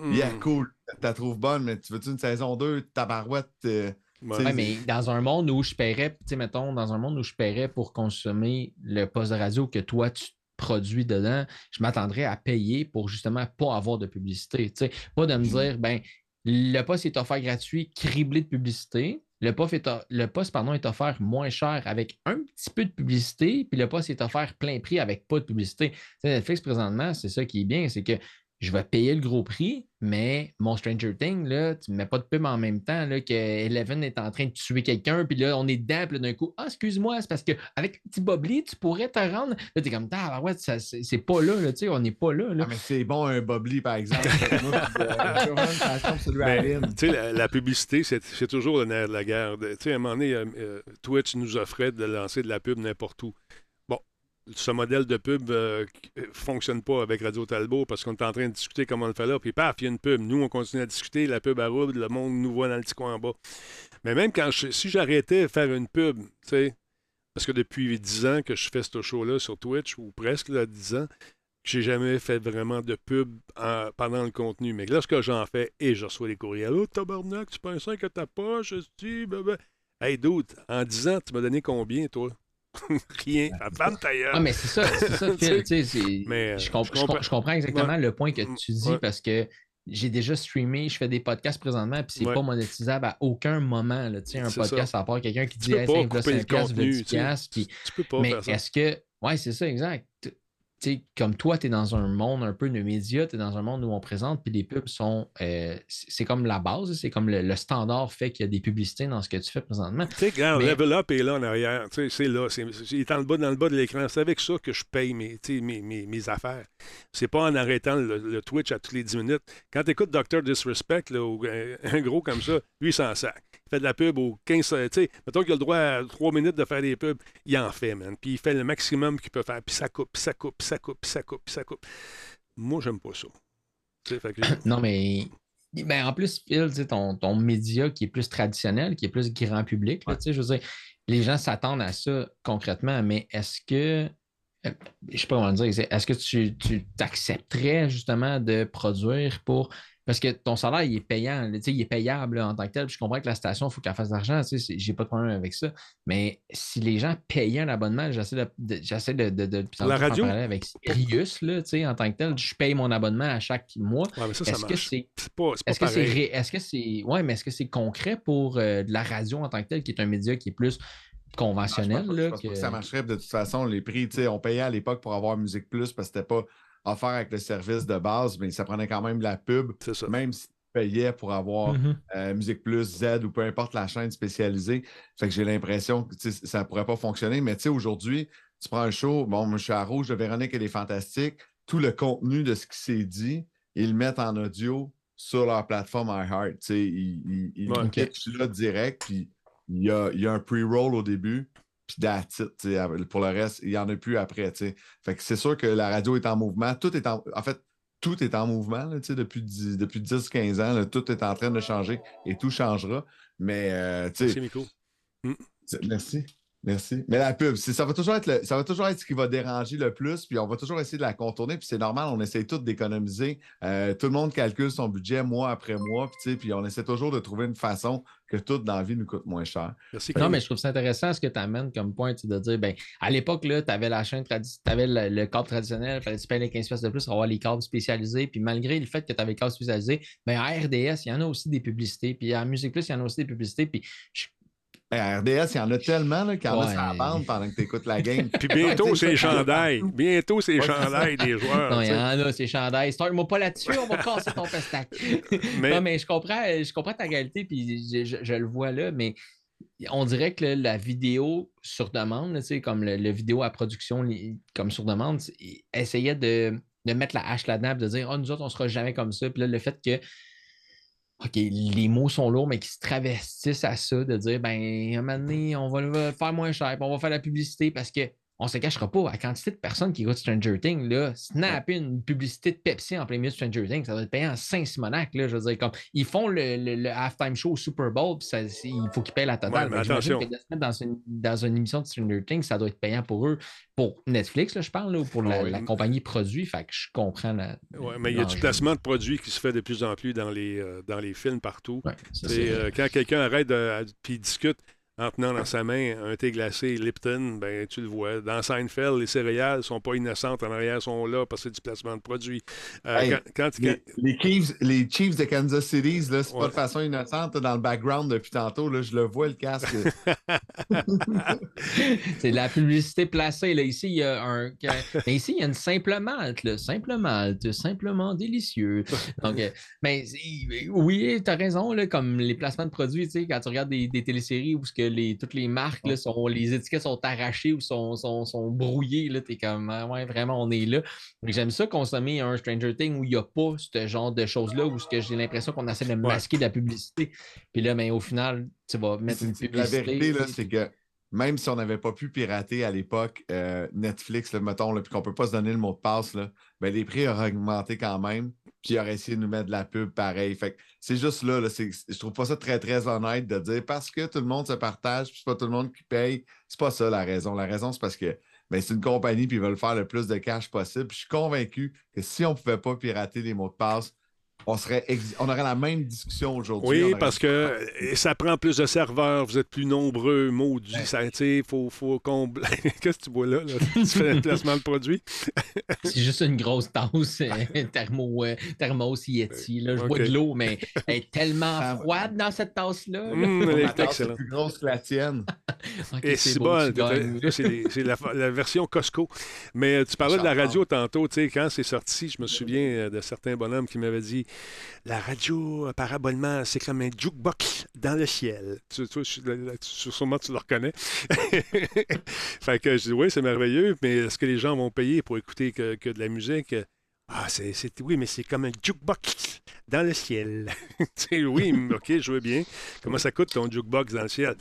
Yeah, Hmm. cool, tu la trouves bonne, mais tu veux-tu une saison 2, tabarouette? euh, Ouais. tu sais, Ouais, mais dans un monde où je paierais, tu sais, mettons, dans un monde où je paierais pour consommer le poste de radio que toi, tu produis dedans, je m'attendrais à payer pour justement pas avoir de publicité. tu sais. Pas de me dire, ben, le poste est offert gratuit, criblé de publicité. Le poste, pardon, est offert moins cher avec un petit peu de publicité, puis le poste est offert plein prix avec pas de publicité. Netflix, présentement, c'est ça qui est bien, c'est que je vais payer le gros prix, mais mon Stranger Things, là, tu ne mets pas de pub en même temps là, que Eleven est en train de tuer quelqu'un, puis là, on est dedans, puis là, d'un coup, ah, excuse-moi, c'est parce qu'avec le petit Bobli, tu pourrais te rendre. Là, tu es comme, ah, ouais, ça, c'est c'est pas là, là, tu sais, on n'est pas là. là. Ah, mais c'est bon un Bobli, par exemple. Euh, sais, la, la publicité, c'est c'est toujours le nerf de la guerre. Tu sais, à un moment donné, euh, euh, Twitch nous offrait de lancer de la pub n'importe où. Ce modèle de pub ne fonctionne pas avec Radio Talbot parce qu'on est en train de discuter comment on le fait là, puis paf, il y a une pub. Nous, on continue à discuter, la pub à roule, le monde nous voit dans le petit coin en bas. Mais même quand si j'arrêtais de faire une pub, tu sais, parce que depuis 10 ans que je fais ce show-là sur Twitch, ou presque là, 10 ans, j'ai jamais fait vraiment de pub en- pendant le contenu. Mais lorsque j'en fais et je reçois des courriels, oh tabarnak, tu penses que ta poche, ben. Hey, dude, en 10 ans, tu m'as donné combien, toi? Rien. Ah, mais c'est ça, c'est ça, Phil. tu sais, c'est- Mais, je, comp- je je com- comprends. je comprends exactement Ouais. le point que tu dis Ouais. parce que j'ai déjà streamé, je fais des podcasts présentement, puis c'est Ouais. pas monétisable à aucun moment. Là, Tu sais, un podcast, ça. à part quelqu'un qui Tu dit hey, pas ça, voilà couper le 5 piastres, contenu, 10 tu Tu peux pas Mais est-ce que. Ouais, c'est ça, exact. Comme toi, tu es dans un monde un peu de médias, tu es dans un monde où on présente, puis les pubs sont. euh, c'est comme la base, c'est comme le, le standard fait qu'il y a des publicités dans ce que tu fais présentement. Tu sais, Mais- Level Up est là en arrière. C'est là. C'est, il est dans le bas, dans le bas de l'écran. C'est avec ça que je paye mes, mes, mes, mes affaires. C'est pas en arrêtant le, le Twitch à toutes les 10 minutes. Quand tu écoutes Dr. Disrespect, là, ou un, un gros comme ça, lui, il s'en sac. Fait de la pub aux 15. Tu sais, mettons qu'il a le droit à 3 minutes de faire des pubs. Il en fait, man. Puis il fait le maximum qu'il peut faire. Puis ça coupe, puis ça coupe, puis ça coupe, puis ça coupe, puis ça coupe. Moi, j'aime pas ça. Tu sais, fait que- Non, mais. Ben, en plus, Phil, ton, ton média qui est plus traditionnel, qui est plus grand public, là, tu sais, je veux dire, les gens s'attendent à ça concrètement, mais est-ce que. euh, Je sais pas comment le dire. Est-ce que tu tu t'accepterais justement de produire pour Parce que ton salaire, il est payant, tu sais, il est payable là, en tant que tel. Puis je comprends que la station, il faut qu'elle fasse de l'argent, tu sais, c'est- j'ai pas de problème avec ça. Mais si les gens payaient un abonnement, j'essaie de, de- j'essaie de, de, de, de La radio? avec Sirius, là, tu sais, en tant que tel, je paye mon abonnement à chaque mois. Ouais, mais ça, ça Est-ce que marche. c'est pas est-ce que c'est ré- est-ce que c'est ouais, mais est-ce que c'est concret pour euh, de la radio en tant que tel, qui est un média qui est plus conventionnel? Ah, Je pense pas- je là, pense pas que- que ça marcherait. De toute façon, les prix, tu sais, on payait à l'époque pour avoir Musique Plus parce que c'était pas offert avec le service de base, mais ça prenait quand même de la pub, C'est ça. même si tu payais pour avoir Mhm. euh, Musique Plus, Z ou peu importe la chaîne spécialisée. Fait que j'ai l'impression que ça ne pourrait pas fonctionner. Mais tu sais, aujourd'hui, tu prends un show, bon, je suis à Rouge de Véronique et les Fantastiques, tout le contenu de ce qui s'est dit, ils le mettent en audio sur leur plateforme iHeart. Tu sais, ils, ils, ils Ouais. le Ok. pitchent là direct, puis il y a, il y a un pre-roll au début, puis that's it. Pour le reste, il n'y en a plus après. Fait que c'est sûr que la radio est en mouvement. Tout est en. En fait, tout est en mouvement là, depuis 10 depuis 10-15 ans. là, tout est en train de changer et tout changera. Mais euh, C'est Miko. c'est- Merci. Merci. Mais la pub, ça va, toujours être le- ça va toujours être ce qui va déranger le plus, puis on va toujours essayer de la contourner, puis c'est normal, on essaie tous d'économiser. Euh, tout le monde calcule son budget mois après mois, puis, tu sais, puis on essaie toujours de trouver une façon que tout dans la vie nous coûte moins cher. Merci. Non, mais je trouve ça intéressant ce que tu amènes comme point, de dire, ben, à l'époque, tu avais la chaîne tu avais le, le câble traditionnel, il fallait tu les 15 pièces de plus pour avoir les câbles spécialisés. Puis malgré le fait que tu avais les câbles spécialisés, ben, à RDS, il y en a aussi des publicités. Puis à Musique Plus, il y en a aussi des publicités. Puis je- À RDS, il y en a tellement là, qu'il y en a Ouais. sur la bande pendant que tu écoutes la game. Puis bientôt, Ouais, c'est les chandails. Bientôt, c'est les chandails des joueurs. non, il y en a, c'est chandail. Start-moi pas là-dessus, on va casser ton pestac. Mais- Non, mais je comprends, je comprends ta qualité, puis je, je- je le vois là, mais on dirait que la vidéo sur demande, là, tu sais, comme le, le vidéo à production comme sur demande, essayait de, de mettre la hache là-dedans, de dire, oh, nous autres, on sera jamais comme ça. Puis là, le fait que, OK, les mots sont lourds, mais qu'ils se travestissent à ça, de dire, ben, à un moment donné, on va le faire moins cher, puis on va faire la publicité parce que on se cachera pas, la quantité de personnes qui écoutent Stranger Things, là, snapper une publicité de Pepsi en plein milieu de Stranger Things, ça doit être payant en Saint-Simonac, là, je veux dire, comme, ils font le, le- le halftime show au Super Bowl, puis ça- il faut qu'ils payent la Ouais, totale. mais attention. que de se mettre dans une, dans une émission de Stranger Things, ça doit être payant pour eux, pour Netflix, là, je parle, là, ou pour la, compagnie produit, fait que je comprends la... Ouais, mais il y a du placement de produits qui se fait de plus en plus dans les, euh, dans les films partout. Ouais, ça, C'est, c'est- euh, quand quelqu'un arrête puis discute en tenant dans sa main un thé glacé Lipton, ben tu le vois. Dans Seinfeld, les céréales sont pas innocentes en arrière, sont là parce que c'est du placement de produits. Euh, Hey, quand, quand- Les, les Chiefs, les Chiefs de Kansas City, c'est Ouais. pas de façon innocente dans le background depuis tantôt. Là, je le vois, le casque. C'est de la publicité placée. Là. Ici, il y a un. Mais ici, il y a une simple malte, là. Simple malte, simplement délicieux. Donc, euh, mais c'est- oui, tu as raison, là, comme les placements de produits, tu sais, quand tu regardes des, des téléséries où ce que les, toutes les marques, là, sont, les étiquettes sont arrachées ou sont, sont, sont brouillées, là, t'es comme, ah ouais, vraiment, on est là. J'aime ça consommer un Stranger Things où il n'y a pas ce genre de choses-là, où j'ai l'impression qu'on essaie de masquer de la publicité. Puis là, mais au final, tu vas mettre une C'est- La publicité. vérité, là, tu c'est que même si on n'avait pas pu pirater à l'époque euh, Netflix, là, mettons, là, puis qu'on ne peut pas se donner le mot de passe, là, ben, les prix auraient augmenté quand même, puis ils auraient essayé de nous mettre de la pub pareil. Fait que c'est juste là, je trouve pas ça très, très honnête de dire parce que tout le monde se partage, c'est pas tout le monde qui paye. C'est pas ça la raison. La raison, c'est parce que ben, c'est une compagnie, puis ils veulent faire le plus de cash possible. Puis je suis convaincu que si on pouvait pas pirater les mots de passe, on, serait ex- on aurait la même discussion aujourd'hui. Oui, aurait- parce que euh, ça prend plus de serveurs, vous êtes plus nombreux, maudit. sais, faut, faut combler. Qu'est-ce que tu bois là? là? tu fais un placement de produit? C'est juste une grosse tasse euh, thermo, euh, thermos Yeti. Là. Je bois de l'eau, mais elle est tellement froide dans cette tasse-là. là. Hum, elle est excellente. plus grosse que la tienne. Et c'est bon, c'est la, la version Costco. Mais tu parlais de la radio tantôt, tu sais, quand c'est sorti, je me souviens de certains bonhommes qui m'avaient dit la radio par abonnement, c'est comme un jukebox dans le ciel. Tu, tu, sûrement tu le reconnais. fait que je dis oui, c'est merveilleux, mais est-ce que les gens vont payer pour écouter que, que de la musique? Ah, c'est, oui, mais c'est comme un jukebox dans le ciel. Oui, ok, je veux bien. Comment ça coûte ton jukebox dans le ciel?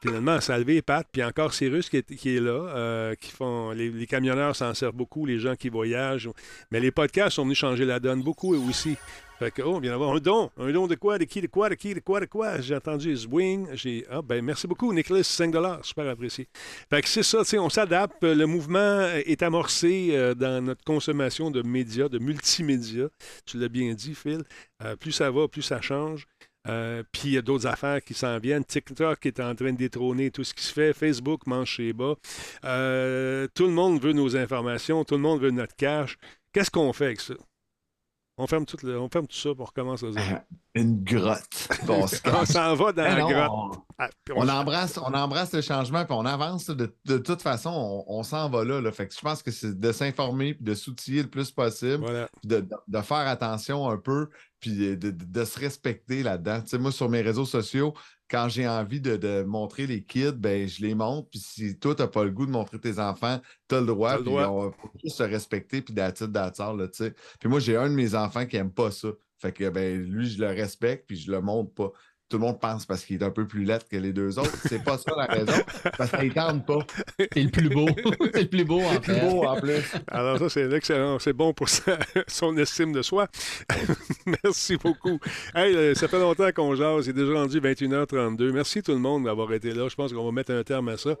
Finalement, ça a. Puis encore Cyrus qui est, qui est là, euh, qui font. Les, camionneurs s'en servent beaucoup, les gens qui voyagent. Mais les podcasts sont venus changer la donne beaucoup aussi. Fait que, oh, il vient d'avoir un don. Un don de quoi, de qui, de quoi, de qui, de quoi, de quoi? J'ai entendu Zwing. J'ai. Ah, ben, merci beaucoup, Nicolas, 5 Super apprécié. Fait que c'est ça, tu sais, on s'adapte. Le mouvement est amorcé euh, dans notre consommation de médias, de multimédia. Tu l'as bien dit, Phil. Euh, plus ça va, plus ça change. Euh, puis il y a d'autres affaires qui s'en viennent. TikTok est en train de détrôner tout ce qui se fait. Facebook mange chez bas. Euh, tout le monde veut nos informations. Tout le monde veut notre cash. Qu'est-ce qu'on fait avec ça? On ferme tout, le- on ferme tout ça pour recommencer à zéro. Une grotte. Bon, On s'en va dans la non, grotte. on- Ah, on On se- embrasse, on embrasse le changement puis on avance. De, de toute façon, on, on s'en va là, là. Fait que je pense que c'est de s'informer de s'outiller le plus possible, Voilà. puis de, de- de faire attention un peu, puis de, se respecter là-dedans. Tu sais, moi, sur mes réseaux sociaux, quand j'ai envie de, de montrer les kids, ben, je les montre. Puis si toi, tu n'as pas le goût de montrer tes enfants, tu as le droit. Puis droit. on faut juste se respecter, puis d'attitude d'attard, là, tu sais. Puis moi, j'ai un de mes enfants qui n'aime pas ça. Fait que, ben, lui, je le respecte, puis je le montre pas. Tout le monde pense parce qu'il est un peu plus laid que les deux autres. C'est pas ça la raison. Parce qu'il tente pas. C'est le plus beau. c'est le plus beau, en plus beau en plus. Alors ça, c'est excellent. C'est bon pour sa- son estime de soi. Merci beaucoup. Hey, euh, ça fait longtemps qu'on jase. Il est déjà rendu 21h32. Merci tout le monde d'avoir été là. Je pense qu'on va mettre un terme à ça.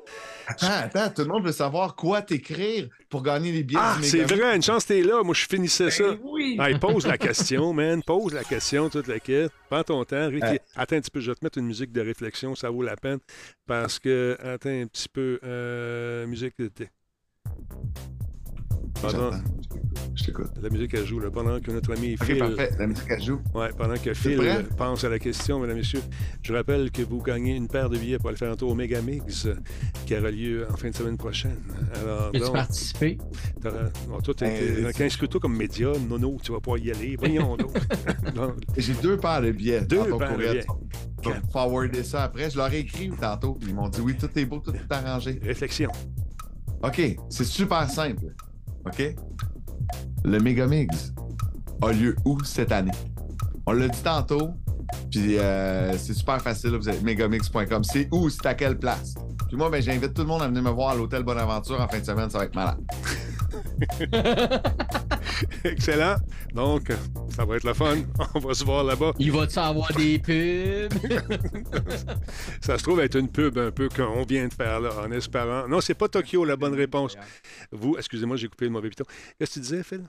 Attends, attends, tout le monde veut savoir quoi t'écrire pour gagner les billets Ah, c'est vrai, une chance t'es là. Moi, je finissais ça. Ben oui. Hey, pose la question, man. Pose la question, toute la quête. Prends ton temps. Ricky. Euh. Attends petit peu, je vais te mettre une musique de réflexion. Ça vaut la peine. Parce que, attends un petit peu. euh, musique d'été. Pendant. Je t'écoute. la musique, elle joue là, pendant que notre ami Ok, Phil. parfait. La musique, elle joue. Ouais, pendant que Phil prêt? euh, pense à la question, mesdames et messieurs, je rappelle que vous gagnez une paire de billets pour aller faire un tour au Megamix euh, qui aura lieu en fin de semaine prochaine. Alors, Peux-tu donc, participer? bon, toi, t'es- t'es- inscris-toi comme média. Nono, tu vas pouvoir y aller. Voyons donc. Donc, J'ai deux paires de billets. Deux dans ton paires de billets. Je vais forwarder ça après. Je leur ai écrit tantôt. Ils m'ont dit oui, tout est beau, tout est arrangé. réflexion. OK, c'est super simple. OK? Le Megamix a lieu où cette année? On l'a dit tantôt, puis euh, c'est super facile. Vous avez megamix.com. C'est où? C'est à quelle place? Puis moi, ben, j'invite tout le monde à venir me voir à l'hôtel Bonaventure en fin de semaine. Ça va être malade. Excellent. Donc, ça va être le fun. On va se voir là-bas. Il va-tu avoir des pubs? Ça se trouve être une pub un peu qu'on vient de faire là, en espérant. Non, c'est pas Tokyo la bonne réponse. Vous, excusez-moi, j'ai coupé le mauvais piton. Qu'est-ce que tu disais, Phil?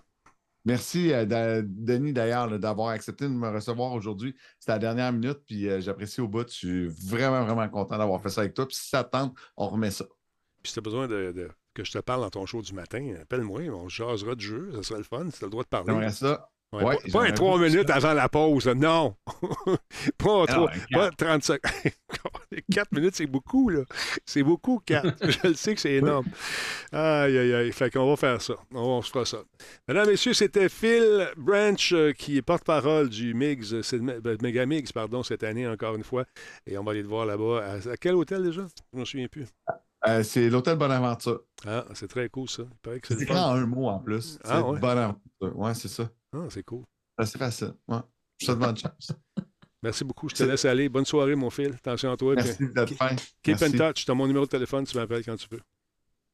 Merci, euh, Denis, d'ailleurs, d'avoir accepté de me recevoir aujourd'hui. C'était la dernière minute, puis euh, j'apprécie au bout. Je suis vraiment, vraiment content d'avoir fait ça avec toi. Puis si ça te tente, on remet ça. Puis si tu as besoin de, de- que je te parle dans ton show du matin, appelle-moi, on jasera du jeu, ça serait le fun, si tu as le droit de parler. J'aimerais ça. Ouais, Ouais, pas- pas, j'aimerais un trois minutes ça. avant la pause, non. pas, Ah trois- non, pas 30 secondes. 4 minutes, c'est beaucoup, là. C'est beaucoup, 4. Je le sais que c'est énorme. Aïe, aïe, aïe. Fait qu'on va faire ça. On, on se fera ça. Mesdames, Messieurs, c'était Phil Branch, euh, qui est porte-parole du MIGS, euh, c'est ben, Megamix, pardon, cette année, encore une fois. Et on va aller le voir là-bas. À, à quel hôtel déjà? Je ne me souviens plus. Euh, c'est l'hôtel Bonaventure. Ah, c'est très cool, ça. C'est écrit en un mot en plus. Ah, ouais? Bonaventure. Ouais, c'est ça. Ah, c'est cool. C'est facile. Ouais. Je te demande chance. Merci beaucoup. Je te laisse aller. Bonne soirée, mon fil. Attention à toi. Merci d'être fin. Keep Merci. in touch. Tu as mon numéro de téléphone. Tu m'appelles quand tu veux.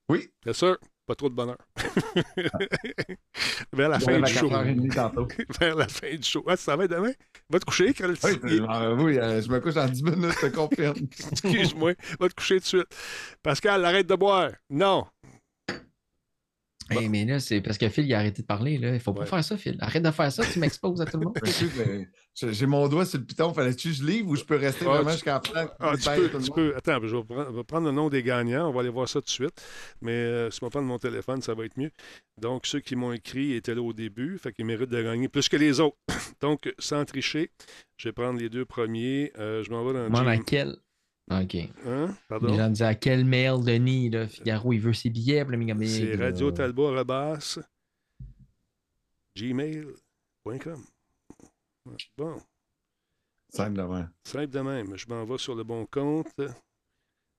Oui. Bien sûr. Pas trop de bonheur. Vers la fin du show. 4h30 tantôt. Vers la fin du show. Ah, ça va demain? Va te coucher, Carl. Oui, euh, oui, euh, je me couche dans 10 minutes, je te confirme. Excuse-moi. Va te coucher tout de suite. Pascal, arrête de boire. Non. Hey, mais là, c'est parce que Phil, il a arrêté de parler. Là. Il faut pas Ouais. faire ça, Phil. Arrête de faire ça, tu m'exposes à tout le monde. Je J'ai mon doigt sur le piton. Fallait-tu que je livre ou je peux rester Ah, vraiment tu- jusqu'à la fin? Ah, tu peux, tout le tu monde? peux. Attends, je vais, prendre, je vais prendre le nom des gagnants. On va aller voir ça tout de suite. Mais euh, si on prend mon téléphone, ça va être mieux. Donc, ceux qui m'ont écrit étaient là au début. Fait qu'ils méritent de gagner plus que les autres. Donc, sans tricher, je vais prendre les deux premiers. Euh, je m'en vais dans Gmail. quel. OK. Hein? Les Pardon? gens disaient à quel mail, Denis, là, Figaro, il veut ses billets C'est Radio Talbot Rebasse. gmail.com. Bon, Simple de même. simple de même. Je m'en vais sur le bon compte.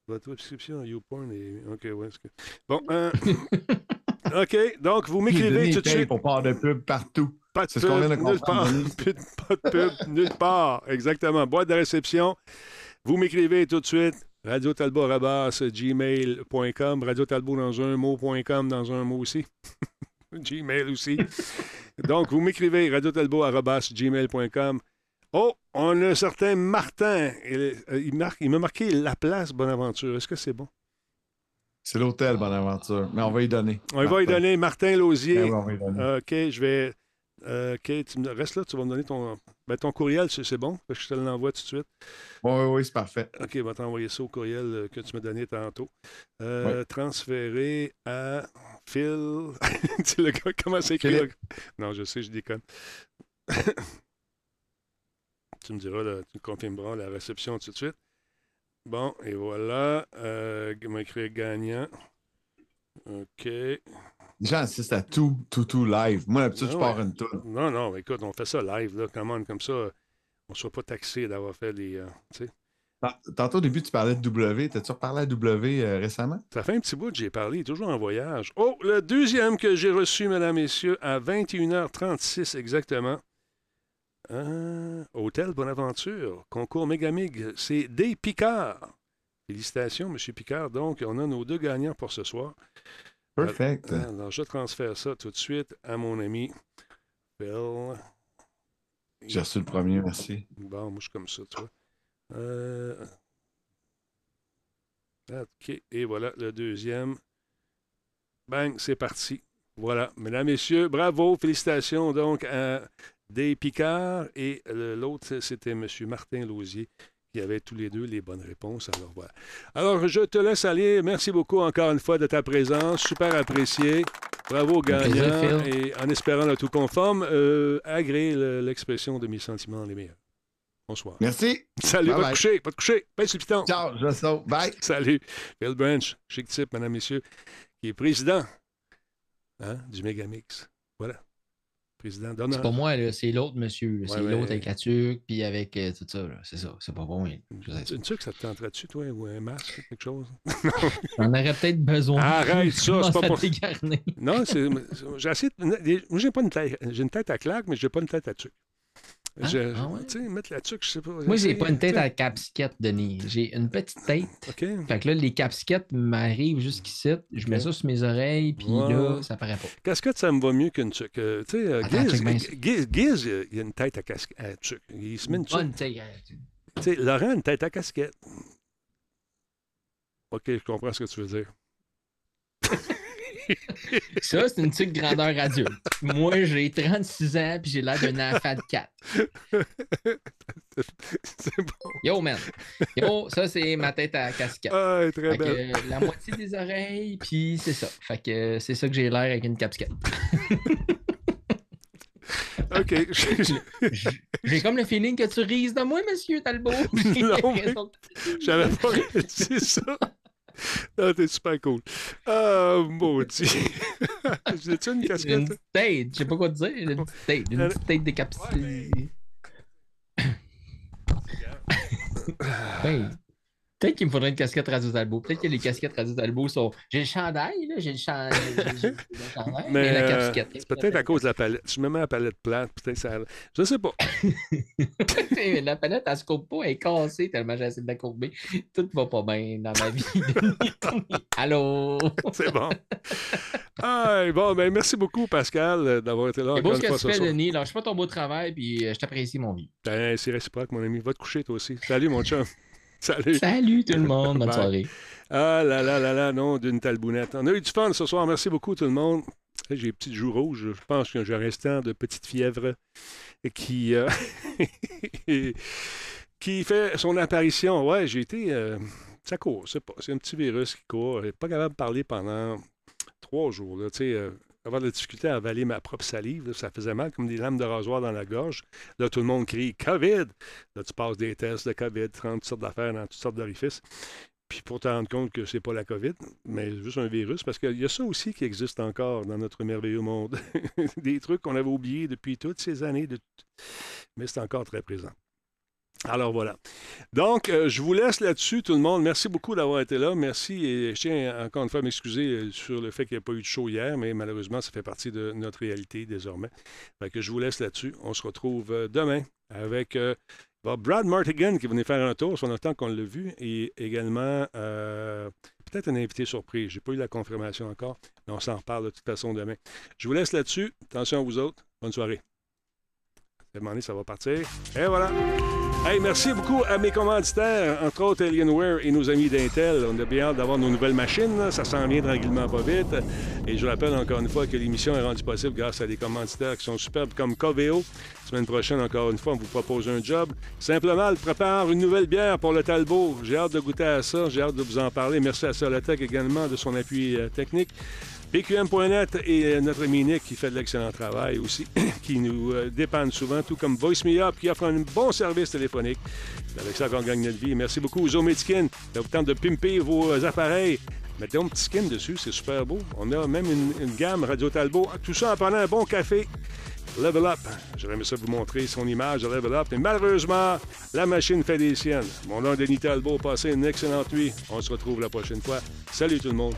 Votre subscription à YouPorn est. OK, ouais. que- Bon, euh, OK, donc vous m'écrivez tout de suite. pour part de pub partout. Pas de C'est ce qu'on vient de pub, nulle part. Pas de pub, nulle part. Exactement. Boîte de réception. Vous m'écrivez tout de suite. Radio Talbot arobase gmail.com. Radio Talbot dans un mot.com dans un mot aussi. Gmail aussi. Donc, vous m'écrivez Radio Talbot arobase gmail.com. Oh, on a un certain Martin. Il, euh, il marque, il m'a marqué la place Bonaventure. Est-ce que c'est bon? C'est l'hôtel Bonaventure, mais on va y donner. On va y donner Martin Lausier. Ben oui, on va y donner. OK, je vais. Euh, OK, tu me restes là, tu vas me donner ton. Ben, ton courriel, c'est bon, parce que je te l'envoie tout de suite. Oui, oui, c'est parfait. OK, je vais t'envoyer ça au courriel euh, que tu m'as donné tantôt. Euh, Transféré à Phil. tu le gars, comment c'est écrit? là? Philippe. Non, je sais, je déconne. tu me diras, là, tu me confirmeras la réception tout de suite. Bon, et voilà. Euh, m'a écrit gagnant. OK. Les gens assistent à tout, tout, tout live. Moi, d'habitude, je pars ouais. une toune. Non, non, écoute, on fait ça live, là, comme ça, on ne soit pas taxé d'avoir fait les. euh, Tantôt, au début, tu parlais de W. T'as-tu reparlé à W euh, récemment? Ça fait un petit bout que j'ai parlé, toujours en voyage. Oh, le deuxième que j'ai reçu, mesdames, messieurs, à 21h36 exactement. Euh, Hôtel Bonaventure, concours Mégamig, c'est Dave Picard. Félicitations, M. Picard. Donc, on a nos deux gagnants pour ce soir. Perfect. Euh, Alors, je transfère ça tout de suite à mon ami Phil. J'ai reçu le premier, merci. Bon, moi, je suis comme ça, tu vois. Euh, OK, et voilà le deuxième. Bang, c'est parti. Voilà, mesdames, messieurs, bravo, félicitations donc à Dave Picard et l'autre, c'était M. Martin Lausier qui avait tous les deux les bonnes réponses. Alors voilà. Alors, je te laisse aller. Merci beaucoup encore une fois de ta présence. Super apprécié. Bravo, gagnant. Et en espérant le tout conforme, euh, agréez l'expression de mes sentiments les meilleurs. Bonsoir. Merci. Salut, Bye te bye. coucher, va te coucher. Pèse le piton. Ciao, je saute. Bye. Salut. Phil Branch, chic type, mesdames, messieurs, qui est président hein, du Megamix. Voilà. Président C'est d'honneur. pas moi, c'est l'autre monsieur. C'est Ouais, mais- l'autre avec la tuque, puis avec euh, tout ça. C'est ça. C'est pas bon. hein. Une tuque, ça te tenterait-tu, toi, ou un masque, quelque chose? J'en aurais peut-être besoin. Arrête ça, c'est pas pour- dégarner. Non, c'est. J'ai essayé. Moi, j'ai pas une tête. J'ai une tête à claque, mais j'ai pas une tête à tuque. Ah, Je- ah ouais? Tu sais, mettre la tuque, je sais pas. Moi, j'ai pas une tête à capsquette, Denis. J'ai une petite tête. Fait que là, les capsquettes m'arrivent jusqu'ici. Je mets ça sur mes oreilles, puis là, ça paraît pas. Casquette, ça me va mieux qu'une tuque? Euh, tu sais, euh, Giz, il a- une tête à, casque, à tuque. Il se met une tuque. Bonne tête. hein. Tu sais, Laurent a une tête à casquette. OK, je comprends ce que tu veux dire. Ça, c'est une tuque grandeur adulte. Moi, j'ai 36 ans, puis j'ai l'air d'un enfant de 4. c'est bon. Yo, man. Yo, ça, c'est ma tête à casquette. Ah, très Fait que, belle. la moitié des oreilles, puis c'est ça. Fait que c'est ça que j'ai l'air avec une casquette. OK. J'ai comme le feeling que tu rises de moi, monsieur Talbot. Non, mais J'avais pas réussi ça. Ah, t'es super cool. Ah, maudit. J'ai-tu une J'ai une casquette? petite tête, je sais pas quoi te dire. Une petite tête, une petite tête décapitée. Ben, Peut-être qu'il me faudrait une casquette Radio Talbot. Peut-être que les casquettes Radio Talbot sont. J'ai le chandail, là. J'ai le, j'ai- chandail, mais, Mais la euh, casquette. c'est peut-être à cause de la palette. Je me mets la palette plate, peut-être ça. Je sais pas. la palette, elle se courbe pas, elle est cassée tellement j'ai essayé de la courber. Tout va pas bien dans ma vie. Allô? C'est bon. Ah, bon, ben merci beaucoup, Pascal, euh, d'avoir été là C'est beau ce que tu fais. Denis. Lâche pas ton beau travail, puis euh, je t'apprécie, mon vie. Ben, c'est réciproque, mon ami. Va te coucher, toi aussi. Salut, mon chum. Salut. Salut tout le monde. Bonne soirée. Ah là là là là, non, d'une talbounette. On a eu du fun ce soir. Merci beaucoup, tout le monde. J'ai les petites joues rouges. Je pense que j'ai un restant de petite fièvre qui, euh, qui fait son apparition. Ouais, j'ai été. euh, ça court, c'est pas. C'est un petit virus qui court. J'ai pas capable de parler pendant trois jours. Là, tu sais, euh, avoir de la difficulté à avaler ma propre salive, ça faisait mal comme des lames de rasoir dans la gorge. Là, tout le monde crie COVID. Là, tu passes des tests de COVID, 30 sortes d'affaires dans toutes sortes d'orifices. Puis pour te rendre compte que c'est pas la COVID, mais juste un virus, parce qu'il y a ça aussi qui existe encore dans notre merveilleux monde. Des trucs qu'on avait oubliés depuis toutes ces années, mais c'est encore très présent. Alors voilà. Donc, euh, je vous laisse là-dessus, tout le monde. Merci beaucoup d'avoir été là. Merci. Et je tiens encore une fois à m'excuser euh, sur le fait qu'il n'y a pas eu de show hier, mais malheureusement, ça fait partie de notre réalité désormais. Fait que je vous laisse là-dessus. On se retrouve euh, demain avec Brad Martigan qui venait faire un tour, ça fait longtemps qu'on l'a vu, et également peut-être un invité surprise. J'ai pas eu la confirmation encore, mais on s'en reparle de toute façon demain. Je vous laisse là-dessus. Attention à vous autres. Bonne soirée. Demandez, ça va partir. Et voilà. Hey, merci beaucoup à mes commanditaires, entre autres Alienware et nos amis d'Intel. On a bien hâte d'avoir nos nouvelles machines. Ça s'en vient tranquillement pas vite. Et je rappelle encore une fois que l'émission est rendue possible grâce à des commanditaires qui sont superbes comme Coveo. Semaine prochaine, encore une fois, on vous propose un job. Simplement, prépare une nouvelle bière pour le Talbot. J'ai hâte de goûter à ça. J'ai hâte de vous en parler. Merci à Solotech également de son appui euh, technique. PQM.net et euh, notre ami Nick qui fait de l'excellent travail aussi, qui nous euh, dépanne souvent, tout comme Voice Up qui offre un bon service téléphonique. Avec ça qu'on gagne notre vie. Merci beaucoup aux Ometskin. Ça vous tente de pimper vos euh, appareils. Mettez un petit skin dessus, c'est super beau. On a même une, gamme Radio Talbot. Tout ça en prenant un bon café. Level Up. J'aurais aimé ça vous montrer son image de Level Up. Mais malheureusement, la machine fait des siennes. Mon nom Denis Talbot. Passez une excellente nuit. On se retrouve la prochaine fois. Salut tout le monde.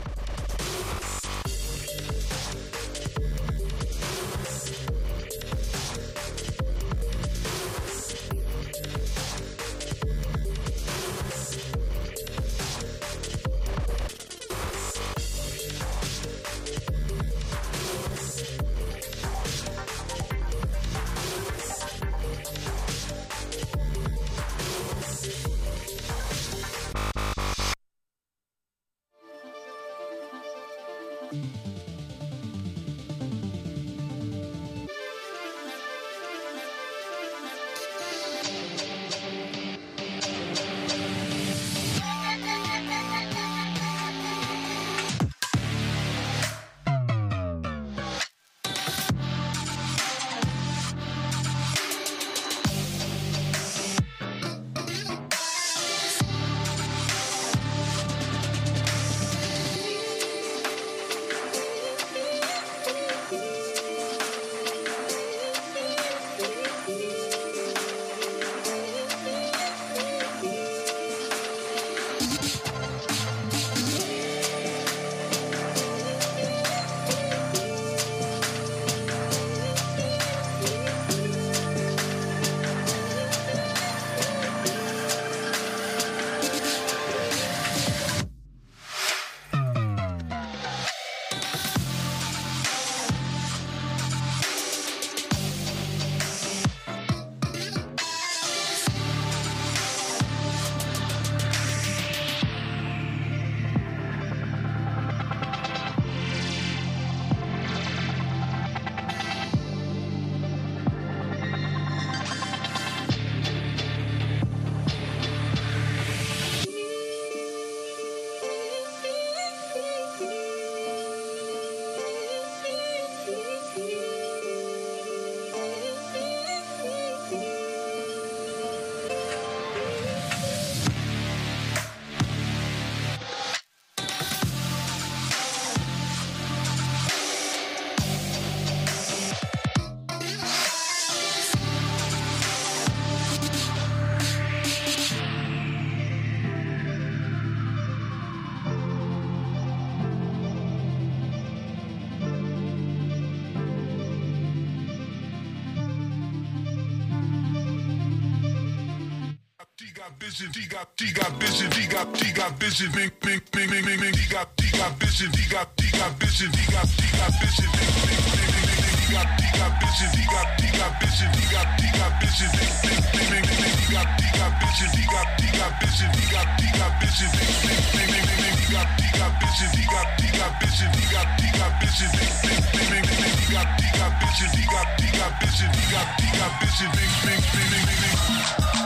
got bitches, he got, he got bitches, mink, mink, mink, mink, mink, mink, he got, he got bitches, he got, he got bitches, he got, he got bitches, mink, mink, mink, mink, mink, he got, he got bitches, he got, he got bitches, he got, he got bitches, mink, mink, mink, mink, mink, he got, he got bitches, he got, he got bitches, he got, he got bitches, mink, mink, mink, mink, mink, mink, he got, he got bitches, he got, he got bitches, he got, he got bitches, mink, mink, mink, mink, mink, he got, he got bitches, he got, he got bitches, he got, he got bitches, mink, mink, mink, mink, mink.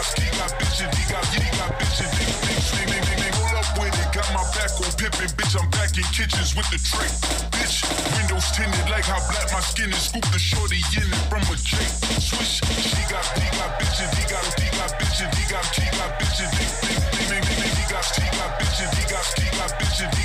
got, he got bitches, he got, he got bitches, he thinks, they, they, they, they roll up with it. Got my back on pippin', bitch, I'm back in kitchens with the tray. Bitch, windows tinted like how black my skin is. Scoop the shorty in it from a Jake. Swish, she got, he got bitches, he got, he got bitches, he got, he got bitches, he thinks, he got, he got bitches, he got, he got bitches.